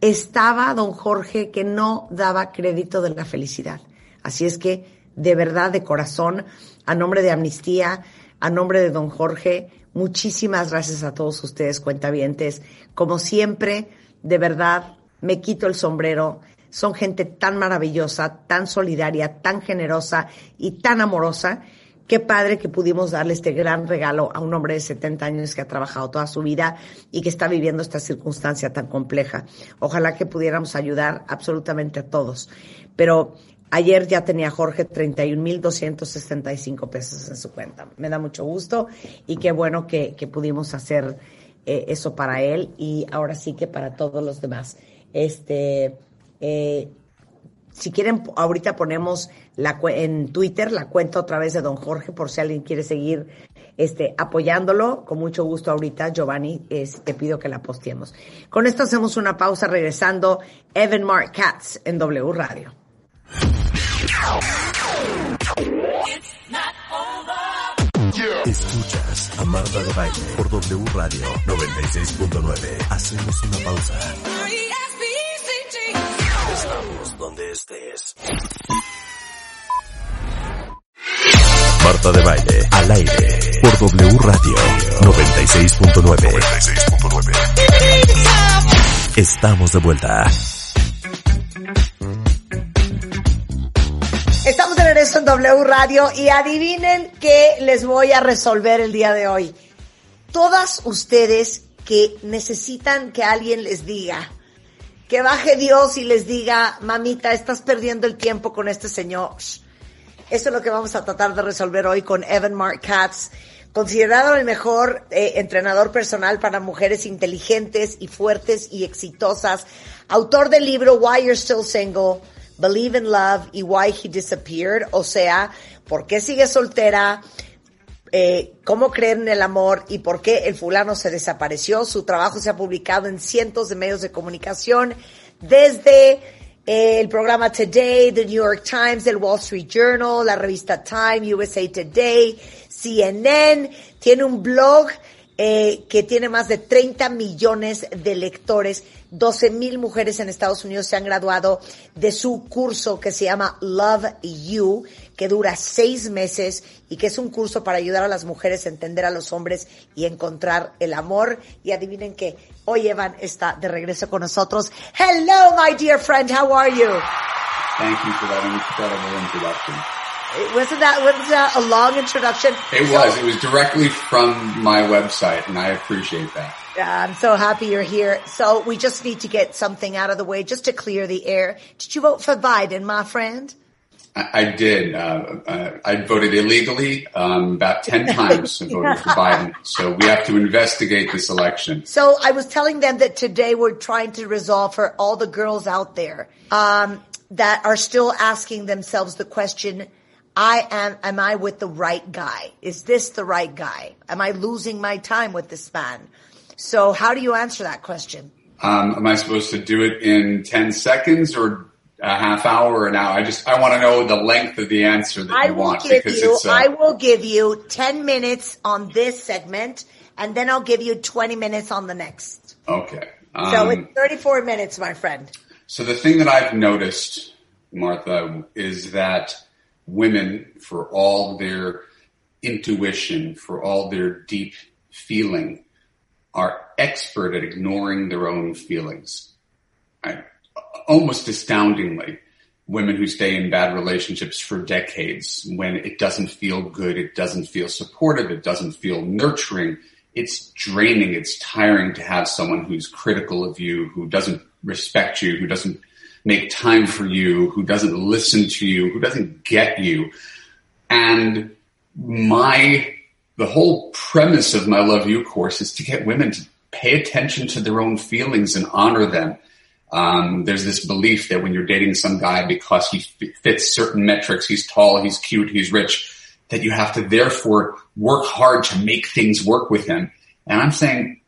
estaba don Jorge que no daba crédito de la felicidad. Así es que, de verdad, de corazón, a nombre de Amnistía, a nombre de don Jorge, muchísimas gracias a todos ustedes, cuentavientes. Como siempre, de verdad, me quito el sombrero. Son gente tan maravillosa, tan solidaria, tan generosa y tan amorosa. Qué padre que pudimos darle este gran regalo a un hombre de 70 años que ha trabajado toda su vida y que está viviendo esta circunstancia tan compleja. Ojalá que pudiéramos ayudar absolutamente a todos. Pero ayer ya tenía Jorge 31,265 pesos en su cuenta. Me da mucho gusto y qué bueno que, pudimos hacer eh, eso para él y ahora sí que para todos los demás. Este, eh, si quieren, ahorita ponemos la, en Twitter la cuenta otra vez de don Jorge por si alguien quiere seguir este, apoyándolo. Con mucho gusto ahorita, Giovanni, te pido que la posteemos. Con esto hacemos una pausa regresando. Evan Mark Katz en W Radio. Escuchas a Marta de Baile por W Radio 96.9. Hacemos una pausa. Donde estés. Marta de Baile al aire por W Radio 96.9. Estamos de vuelta. Estamos de regreso en W Radio y adivinen qué les voy a resolver el día de hoy. Todas ustedes que necesitan que alguien les diga, que baje Dios y les diga, mamita, estás perdiendo el tiempo con este señor. Eso es lo que vamos a tratar de resolver hoy con Evan Mark Katz, considerado el mejor eh, entrenador personal para mujeres inteligentes y fuertes y exitosas, autor del libro Why You're Still Single, Believe in Love y Why He Disappeared, o sea, ¿por qué sigue soltera? Eh, cómo creer en el amor y por qué el fulano se desapareció. Su trabajo se ha publicado en cientos de medios de comunicación, desde eh, el programa Today, The New York Times, el Wall Street Journal, la revista Time, USA Today, CNN. Tiene un blog eh, que tiene más de 30 millones de lectores. 12 mil mujeres en Estados Unidos se han graduado de su curso que se llama Love You, que dura seis meses y que es un curso para ayudar a las mujeres a entender a los hombres y encontrar el amor. Y adivinen que hoy Evan está de regreso con nosotros. Hello, my dear friend. How are you? Thank you for that incredible introduction. Wasn't that, wasn't that a long introduction? It was. It was directly from my website, and I appreciate that. I'm so happy you're here. So we just need to get something out of the way just to clear the air. Did you vote for Biden, my friend? I, I did. Uh, uh, I voted illegally um, about 10 times I voted for Biden. So we have to investigate this election. So I was telling them that today we're trying to resolve for all the girls out there um, that are still asking themselves the question, I am, am I with the right guy? Is this the right guy? Am I losing my time with this man? So how do you answer that question? Um, am I supposed to do it in 10 seconds or a half hour or an hour? I just, I want to know the length of the answer that I you want because you, it's, uh, I will give you 10 minutes on this segment and then I'll give you 20 minutes on the next. Okay. so Um, it's 34 minutes, my friend. So the thing that I've noticed, Martha, is that women, for all their intuition, for all their deep feeling, are expert at ignoring their own feelings. I, almost astoundingly, women who stay in bad relationships for decades, when it doesn't feel good, it doesn't feel supportive, it doesn't feel nurturing, it's draining, it's tiring to have someone who's critical of you, who doesn't respect you, who doesn't make time for you, who doesn't listen to you, who doesn't get you. And my, the whole premise of my Love You course is to get women to pay attention to their own feelings and honor them. Um, there's this belief that when you're dating some guy because he fits certain metrics, he's tall, he's cute, he's rich, that you have to therefore work hard to make things work with him. And I'm saying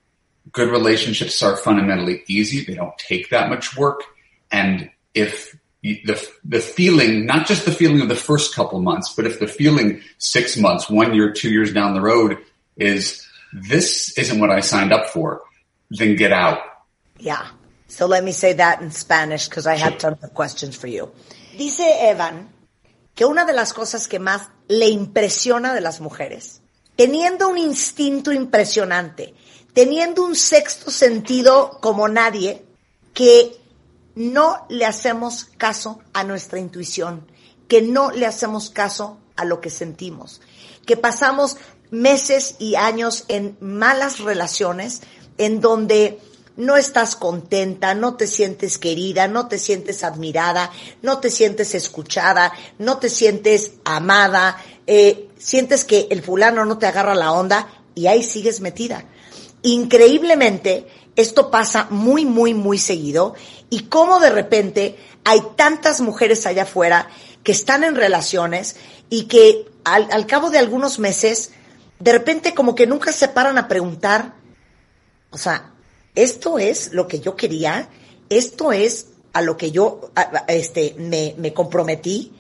good relationships are fundamentally easy. They don't take that much work. And if the, the feeling, not just the feeling of the first couple months, but if the feeling six months, one year, two years down the road is this isn't what I signed up for, then get out. Yeah. So let me say that in Spanish because I have tons of questions for you. Dice Evan que una de las cosas que más le impresiona de las mujeres, teniendo un instinto impresionante, teniendo un sexto sentido como nadie, que no le hacemos caso a nuestra intuición, que no le hacemos caso a lo que sentimos, que pasamos meses y años en malas relaciones en donde no estás contenta, no te sientes querida, no te sientes admirada, no te sientes escuchada, no te sientes amada, eh, sientes que el fulano no te agarra la onda y ahí sigues metida. Increíblemente, esto pasa muy, muy, muy seguido y como de repente hay tantas mujeres allá afuera que están en relaciones y que al, al cabo de algunos meses, de repente como que nunca se paran a preguntar, o sea, esto es lo que yo quería, esto es a lo que yo este, me, me comprometí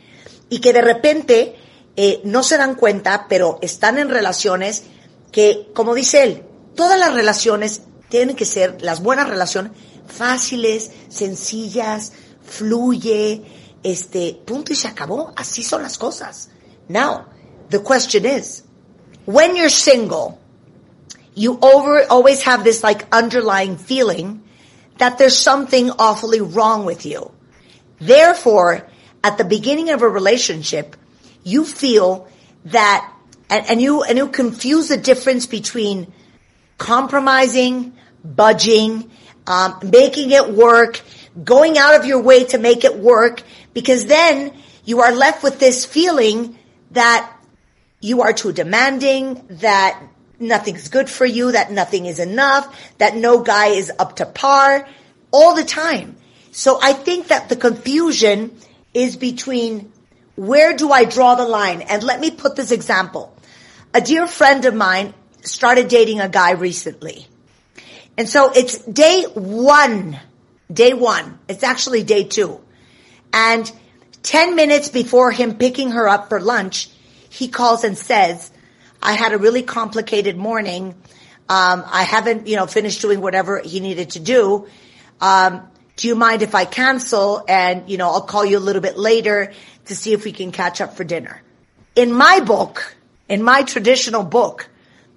y que de repente eh, no se dan cuenta, pero están en relaciones que, como dice él, todas las relaciones tienen que ser, las buenas relaciones, fáciles, sencillas, fluye, este, punto y se acabó. Así son las cosas. Now, the question is, when you're single, you over always have this like underlying feeling that there's something awfully wrong with you. Therefore, at the beginning of a relationship, you feel that and, and you and you confuse the difference between compromising, budging, um, making it work, going out of your way to make it work, because then you are left with this feeling that you are too demanding, that nothing's good for you, that nothing is enough, that no guy is up to par, all the time. So I think that the confusion is between where do I draw the line? And let me put this example. A dear friend of mine started dating a guy recently. And so it's day one, day one. It's actually day two. And 10 minutes before him picking her up for lunch, he calls and says, I had a really complicated morning. Um, I haven't, you know, finished doing whatever he needed to do. Um, do you mind if I cancel? And, you know, I'll call you a little bit later to see if we can catch up for dinner. In my book, in my traditional book,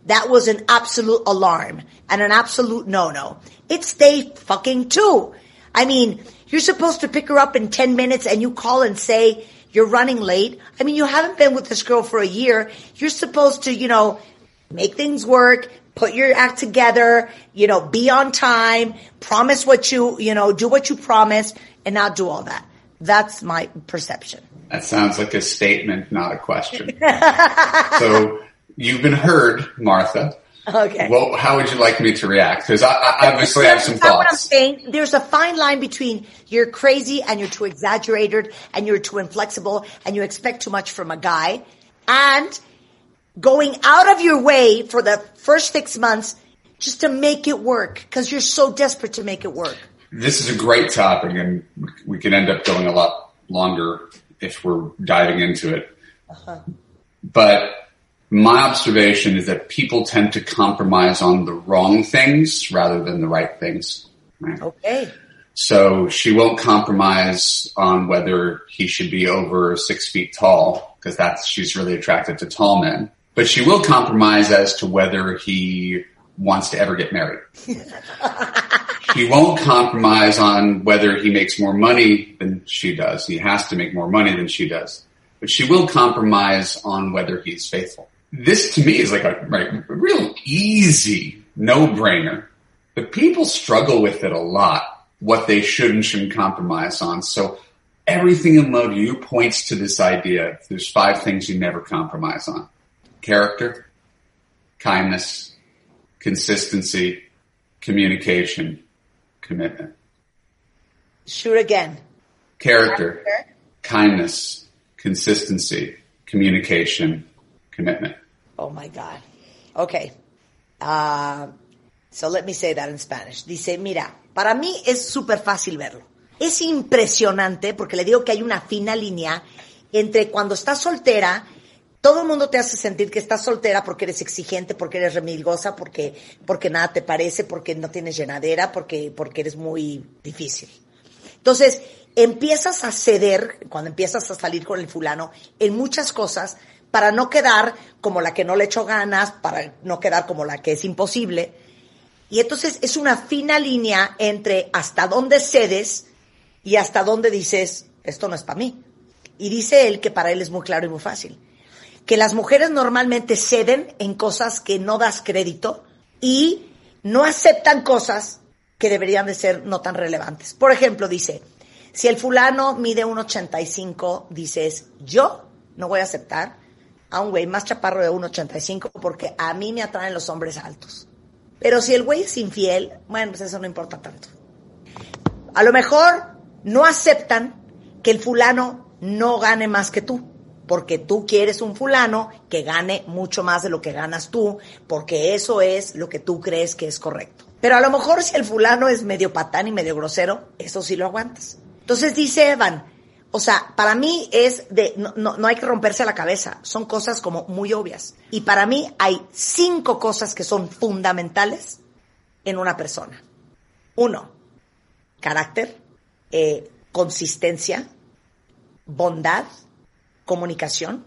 that was an absolute alarm and an absolute no-no. It's day fucking two. I mean, you're supposed to pick her up in 10 minutes and you call and say you're running late. I mean, you haven't been with this girl for a year. You're supposed to, you know, make things work, put your act together, you know, be on time, promise what you, you know, do what you promise and not do all that. That's my perception. That sounds like a statement, not a question. so you've been heard, Martha. Okay. Well, how would you like me to react? Because I, I obviously have some that what I'm thoughts. saying? There's a fine line between you're crazy and you're too exaggerated and you're too inflexible and you expect too much from a guy and going out of your way for the first six months just to make it work because you're so desperate to make it work. This is a great topic, and we could end up going a lot longer if we're diving into it. Uh-huh. But my observation is that people tend to compromise on the wrong things rather than the right things. Right? Okay. So she won't compromise on whether he should be over six feet tall because that's she's really attracted to tall men. But she will compromise as to whether he wants to ever get married. he won't compromise on whether he makes more money than she does. He has to make more money than she does. But she will compromise on whether he's faithful. This to me is like a, like, a real easy no-brainer. But people struggle with it a lot, what they should and shouldn't compromise on. So everything in Love You points to this idea. There's five things you never compromise on. Character, kindness, consistency, communication, commitment. Shoot again. Character, kindness, consistency, communication, Oh my God. Okay. Uh, so let me say that in Spanish. Dice, mira, para mí es súper fácil verlo. Es impresionante porque le digo que hay una fina línea entre cuando estás soltera, todo el mundo te hace sentir que estás soltera porque eres exigente, porque eres remilgosa, porque, porque nada te parece, porque no tienes llenadera, porque, porque eres muy difícil. Entonces, empiezas a ceder, cuando empiezas a salir con el fulano, en muchas cosas, para no quedar como la que no le echó ganas, para no quedar como la que es imposible. Y entonces es una fina línea entre hasta dónde cedes y hasta dónde dices, esto no es para mí. Y dice él que para él es muy claro y muy fácil. Que las mujeres normalmente ceden en cosas que no das crédito y no aceptan cosas que deberían de ser no tan relevantes. Por ejemplo, dice, si el fulano mide 1,85, dices, yo no voy a aceptar a un güey más chaparro de 1,85 porque a mí me atraen los hombres altos. Pero si el güey es infiel, bueno, pues eso no importa tanto. A lo mejor no aceptan que el fulano no gane más que tú, porque tú quieres un fulano que gane mucho más de lo que ganas tú, porque eso es lo que tú crees que es correcto. Pero a lo mejor si el fulano es medio patán y medio grosero, eso sí lo aguantas. Entonces dice Evan, o sea, para mí es de, no, no, no hay que romperse la cabeza, son cosas como muy obvias. Y para mí hay cinco cosas que son fundamentales en una persona. Uno, carácter, eh, consistencia, bondad, comunicación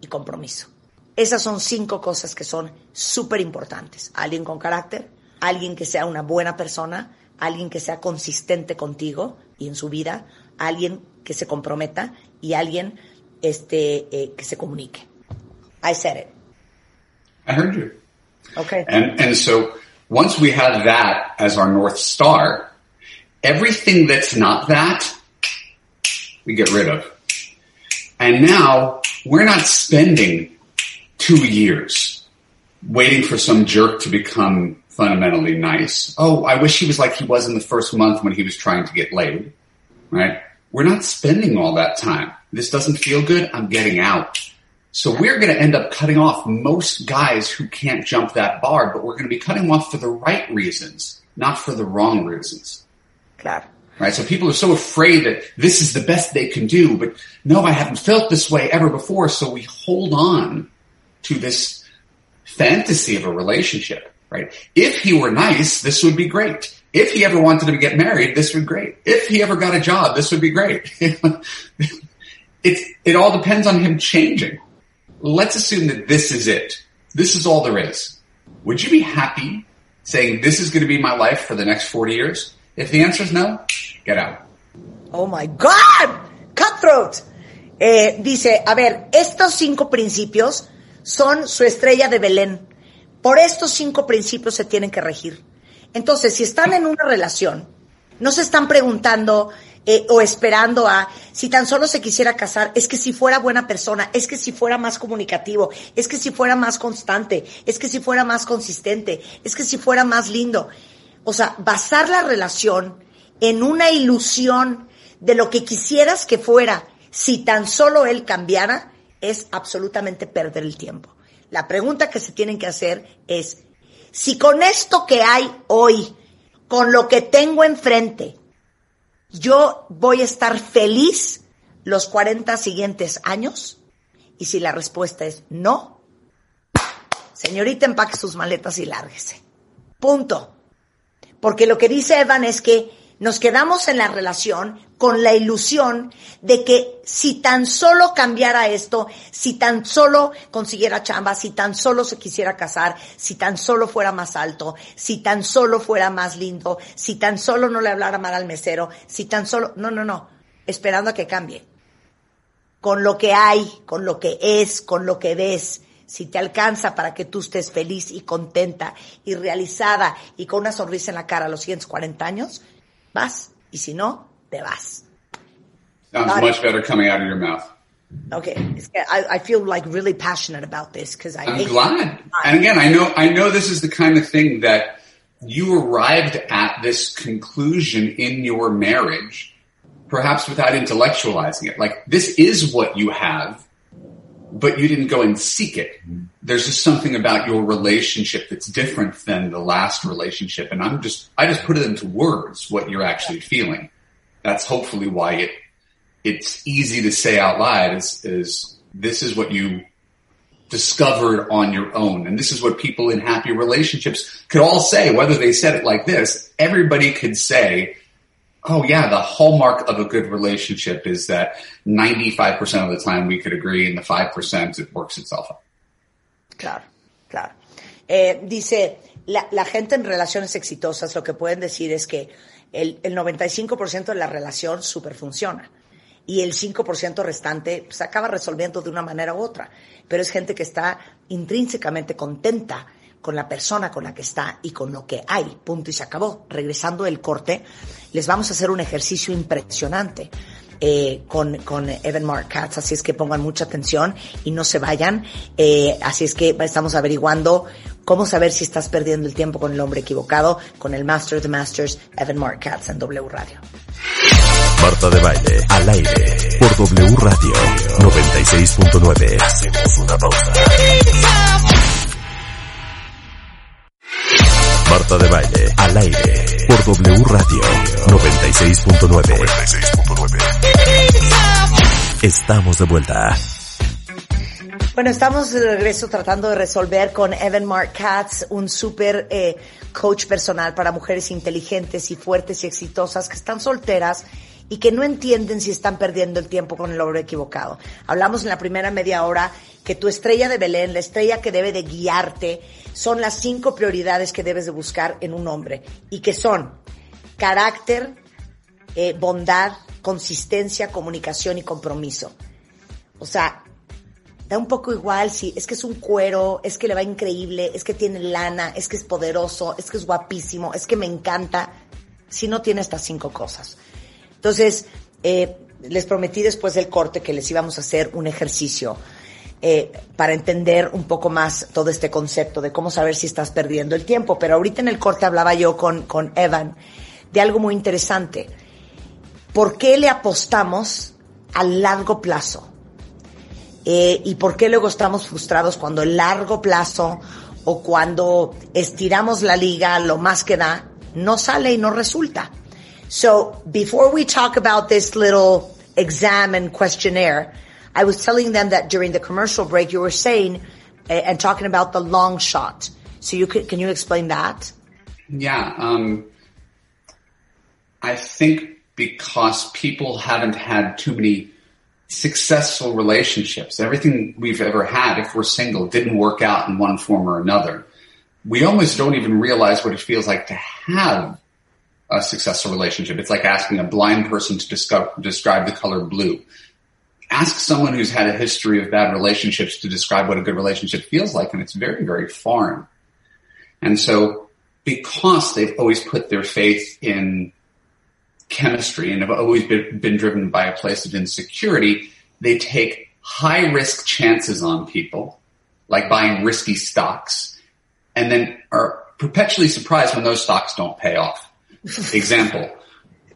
y compromiso. Esas son cinco cosas que son súper importantes. Alguien con carácter, alguien que sea una buena persona, alguien que sea consistente contigo y en su vida, alguien que se comprometa y alguien este, eh, que se comunique. I said it. I heard you. Okay. And, and so once we have that as our North Star, everything that's not that, we get rid of. And now we're not spending two years waiting for some jerk to become fundamentally nice. Oh, I wish he was like he was in the first month when he was trying to get laid, right? We're not spending all that time. This doesn't feel good. I'm getting out. So we're going to end up cutting off most guys who can't jump that bar, but we're going to be cutting off for the right reasons, not for the wrong reasons. Claro. Right? So people are so afraid that this is the best they can do, but no, I haven't felt this way ever before. So we hold on to this fantasy of a relationship, right? If he were nice, this would be great. If he ever wanted to get married, this would be great. If he ever got a job, this would be great. it, it all depends on him changing. Let's assume that this is it. This is all there is. Would you be happy saying this is going to be my life for the next 40 years? If the answer is no, get out. Oh my God! Cutthroat. Eh, dice, a ver, estos cinco principios son su estrella de Belén. Por estos cinco principios se tienen que regir. Entonces, si están en una relación, no se están preguntando eh, o esperando a si tan solo se quisiera casar, es que si fuera buena persona, es que si fuera más comunicativo, es que si fuera más constante, es que si fuera más consistente, es que si fuera más lindo. O sea, basar la relación en una ilusión de lo que quisieras que fuera, si tan solo él cambiara, es absolutamente perder el tiempo. La pregunta que se tienen que hacer es, si con esto que hay hoy, con lo que tengo enfrente, yo voy a estar feliz los 40 siguientes años, y si la respuesta es no, señorita, empaque sus maletas y lárguese. Punto. Porque lo que dice Evan es que nos quedamos en la relación con la ilusión de que si tan solo cambiara esto, si tan solo consiguiera chamba, si tan solo se quisiera casar, si tan solo fuera más alto, si tan solo fuera más lindo, si tan solo no le hablara mal al mesero, si tan solo, no, no, no, esperando a que cambie. Con lo que hay, con lo que es, con lo que ves, si te alcanza para que tú estés feliz y contenta y realizada y con una sonrisa en la cara a los 140 años, vas. Y si no, te vas. Sounds Got it. much better coming out of your mouth. Okay, I, I feel like really passionate about this because I I'm glad. And again, I know, I know this is the kind of thing that you arrived at this conclusion in your marriage, perhaps without intellectualizing it. Like this is what you have, but you didn't go and seek it. There's just something about your relationship that's different than the last relationship. And I'm just, I just put it into words what you're actually feeling. That's hopefully why it, it's easy to say out loud is, is this is what you discovered on your own. And this is what people in happy relationships could all say, whether they said it like this, everybody could say, Oh yeah, the hallmark of a good relationship is that 95% of the time we could agree and the 5% it works itself out. Claro, claro. Eh, dice, la, gente en relaciones exitosas lo que pueden decir es que el, el 95% de la relación super funciona y el 5% restante se acaba resolviendo de una manera u otra. Pero es gente que está intrínsecamente contenta con la persona con la que está y con lo que hay. Punto y se acabó. Regresando del corte, les vamos a hacer un ejercicio impresionante. eh, con, con Evan Mark Katz, así es que pongan mucha atención y no se vayan. Eh, así es que estamos averiguando cómo saber si estás perdiendo el tiempo con el hombre equivocado, con el Master of the Masters, Evan Mark Katz en W Radio. Marta de Baile, al aire, por W Radio 96.9. Hacemos una pausa. Marta de Baile, al aire, por W Radio 96.9. Estamos de vuelta. Bueno, estamos de regreso tratando de resolver con Evan Mark Katz, un super eh, coach personal para mujeres inteligentes y fuertes y exitosas que están solteras y que no entienden si están perdiendo el tiempo con el hombre equivocado. Hablamos en la primera media hora que tu estrella de Belén, la estrella que debe de guiarte, son las cinco prioridades que debes de buscar en un hombre y que son carácter, eh, bondad, consistencia, comunicación y compromiso. O sea, da un poco igual si es que es un cuero, es que le va increíble, es que tiene lana, es que es poderoso, es que es guapísimo, es que me encanta, si no tiene estas cinco cosas. Entonces, eh, les prometí después del corte que les íbamos a hacer un ejercicio eh, para entender un poco más todo este concepto de cómo saber si estás perdiendo el tiempo. Pero ahorita en el corte hablaba yo con, con Evan de algo muy interesante. ¿Por qué le apostamos al largo plazo? Eh, ¿Y por qué luego estamos frustrados cuando el largo plazo o cuando estiramos la liga lo más que da, no sale y no resulta? So before we talk about this little exam and questionnaire, I was telling them that during the commercial break you were saying uh, and talking about the long shot. So you could, can you explain that? Yeah, um, I think because people haven't had too many successful relationships, everything we've ever had, if we're single, didn't work out in one form or another. We almost don't even realize what it feels like to have a successful relationship. It's like asking a blind person to discover, describe the color blue. Ask someone who's had a history of bad relationships to describe what a good relationship feels like, and it's very, very foreign. And so, because they've always put their faith in chemistry and have always been, been driven by a place of insecurity, they take high risk chances on people, like buying risky stocks, and then are perpetually surprised when those stocks don't pay off. Example,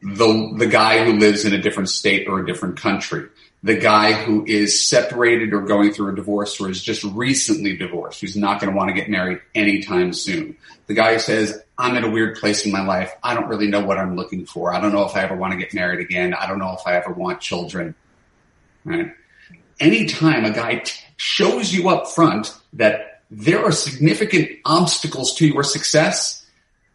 the, the guy who lives in a different state or a different country, the guy who is separated or going through a divorce or is just recently divorced, who's not going to want to get married anytime soon. The guy who says, I'm in a weird place in my life. I don't really know what I'm looking for. I don't know if I ever want to get married again. I don't know if I ever want children. Right? Anytime a guy t- shows you up front that there are significant obstacles to your success,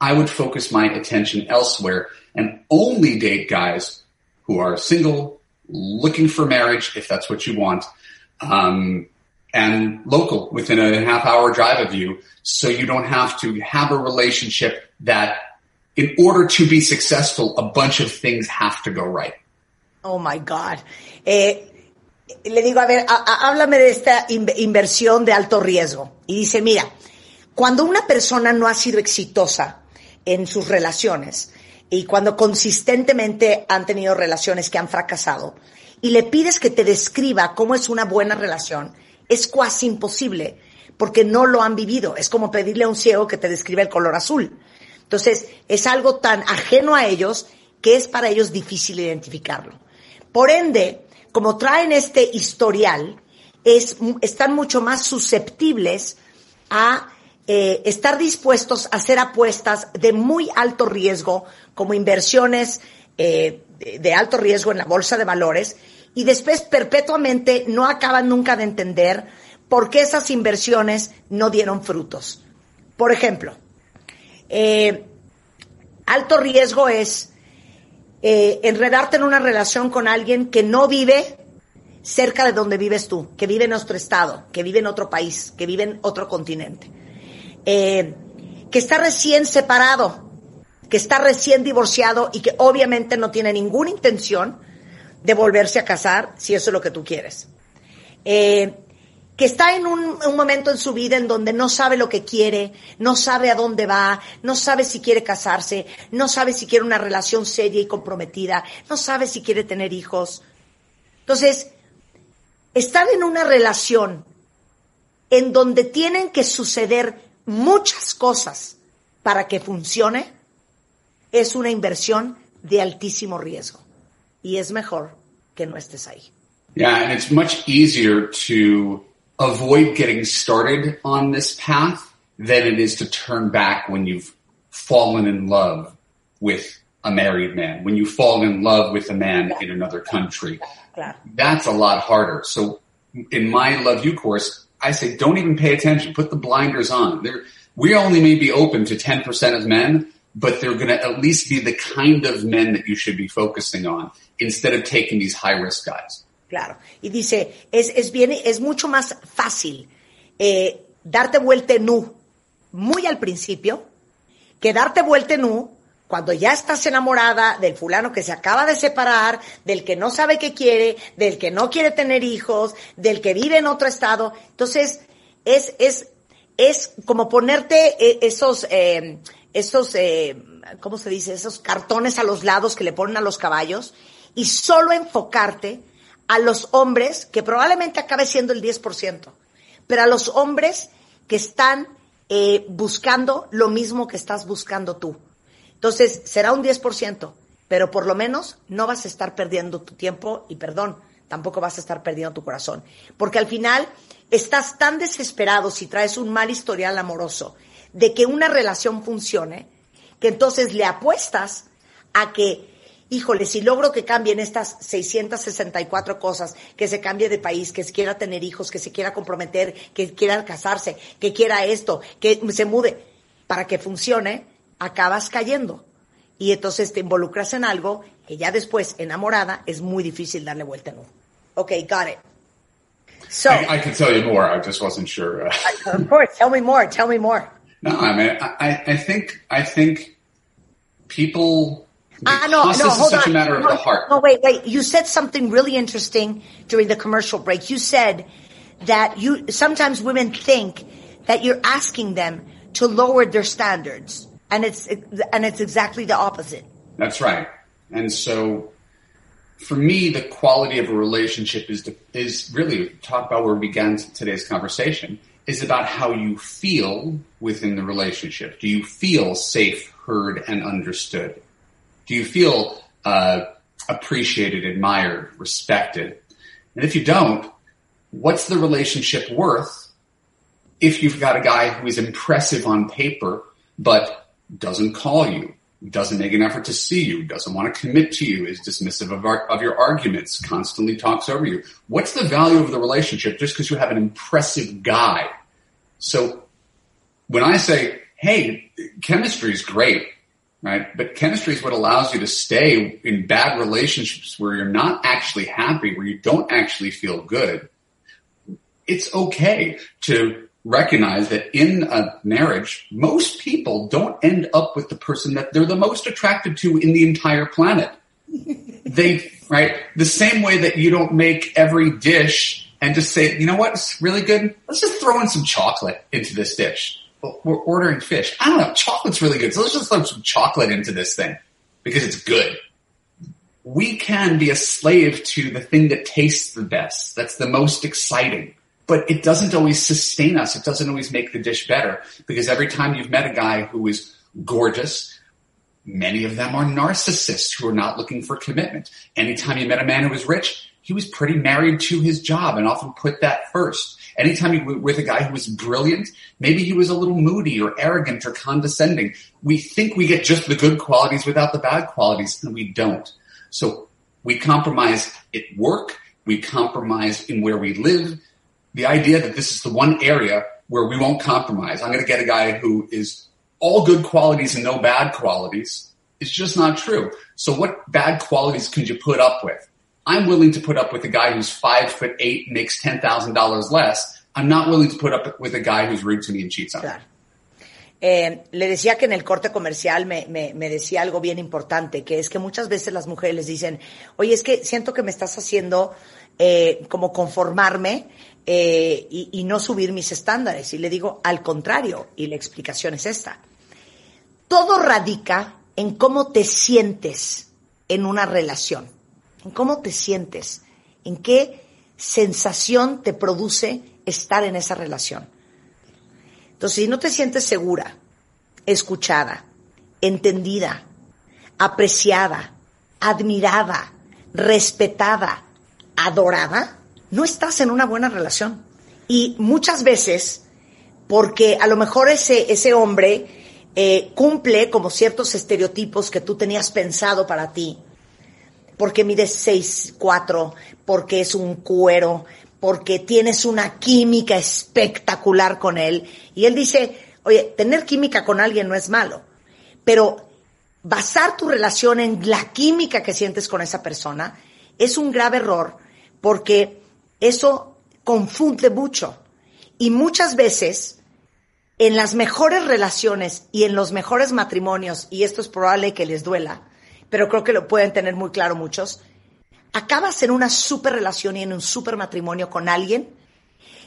I would focus my attention elsewhere and only date guys who are single, looking for marriage, if that's what you want, um, and local within a half hour drive of you. So you don't have to have a relationship that in order to be successful, a bunch of things have to go right. Oh my God. Eh, le digo, a ver, a- a- háblame de esta in- inversión de alto riesgo. Y dice, mira, cuando una persona no ha sido exitosa en sus relaciones y cuando consistentemente han tenido relaciones que han fracasado y le pides que te describa cómo es una buena relación, es casi imposible porque no lo han vivido. Es como pedirle a un ciego que te describa el color azul. Entonces, es algo tan ajeno a ellos que es para ellos difícil identificarlo. Por ende, como traen este historial, es, están mucho más susceptibles a eh, estar dispuestos a hacer apuestas de muy alto riesgo, como inversiones eh, de, alto riesgo en la bolsa de valores, y después perpetuamente no acaban nunca de entender por qué esas inversiones no dieron frutos. Por ejemplo, eh, alto riesgo es eh, enredarte en una relación con alguien que no vive cerca de donde vives tú, que vive en otro estado, que vive en otro país, que vive en otro continente, Eh, que está recién separado, que está recién divorciado y que obviamente no tiene ninguna intención de volverse a casar si eso es lo que tú quieres. Eh, que está en un, un momento en su vida en donde no sabe lo que quiere, no sabe a dónde va, no sabe si quiere casarse, no sabe si quiere una relación seria y comprometida, no sabe si quiere tener hijos. Entonces, estar en una relación en donde tienen que suceder muchas cosas para que funcione es una inversión de altísimo riesgo. Y es mejor que no estés ahí. Yeah, and it's much easier to avoid getting started on this path than it is to turn back when you've fallen in love with a married man, when you fall in love with a man in another country. Claro. That's a lot harder. So in my Love You course, I say don't even pay attention. Put the blinders on. They're, we only may be open to 10% of men, but they're going to at least be the kind of men that you should be focusing on instead of taking these high risk guys. Claro. Y dice, es, es bien, es mucho más fácil eh, darte vuelta en U muy al principio que darte vuelta en U cuando ya estás enamorada del fulano que se acaba de separar, del que no sabe qué quiere, del que no quiere tener hijos, del que vive en otro estado. Entonces, es, es, es como ponerte eh, esos, eh, esos, eh, ¿cómo se dice? Esos cartones a los lados que le ponen a los caballos y solo enfocarte a los hombres, que probablemente acabe siendo el 10%, pero a los hombres que están eh, buscando lo mismo que estás buscando tú. Entonces, será un 10%, pero por lo menos no vas a estar perdiendo tu tiempo y perdón, tampoco vas a estar perdiendo tu corazón. Porque al final estás tan desesperado si traes un mal historial amoroso de que una relación funcione, que entonces le apuestas a que, híjole, si logro que cambien estas 664 cosas, que se cambie de país, que se quiera tener hijos, que se quiera comprometer, que quiera casarse, que quiera esto, que se mude, para que funcione, acabas cayendo. Y entonces te involucras en algo que ya después, enamorada, es muy difícil darle vuelta en uno. Ok, got it. So, I, I could tell you more. I just wasn't sure. Uh, of course, tell me more, tell me more. No, I mean, I, I think, I think people, Ah, no, because no, this is hold such on. a matter of no, the heart. No, wait, wait. You said something really interesting during the commercial break. You said that you sometimes women think that you're asking them to lower their standards, and it's and it's exactly the opposite. That's right. And so for me, the quality of a relationship is, is really talk about where we began today's conversation is about how you feel within the relationship. Do you feel safe, heard, and understood? Do you feel uh, appreciated, admired, respected? And if you don't, what's the relationship worth if you've got a guy who is impressive on paper but doesn't call you, doesn't make an effort to see you, doesn't want to commit to you, is dismissive of, our, of your arguments, constantly talks over you. What's the value of the relationship just because you have an impressive guy So when I say, hey, chemistry is great, right? But chemistry is what allows you to stay in bad relationships where you're not actually happy, where you don't actually feel good. It's okay to recognize that in a marriage, most people don't end up with the person that they're the most attracted to in the entire planet. they, right? The same way that you don't make every dish and just say, you know what, it's really good. Let's just throw in some chocolate into this dish. We're ordering fish. I don't know. Chocolate's really good. So let's just throw some chocolate into this thing because it's good. We can be a slave to the thing that tastes the best. That's the most exciting. But it doesn't always sustain us. It doesn't always make the dish better because every time you've met a guy who is gorgeous, many of them are narcissists who are not looking for commitment. Anytime you met a man who was rich, he was pretty married to his job and often put that first. Anytime you were with a guy who was brilliant, maybe he was a little moody or arrogant or condescending. We think we get just the good qualities without the bad qualities, and we don't. So we compromise at work, we compromise in where we live. The idea that this is the one area where we won't compromise. I'm going to get a guy who is all good qualities and no bad qualities is just not true. So what bad qualities could you put up with? I'm willing to put up with a guy who's five foot eight, makes ten thousand dollars less. I'm not willing to put up with a guy who's rude to me and cheats on me. Eh, le decía que en el corte comercial me, me, me decía algo bien importante, que es que muchas veces las mujeres les dicen, oye, es que siento que me estás haciendo eh, como conformarme eh, y, y no subir mis estándares. Y le digo, al contrario, y la explicación es esta. Todo radica en cómo te sientes en una relación, en cómo te sientes, en qué sensación te produce estar en esa relación. Entonces, si no te sientes segura, escuchada, entendida, apreciada, admirada, respetada, adorada, no estás en una buena relación. Y muchas veces, porque a lo mejor ese, ese hombre eh, cumple como ciertos estereotipos que tú tenías pensado para ti, porque mides 6'4", porque es un cuero, porque tienes una química espectacular con él. Y él dice, oye, tener química con alguien no es malo, pero basar tu relación en la química que sientes con esa persona es un grave error porque eso confunde mucho. Y muchas veces, en las mejores relaciones y en los mejores matrimonios, y esto es probable que les duela, pero creo que lo pueden tener muy claro muchos, acabas en una super relación y en un super matrimonio con alguien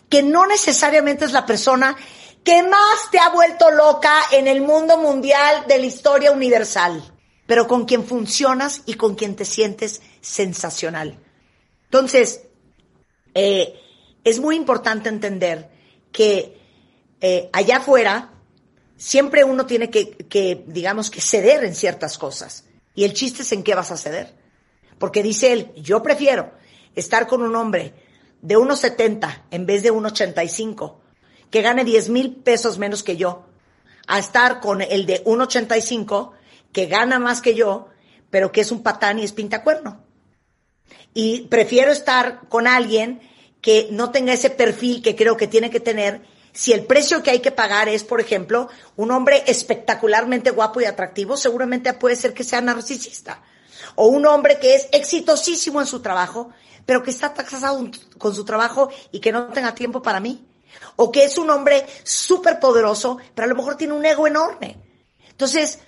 que no necesariamente es la persona que más te ha vuelto loca en el mundo mundial de la historia universal, pero con quien funcionas y con quien te sientes sensacional. Entonces, eh, es muy importante entender que eh, allá afuera siempre uno tiene que, digamos, que ceder en ciertas cosas. Y el chiste es en qué vas a ceder. Porque dice él, yo prefiero estar con un hombre de 1,70 en vez de 1,85, que gane 10 mil pesos menos que yo, a estar con el de 1,85, que gana más que yo, pero que es un patán y es pintacuerno. Y prefiero estar con alguien que no tenga ese perfil que creo que tiene que tener si el precio que hay que pagar es, por ejemplo, un hombre espectacularmente guapo y atractivo, seguramente puede ser que sea narcisista. O un hombre que es exitosísimo en su trabajo, pero que está casado con su trabajo y que no tenga tiempo para mí. O que es un hombre súper poderoso, pero a lo mejor tiene un ego enorme. Entonces,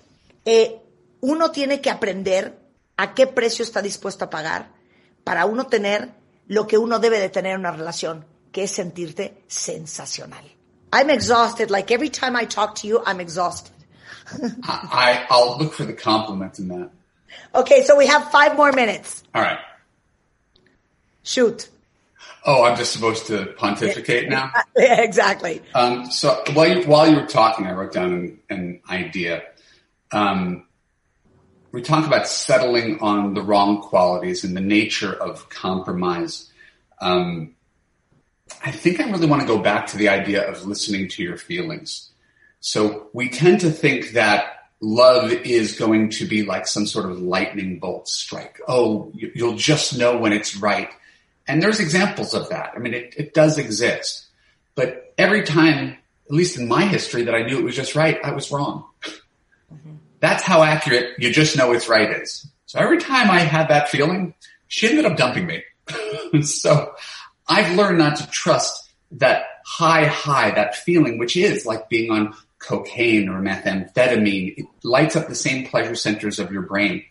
eh, uno tiene que aprender a qué precio está dispuesto a pagar para uno tener lo que uno debe de tener en una relación, que es sentirte sensacional. I'm exhausted. Like every time I talk to you, I'm exhausted. I, I'll look for the compliment in that. Okay, so we have five more minutes. All right. Shoot. Oh, I'm just supposed to pontificate now? Yeah, exactly. Um, so while you, while you were talking, I wrote down an, an idea. Um, we talk about settling on the wrong qualities and the nature of compromise. Um, I think I really want to go back to the idea of listening to your feelings. So we tend to think that love is going to be like some sort of lightning bolt strike. Oh, you- you'll just know when it's right. And there's examples of that. I mean, it, it does exist. But every time at least in my history, that I knew it was just right, I was wrong. That's how accurate you just know it's right is. So every time I had that feeling, she ended up dumping me. so I've learned not to trust that high high, that feeling, which is like being on cocaine or methamphetamine. It lights up the same pleasure centers of your brain.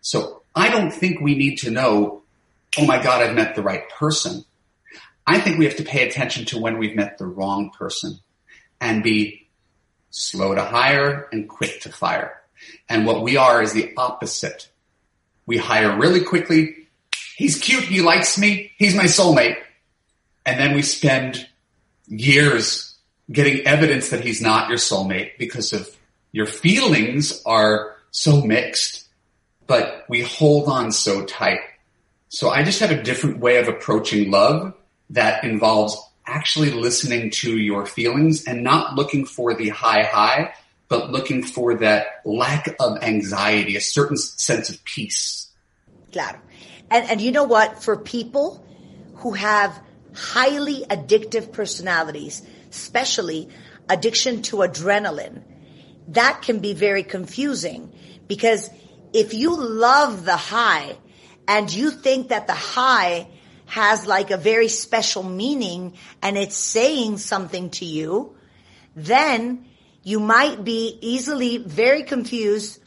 So I don't think we need to know, oh my God, I've met the right person. I think we have to pay attention to when we've met the wrong person and be slow to hire and quick to fire. And what we are is the opposite. We hire really quickly. He's cute. He likes me. He's my soulmate. And then we spend years getting evidence that he's not your soulmate because of your feelings are so mixed, but we hold on so tight. So I just have a different way of approaching love that involves actually listening to your feelings and not looking for the high high, but looking for that lack of anxiety, a certain sense of peace. Claro. And, and you know what? For people who have highly addictive personalities, especially addiction to adrenaline, that can be very confusing because if you love the high and you think that the high has like a very special meaning and it's saying something to you, then you might be easily very confused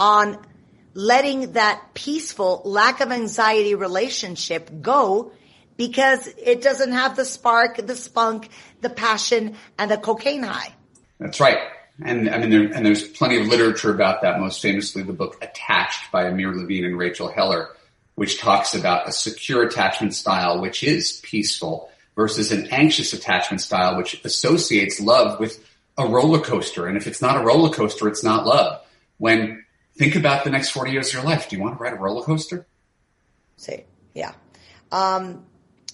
on letting that peaceful lack of anxiety relationship go because it doesn't have the spark, the spunk, the passion, and the cocaine high. That's right. And I mean, there, and there's plenty of literature about that. Most famously, the book Attached by Amir Levine and Rachel Heller, which talks about a secure attachment style, which is peaceful versus an anxious attachment style, which associates love with a roller coaster. And if it's not a roller coaster, it's not love. When think about the next 40 years of your life, do you want to ride a roller coaster? Sí, ya. Um,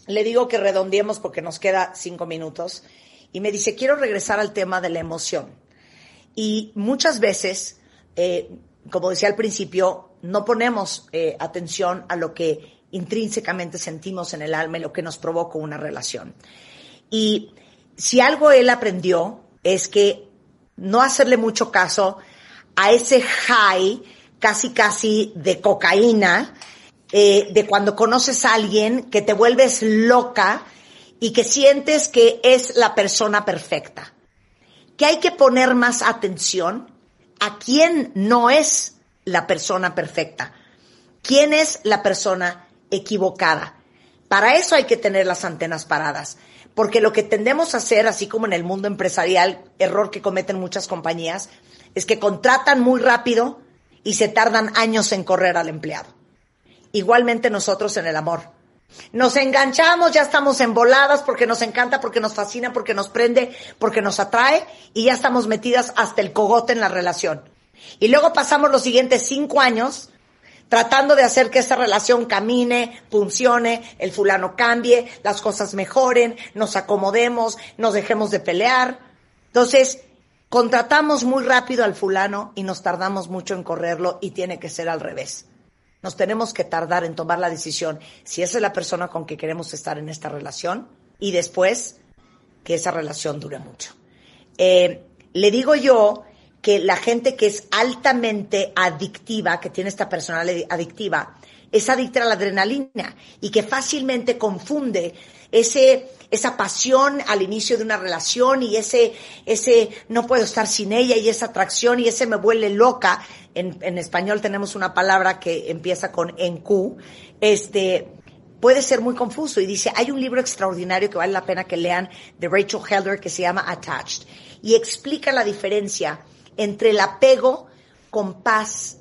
le digo que redondeemos porque nos queda cinco minutos. Y me dice, quiero regresar al tema de la emoción. Y muchas veces, eh, como decía al principio, no ponemos eh, atención a lo que intrínsecamente sentimos en el alma y lo que nos provoca una relación. Y si algo él aprendió es que no hacerle mucho caso a ese high casi casi de cocaína, eh, de cuando conoces a alguien que te vuelves loca y que sientes que es la persona perfecta. Que hay que poner más atención a quién no es la persona perfecta, quién es la persona equivocada. Para eso hay que tener las antenas paradas, porque lo que tendemos a hacer, así como en el mundo empresarial, error que cometen muchas compañías, es que contratan muy rápido y se tardan años en correr al empleado. Igualmente nosotros en el amor. Nos enganchamos, ya estamos emboladas porque nos encanta, porque nos fascina, porque nos prende, porque nos atrae y ya estamos metidas hasta el cogote en la relación. Y luego pasamos los siguientes cinco años tratando de hacer que esa relación camine, funcione, el fulano cambie, las cosas mejoren, nos acomodemos, nos dejemos de pelear. Entonces, contratamos muy rápido al fulano y nos tardamos mucho en correrlo y tiene que ser al revés. Nos tenemos que tardar en tomar la decisión si esa es la persona con que queremos estar en esta relación y después que esa relación dure mucho. Eh, le digo yo que la gente que es altamente adictiva, que tiene esta personalidad adictiva, es adicta a la adrenalina y que fácilmente confunde ese, esa pasión al inicio de una relación y ese, ese no puedo estar sin ella y esa atracción y ese me vuelve loca. En, en español tenemos una palabra que empieza con en Q. Este, puede ser muy confuso y dice, hay un libro extraordinario que vale la pena que lean de Rachel Heller que se llama Attached y explica la diferencia entre el apego con paz,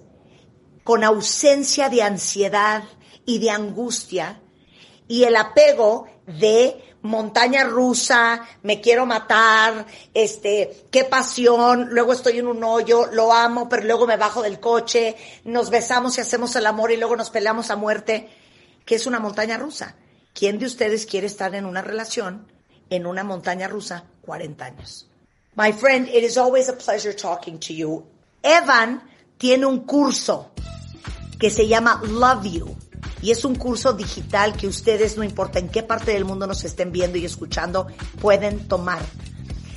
con ausencia de ansiedad y de angustia, y el apego de montaña rusa, me quiero matar, este, qué pasión, luego estoy en un hoyo, lo amo, pero luego me bajo del coche, nos besamos y hacemos el amor y luego nos peleamos a muerte, que es una montaña rusa. ¿Quién de ustedes quiere estar en una relación en una montaña rusa 40 años? My friend, it is always a pleasure talking to you. Evan tiene un curso que se llama Love You. Y es un curso digital que ustedes, no importa en qué parte del mundo nos estén viendo y escuchando, pueden tomar.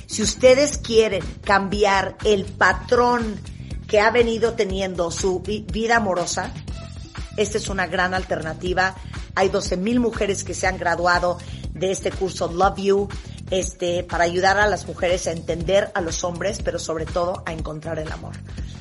Si ustedes quieren cambiar el patrón que ha venido teniendo su vi- vida amorosa, esta es una gran alternativa. Hay 12 mil mujeres que se han graduado de este curso Love You, este, para ayudar a las mujeres a entender a los hombres, pero sobre todo a encontrar el amor.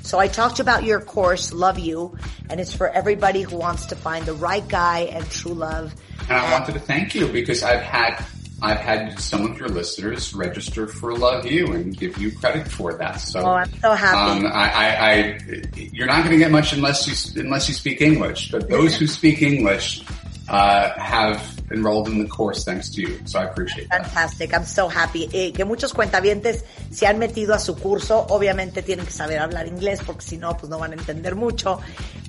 So I talked about your course, Love You, and it's for everybody who wants to find the right guy and true love. And I wanted to thank you because I've had I've had some of your listeners register for Love You and give you credit for that. So, Oh, I'm so happy. Um, I, I, I, you're not going to get much unless you unless you speak English. But those who speak English uh, have enrolled in the course thanks to you. So I appreciate that. Fantastic, I'm so happy. Eh, que muchos cuentavientes se han metido a su curso, obviamente tienen que saber hablar inglés porque si no, pues no van a entender mucho,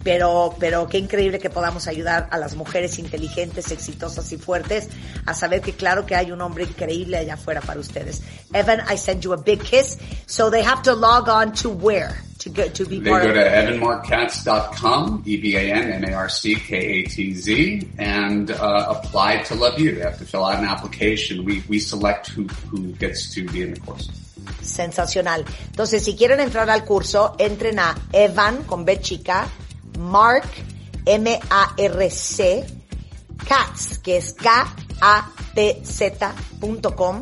pero, pero qué increíble que podamos ayudar a las mujeres inteligentes, exitosas y fuertes a saber que claro que hay un hombre increíble allá afuera para ustedes. Evan, I send you a big kiss. So they have to log on to where? To go, to be They part go of to evanmarkkatz.com, E-V-A-N-M-A-R-C-K-A-T-Z, and uh, apply to Love You. They have to fill out an application. We, we select who, who gets to be in the course. Sensacional. Entonces, si quieren entrar al curso, entren a Evan con B chica, Mark, M-A-R-C, Katz, que es K-A-T-Z.com.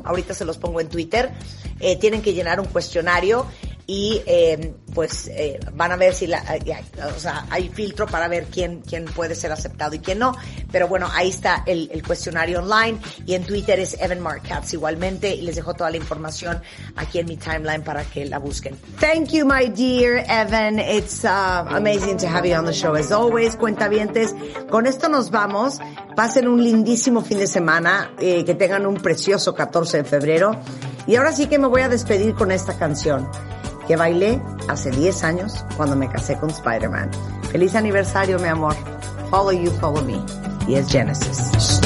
Ahorita se los pongo en Twitter. Eh, tienen que llenar un cuestionario y eh, pues eh, van a ver si la, eh, o sea, hay filtro para ver quién, quién puede ser aceptado y quién no. Pero bueno, ahí está el, el cuestionario online y en Twitter es Evan Mark Katz igualmente y les dejo toda la información aquí en mi timeline para que la busquen. Thank you, my dear Evan. It's uh, amazing to have you on the show as always. Cuentavientes, con esto nos vamos. Pasen un lindísimo fin de semana, eh, que tengan un precioso 14 de febrero. Y ahora sí que me voy a despedir con esta canción que bailé hace 10 años cuando me casé con Spider-Man. Feliz aniversario, mi amor. Follow you, follow me. Y es Genesis.